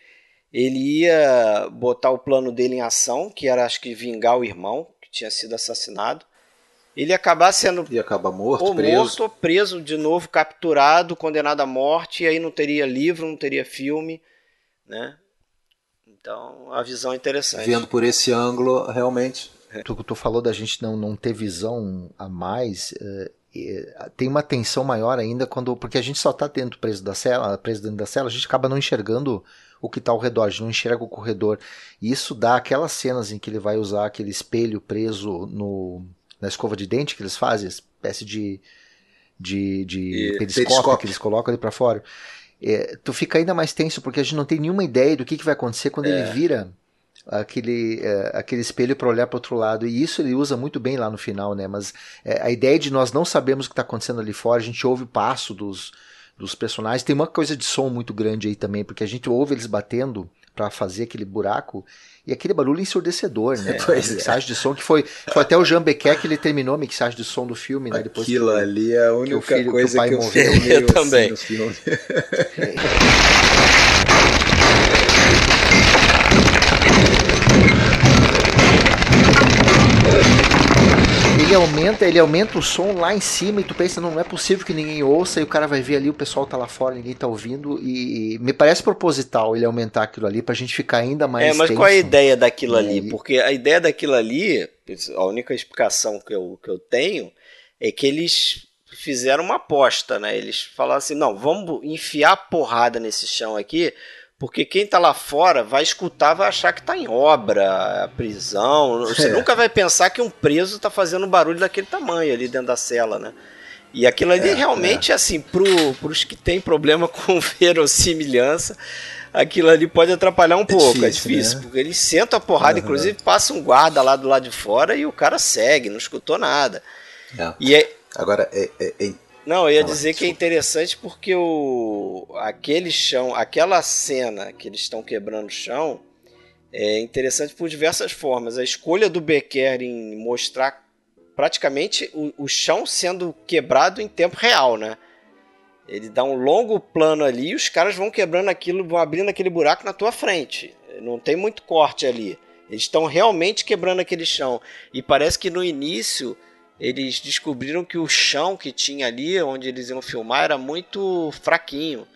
ele ia botar o plano dele em ação, que era acho que vingar o irmão que tinha sido assassinado. Ele ia acabar sendo ia acabar morto, ou preso. morto, ou preso de novo, capturado, condenado à morte, e aí não teria livro, não teria filme, né? Então, a visão é interessante. Vendo por esse ângulo, realmente. Tu, tu falou da gente não, não ter visão a mais. Uh, tem uma tensão maior ainda quando. Porque a gente só está dentro preso da cela, preso dentro da cela, a gente acaba não enxergando o que está ao redor, a gente não enxerga o corredor. E isso dá aquelas cenas em que ele vai usar aquele espelho preso no, na escova de dente que eles fazem, espécie de, de, de periscópio, periscópio, que eles colocam ali para fora é, tu fica ainda mais tenso porque a gente não tem nenhuma ideia do que, que vai acontecer quando é. ele vira aquele, é, aquele espelho para olhar para outro lado. E isso ele usa muito bem lá no final, né? Mas é, a ideia de nós não sabermos o que está acontecendo ali fora, a gente ouve o passo dos, dos personagens. Tem uma coisa de som muito grande aí também, porque a gente ouve eles batendo para fazer aquele buraco e aquele barulho ensurdecedor, né? É, a mixagem de som que foi, foi até o Jean Becker que ele terminou a mixagem de som do filme, né? Depois Aquilo que, ali é a única filho, coisa que, o pai que eu morreu. Eu assim também. aumenta, ele aumenta o som lá em cima e tu pensa, não, não é possível que ninguém ouça e o cara vai ver ali, o pessoal tá lá fora, ninguém tá ouvindo e, e me parece proposital ele aumentar aquilo ali pra gente ficar ainda mais É, mas tenso. qual é a ideia daquilo ali? Porque a ideia daquilo ali, a única explicação que eu, que eu tenho é que eles fizeram uma aposta, né? Eles falaram assim, não, vamos enfiar porrada nesse chão aqui porque quem está lá fora vai escutar, vai achar que está em obra, prisão. Você é. nunca vai pensar que um preso está fazendo barulho daquele tamanho ali dentro da cela, né? E aquilo ali é, realmente, é. assim, para os que têm problema com verossimilhança, aquilo ali pode atrapalhar um é pouco. Difícil, é difícil, né? porque eles sentam a porrada, uhum. inclusive passa um guarda lá do lado de fora e o cara segue, não escutou nada. É. E é, Agora, é, é, é não, eu ia dizer que é interessante porque o aquele chão, aquela cena que eles estão quebrando o chão, é interessante por diversas formas. A escolha do Becker em mostrar praticamente o, o chão sendo quebrado em tempo real, né? Ele dá um longo plano ali e os caras vão quebrando aquilo, vão abrindo aquele buraco na tua frente. Não tem muito corte ali. Eles estão realmente quebrando aquele chão. E parece que no início eles descobriram que o chão que tinha ali, onde eles iam filmar, era muito fraquinho.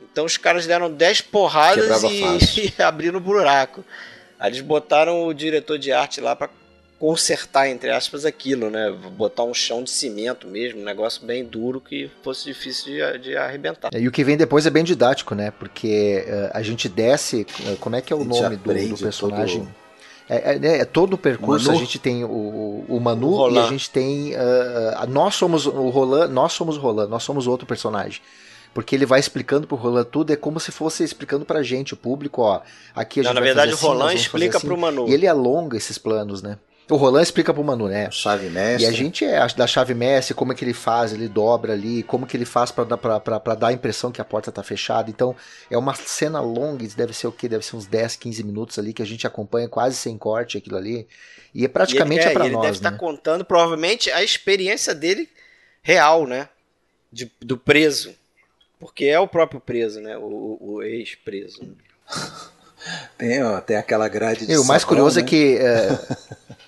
Então os caras deram 10 porradas e, e abriram o buraco. Aí eles botaram o diretor de arte lá para consertar, entre aspas, aquilo, né? Botar um chão de cimento mesmo, um negócio bem duro que fosse difícil de, de arrebentar. E o que vem depois é bem didático, né? Porque uh, a gente desce. Uh, como é que é o nome do, do, personagem? Todo é, é, né, é, todo o percurso, Manu? a gente tem o, o Manu o e a gente tem. Uh, nós somos o Roland, nós somos o Roland, nós somos outro personagem. Porque ele vai explicando pro Roland tudo, é como se fosse explicando pra gente, o público, ó. Aqui a gente Não, na verdade, o assim, Roland explica assim, pro Manu. E ele alonga esses planos, né? O Roland explica pro Manu, né? Chave mestre. E a gente é da chave mestre, como é que ele faz, ele dobra ali, como que ele faz para dar a impressão que a porta tá fechada. Então, é uma cena longa, deve ser o quê? Deve ser uns 10, 15 minutos ali que a gente acompanha quase sem corte aquilo ali. E é praticamente e ele, é, é para nós, ele deve né? estar contando provavelmente a experiência dele real, né? De, do preso. Porque é o próprio preso, né? O, o ex-preso. Tem, ó, tem aquela grade de E o mais curioso né? é que é,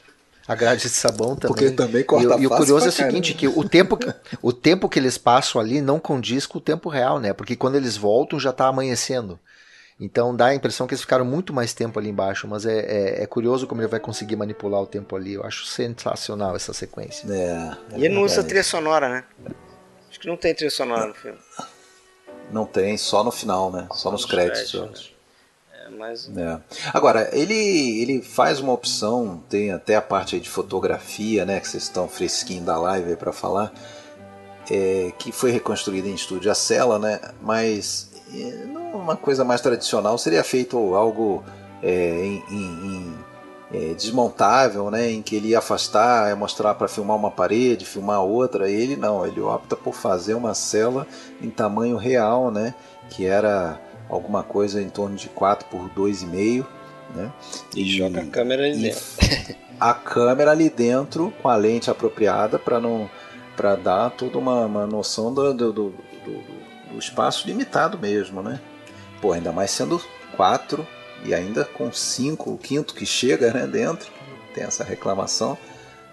a grade de sabão também. Porque também corta e, e o curioso é o seguinte, que o tempo, que- o tempo que eles passam ali não condiz com o tempo real, né? Porque quando eles voltam já tá amanhecendo. Então dá a impressão que eles ficaram muito mais tempo ali embaixo, mas é, é, é curioso como ele vai conseguir manipular o tempo ali. Eu acho sensacional essa sequência. É, é E ele não usa trilha sonora, né? Acho que não tem trilha sonora no filme. Não tem, só no final, né? Só nos nos créditos. créditos, eu acho. Mas É. Agora, ele, ele faz uma opção, tem até a parte de fotografia, né? Que vocês estão fresquinho da live pra falar, é, que foi reconstruída em estúdio a cela, né? Mas é, não uma coisa mais tradicional, seria feito algo é, em, em- em, é, desmontável, né? Em que ele ia afastar, ia mostrar para filmar uma parede, filmar outra. Ele não, ele opta por fazer uma cela em tamanho real, né? Que era alguma coisa em torno de 4 por 2,5, né? e joga a câmera ali e dentro. a câmera ali dentro com a lente apropriada para não para dar toda uma, uma noção do, do, do, do- do espaço limitado mesmo, né? Pô, ainda mais sendo quatro e ainda com cinco, o quinto que chega né, dentro, tem essa reclamação,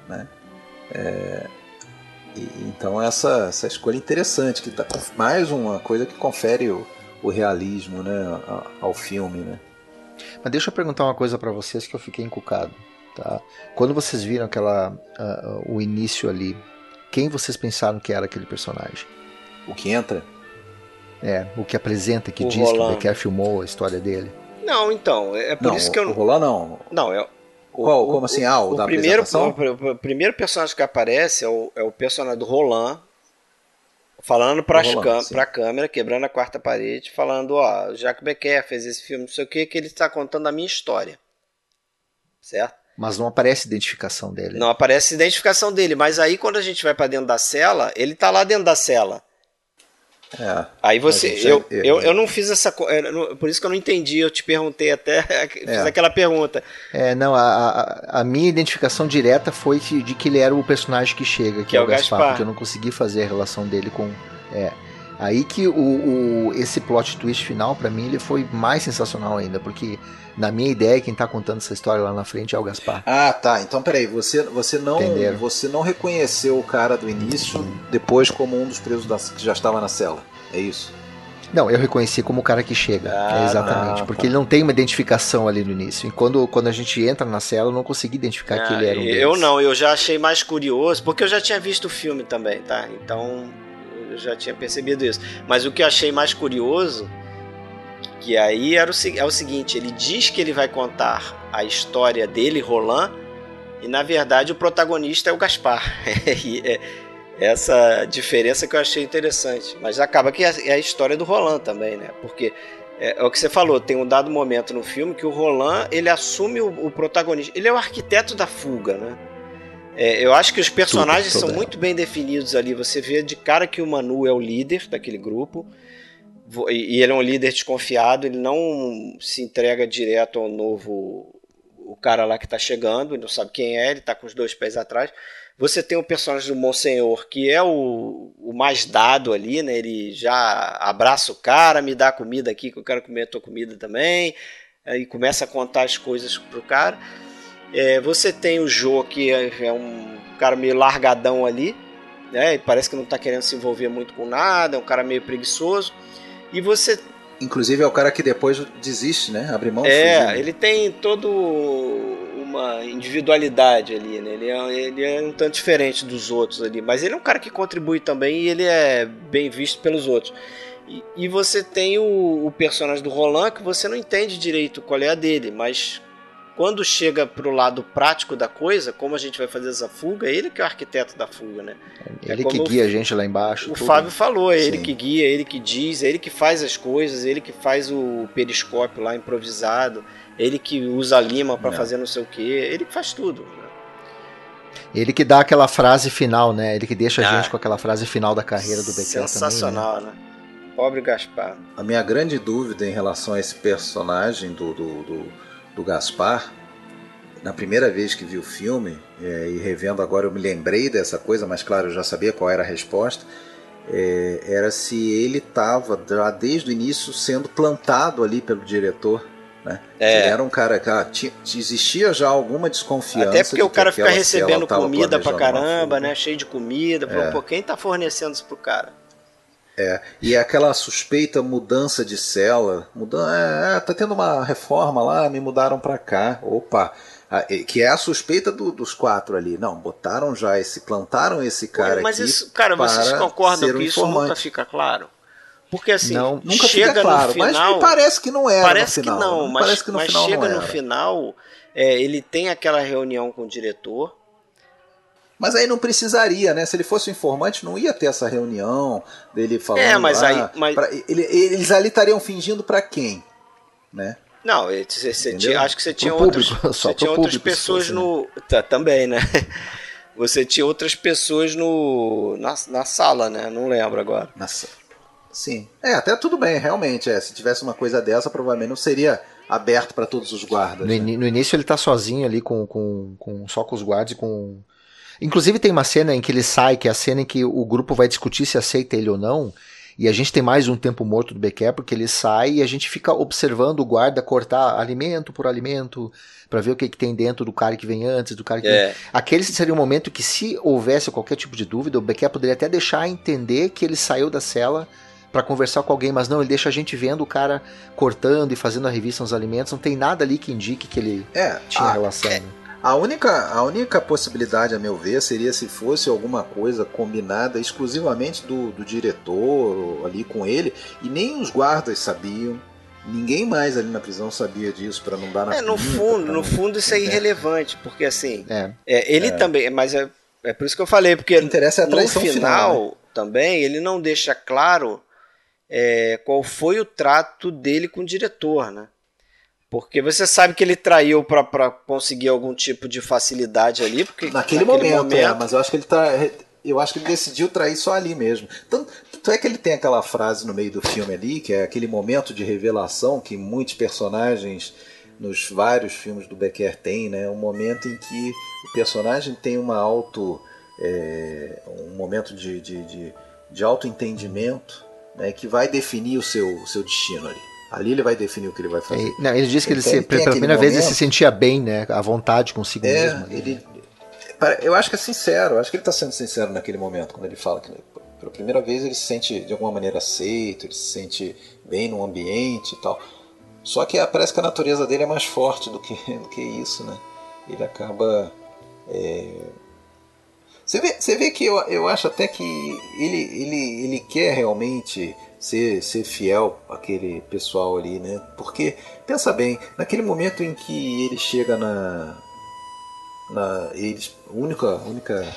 né? É, e- então essa, essa escolha interessante, que tá mais uma coisa que confere o, o realismo né, ao filme, né? Mas deixa eu perguntar uma coisa pra vocês que eu fiquei encucado, tá? Quando vocês viram aquela ah, o início ali, quem vocês pensaram que era aquele personagem? O que entra É, o que apresenta, que O diz que Roland. o Becker filmou a história dele. Não, então, é por não, isso que eu o não. Roland não. Não, é. O, Qual? o- Como assim? Ah, o o da primeiro, apresentação? o, o primeiro personagem que aparece é o, é o personagem do Roland falando para sim. a câmera, quebrando a quarta parede, falando, ó, o Jacques Becker fez esse filme, não sei o que, que ele está contando a minha história. Certo? Mas não aparece identificação dele. Não aparece a identificação dele, mas aí quando a gente vai para dentro da cela, ele tá lá dentro da cela. É. Aí você, eu, já- eu, eu não fiz essa, é, por isso que eu não entendi, eu te perguntei até, fiz É. aquela pergunta. É, não, a, a, a minha identificação direta foi que- de que ele era o personagem que chega, que, é o Gaspar, Gaspar. porque eu não consegui fazer a relação dele com. É. Aí que o, o- esse plot twist final, pra mim, ele foi mais sensacional ainda, porque na minha ideia, quem tá contando essa história lá na frente é o Gaspar. Ah, tá. Então, peraí. Você, você, não, Entenderam. você não reconheceu o cara do início depois como um dos presos da, que já estava na cela. É isso? Não, eu reconheci como o cara que chega. Ah, é exatamente. tá, porque tá. ele não tem uma identificação ali no início. E quando, quando a gente entra na cela, eu não consegui identificar que ele era um deles. Ah, eu não, eu já achei mais curioso, porque eu já tinha visto o filme também, tá? Então eu já tinha percebido isso. Mas o que eu achei mais curioso, que aí era o, é o seguinte: ele diz que ele vai contar a história dele, Roland, e na verdade o protagonista é o Gaspar. É essa diferença que eu achei interessante. Mas acaba que é é a história do Roland também, né? Porque é, é o que você falou, tem um dado momento no filme que o Roland ele assume o, o protagonista. Ele é o arquiteto da fuga, né? É, eu acho que os personagens Tudo, são muito bem definidos ali. Você vê de cara que o Manu é o líder daquele grupo. E e ele é um líder desconfiado, ele não se entrega direto ao novo. O cara lá que tá chegando, ele não sabe quem é, ele tá com os dois pés atrás. Você tem o personagem do Monsenhor, que é o, o mais dado ali, né? Ele já abraça o cara, me dá comida aqui, que eu quero comer a tua comida também. Aí começa a contar as coisas pro cara. É, você tem o Jô, que é, é um cara meio largadão ali, né? E parece que não tá querendo se envolver muito com nada, é um cara meio preguiçoso. E você Inclusive é o cara que depois desiste, né? Abre mão é, né? ele tem todo uma individualidade ali, né? Ele é, ele é um tanto diferente dos outros ali, mas ele é um cara que contribui também e ele é bem visto pelos outros. E, e você tem o, o personagem do Roland que você não entende direito qual é a dele, mas quando chega pro lado prático da coisa, como a gente vai fazer essa fuga, ele que é o arquiteto da fuga, né? Ele É que guia a gente lá embaixo. O tudo. Fábio falou, é ele que guia, é ele que diz, é ele que faz as coisas, é ele que faz o periscópio lá improvisado, é ele que usa a lima para É. fazer não sei o que, ele que faz tudo. né? Ele que dá aquela frase final, né? Ele que deixa a Ah. gente com aquela frase final da carreira do Becker também. né? Sensacional, né? Pobre Gaspar. A minha grande dúvida em relação a esse personagem do, do, do, do Gaspar, na primeira vez que vi o filme, é, e revendo agora eu me lembrei dessa coisa, mas claro, eu já sabia qual era a resposta, é, era se ele estava já desde o início sendo plantado ali pelo diretor Né? É. Ele era um cara que ah, tinha, existia já alguma desconfiança. Até porque o cara fica recebendo comida pra caramba, né? Cheio de comida. É. Pô, quem tá fornecendo isso pro cara? É, e aquela suspeita mudança de cela, mudança, é, é, tá tendo uma reforma lá, me mudaram para cá. Opa, que é a suspeita do, dos quatro ali. Não, botaram já esse, plantaram esse cara mas aqui. Mas isso, cara, vocês concordam que isso informante. nunca fica claro? Porque assim, não, nunca chega claro, no final. Mas parece que não era. Parece no final. que não, mas, parece que no mas final chega no final, é, ele tem aquela reunião com o diretor. Mas aí não precisaria, né? Se ele fosse um informante, não ia ter essa reunião dele falando. É, mas lá, aí. Mas... Pra, ele, eles ali estariam fingindo para quem? Né? Não, você, você tinha, acho que você tinha, outros, público, você tinha outras público, pessoas no. Tá, também, né? Você tinha outras pessoas no na, na sala, né? Não lembro agora. Na sala. Sim. É, até tudo bem, realmente. É. Se tivesse uma coisa dessa, provavelmente não seria aberto para todos os guardas. No, né? no, início ele tá sozinho ali com, com, com só com os guardas e com. Inclusive tem uma cena em que ele sai, que é a cena em que o grupo vai discutir se aceita ele ou não. E a gente tem mais um tempo morto do Becker, porque ele sai e a gente fica observando o guarda cortar alimento por alimento, para ver o que, que tem dentro do cara que vem antes, do cara que é. vem. Aquele seria um momento que, se houvesse qualquer tipo de dúvida, o Becker poderia até deixar entender que ele saiu da cela para conversar com alguém, mas não, ele deixa a gente vendo o cara cortando e fazendo a revista nos alimentos, não tem nada ali que indique que ele é, tinha a, relação. É, a única, a única possibilidade, a meu ver, seria se fosse alguma coisa combinada exclusivamente do, do diretor ali com ele, e nem os guardas sabiam, Ninguém mais ali na prisão sabia disso para não dar na É, no pinta, fundo, no fundo isso é irrelevante, porque assim, é. é ele é. também, mas é, é por isso que eu falei, porque o interessa é a no final, final né? também ele não deixa claro é, qual foi o trato dele com o diretor, né? Porque você sabe que ele traiu para conseguir algum tipo de facilidade ali, porque naquele, naquele momento, é, momento... É, mas eu acho que ele tá, eu acho que ele decidiu trair só ali mesmo. Tanto, tanto é que ele tem aquela frase no meio do filme ali, que é aquele momento de revelação que muitos personagens nos vários filmes do Becker têm, né? Um momento em que o personagem tem uma auto, é, um momento de, de, de, de auto-entendimento né, que vai definir o seu, o seu destino ali. Ali ele vai definir o que ele vai fazer. É, não, ele disse que ele, então, se, pela primeira vez ele se sentia bem, né? À vontade consigo é, mesmo. Ele, eu acho que é sincero, acho que ele está sendo sincero naquele momento, quando ele fala que pela primeira vez ele se sente de alguma maneira aceito, ele se sente bem no ambiente e tal. Só que parece que a natureza dele é mais forte do que, do que isso, né? Ele acaba é, você vê, você vê que eu, eu acho até que ele, ele, ele quer realmente ser, ser fiel àquele pessoal ali, né? Porque, pensa bem, naquele momento em que ele chega na. na eles, única, única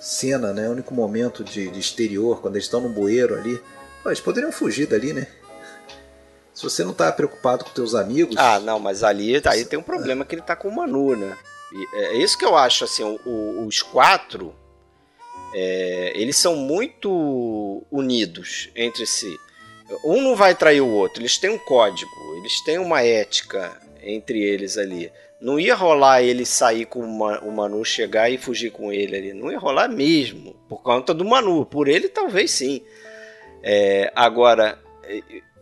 cena, né? Único momento de, de exterior, quando eles estão no bueiro ali. Eles poderiam fugir dali, né? Se você não tá preocupado com teus amigos. Ah, não, mas ali aí tem um problema que ele tá com o Manu, né? E é isso que eu acho, assim, os quatro é, eles são muito unidos entre si. Um não vai trair o outro, eles têm um código, eles têm uma ética entre eles ali. Não ia rolar ele sair com o Manu, chegar e fugir com ele ali. Não ia rolar mesmo, por conta do Manu. Por ele, talvez sim. É, agora,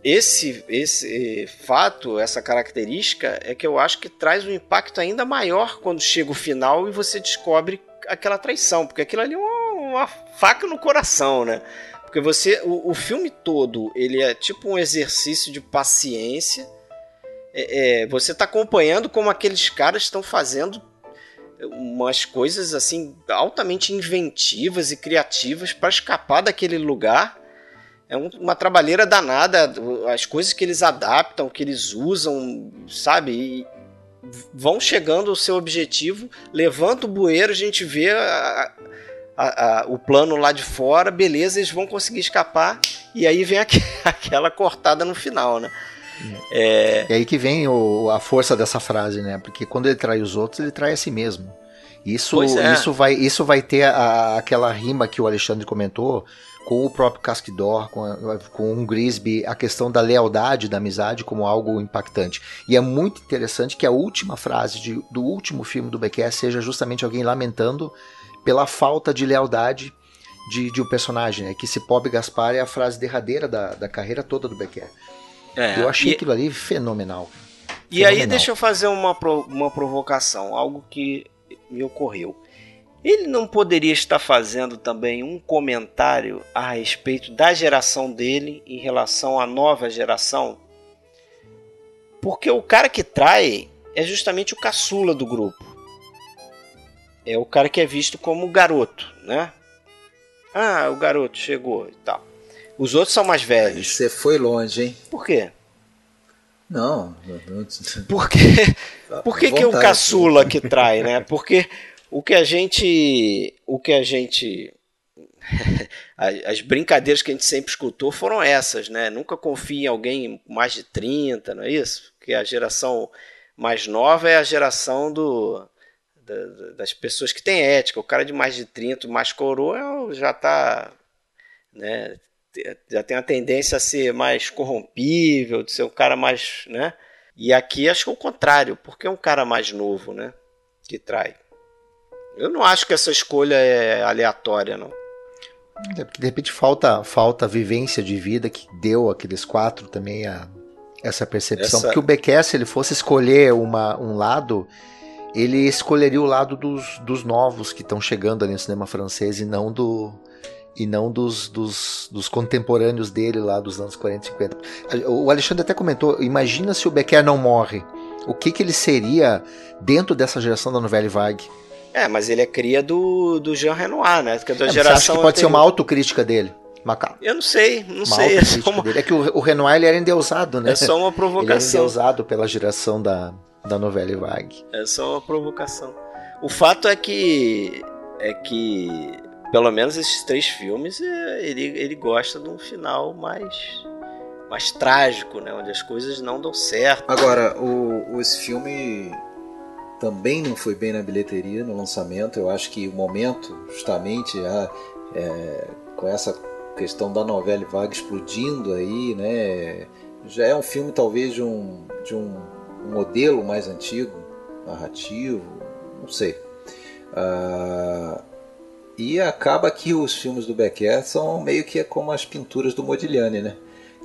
esse, esse fato, essa característica, é que eu acho que traz um impacto ainda maior quando chega o final e você descobre aquela traição, porque aquilo ali é uma uma faca no coração, né? Porque você, o, o filme todo, ele é tipo um exercício de paciência. É, é, você está acompanhando como aqueles caras estão fazendo umas coisas assim altamente inventivas e criativas para escapar daquele lugar. É um, uma trabalheira danada, as coisas que eles adaptam, que eles usam, sabe? E vão chegando ao seu objetivo, levanta o bueiro, a gente vê a, a, a, o plano lá de fora, beleza, eles vão conseguir escapar, e aí vem aqu aquela cortada no final, né? É... é aí que vem o, a força dessa frase, né? Porque quando ele trai os outros, ele trai a si mesmo. Isso, é. isso, vai, isso vai ter a, aquela rima que o Alexandre comentou com o próprio Casquidor, com, a, com o Grisby, a questão da lealdade, da amizade como algo impactante. E é muito interessante que a última frase de, do último filme do Becker seja justamente alguém lamentando pela falta de lealdade de, de um personagem, né? Que esse pobre Gaspar é a frase derradeira da, da carreira toda do Becker. É, Eu achei e, aquilo ali fenomenal. E Fenomenal. aí deixa eu fazer uma, uma provocação, algo que me ocorreu. Ele não poderia estar fazendo também um comentário a respeito da geração dele em relação à nova geração? Porque o cara que trai é justamente o caçula do grupo. É o cara que é visto como garoto, né? Ah, o garoto chegou e tal. Os outros são mais velhos. Você foi longe, hein? Por quê? Não. Por quê? Por que, que é o caçula que trai, né? Porque o que a gente. O que a gente. As brincadeiras que a gente sempre escutou foram essas, né? Nunca confie em alguém mais de 30, não é isso? Porque a geração mais nova é a geração do, das pessoas que têm ética. O cara de mais de 30, mais coroa, já está. Né, já tem a tendência a ser mais corrompível, de ser um cara mais. Né? E aqui acho que é o contrário, porque é um cara mais novo né, que trai. Eu não acho que essa escolha é aleatória, não. É porque de repente falta, falta a vivência de vida que deu aqueles quatro também a, essa percepção. Essa... Porque o se ele fosse escolher uma, um lado, ele escolheria o lado dos, dos novos que estão chegando ali no cinema francês e não do e não dos, dos, dos, contemporâneos dele lá dos anos 40 e 50. O Alexandre até comentou, imagina se o Becker não morre, o que, que ele seria dentro dessa geração da novela Vague? É, mas ele é cria do, do Jean Renoir, né? Que é da é, geração acha que pode anterior. ser uma autocrítica dele? Macau. Eu não sei, não uma sei. É uma... Dele. é que o, o Renoir ele era endeusado, né? É só uma provocação. Ele era endeusado pela geração da, da novela Vague. É só uma provocação. O fato é que é que pelo menos esses três filmes é, ele, ele gosta de um final mais mais trágico, né, onde as coisas não dão certo. Agora, o, o esse filme também não foi bem na bilheteria no lançamento. Eu acho que o momento, justamente, a, é, com essa questão da novela vaga explodindo aí, né, já é um filme talvez de um, de um, um modelo mais antigo, narrativo, não sei. Ah, e acaba que os filmes do Becker são meio que como as pinturas do Modigliani, né?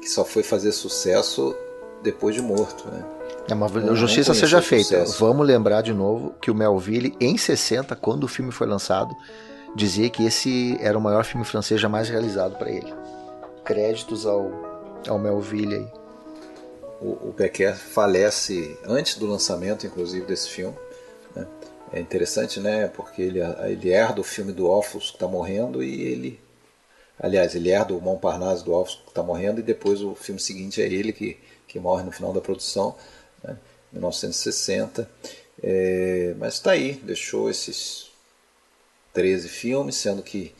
Que só foi fazer sucesso depois de morto, né? É uma não, justiça seja feita. Vamos lembrar de novo que o Melville, em 60, quando o filme foi lançado, dizia que esse era o maior filme francês jamais realizado para ele. Créditos ao, ao Melville aí. O, o falece antes do lançamento, inclusive, desse filme. Né? É interessante, né? Porque ele, ele herda o filme do Orpheus que está morrendo e ele. Aliás, ele herda o Montparnasse do Orpheus que está morrendo e depois o filme seguinte é ele que, que morre no final da produção né? 1960. É, mas está aí, deixou esses 13 filmes, sendo que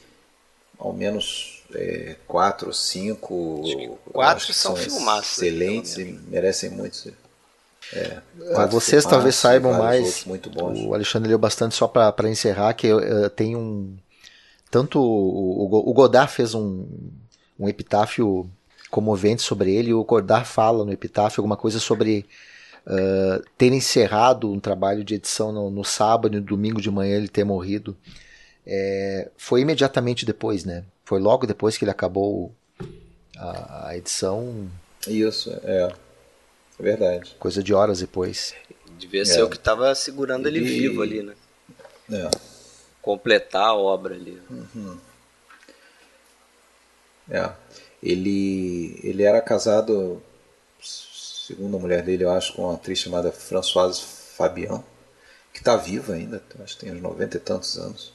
ao menos é, quatro ou cinco quatro são, são excelentes e merecem muito é, Vocês talvez saibam mais. Muito bons. O Alexandre leu bastante só para encerrar que uh, tem um tanto o, o, o Godard fez um, um epitáfio comovente sobre ele. E o Godard fala no epitáfio alguma coisa sobre uh, ter encerrado um trabalho de edição no, no, sábado e no domingo de manhã ele ter morrido. É, foi imediatamente depois, né? Foi logo depois que ele acabou a, a edição. Isso, é. É verdade. Coisa de horas depois. Devia ser é. o que estava segurando ele, ele, vivo ali, né? É. Completar a obra ali. Uhum. É. Ele, ele era casado segunda mulher dele, eu acho, com uma atriz chamada Françoise Fabian, que está viva ainda, acho que tem uns 90 e tantos anos.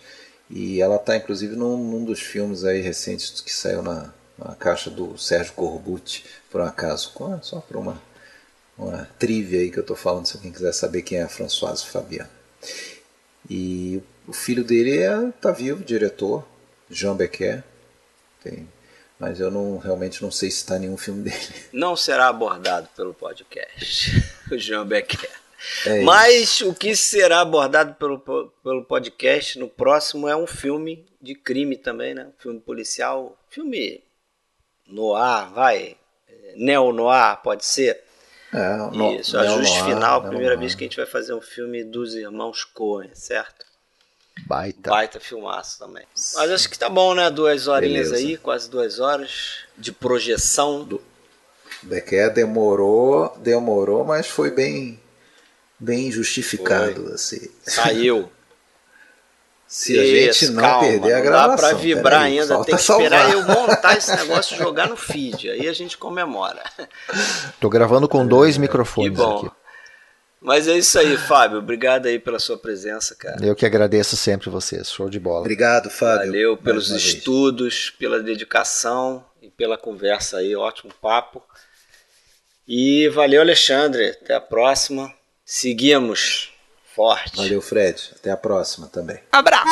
E ela está, inclusive, num, num, dos filmes aí recentes que saiu na, na caixa do Sérgio Corbucci, por um acaso, só por uma, uma trivia aí que eu estou falando, se alguém quiser saber quem é a Françoise Fabian. E o filho dele está é, vivo, diretor, Jean Becker, tem mas eu não realmente não sei se está nenhum filme dele. Não será abordado pelo podcast, o Jean Becker. É Mas o que será abordado pelo, pelo podcast no próximo é um filme de crime também, né? Um filme policial, filme noir, vai, neo-noir, pode ser? É, no, Isso, ajuste final, primeira vez que a gente vai fazer um filme dos irmãos Coen, certo? Baita. Baita filmaço também. Mas acho que tá bom, né? Duas horinhas Beleza. aí, quase duas horas de projeção. Du Becker demorou, demorou, mas foi bem, bem justificado. Foi. Assim. Saiu. Se a gente não calma, perder a gravação. Dá pra vibrar aí, ainda, tem que salvar. esperar eu montar esse negócio e jogar no feed. Aí a gente comemora. Tô gravando com dois microfones aqui. Mas é isso aí, Fábio. Obrigado aí pela sua presença, cara. Eu que agradeço sempre vocês. Show de bola. Obrigado, Fábio. Valeu pelos estudos, vez. pela dedicação e pela conversa aí. Ótimo papo. E valeu, Alexandre. Até a próxima. Seguimos forte. Valeu, Fred. Até a próxima também. Abraço.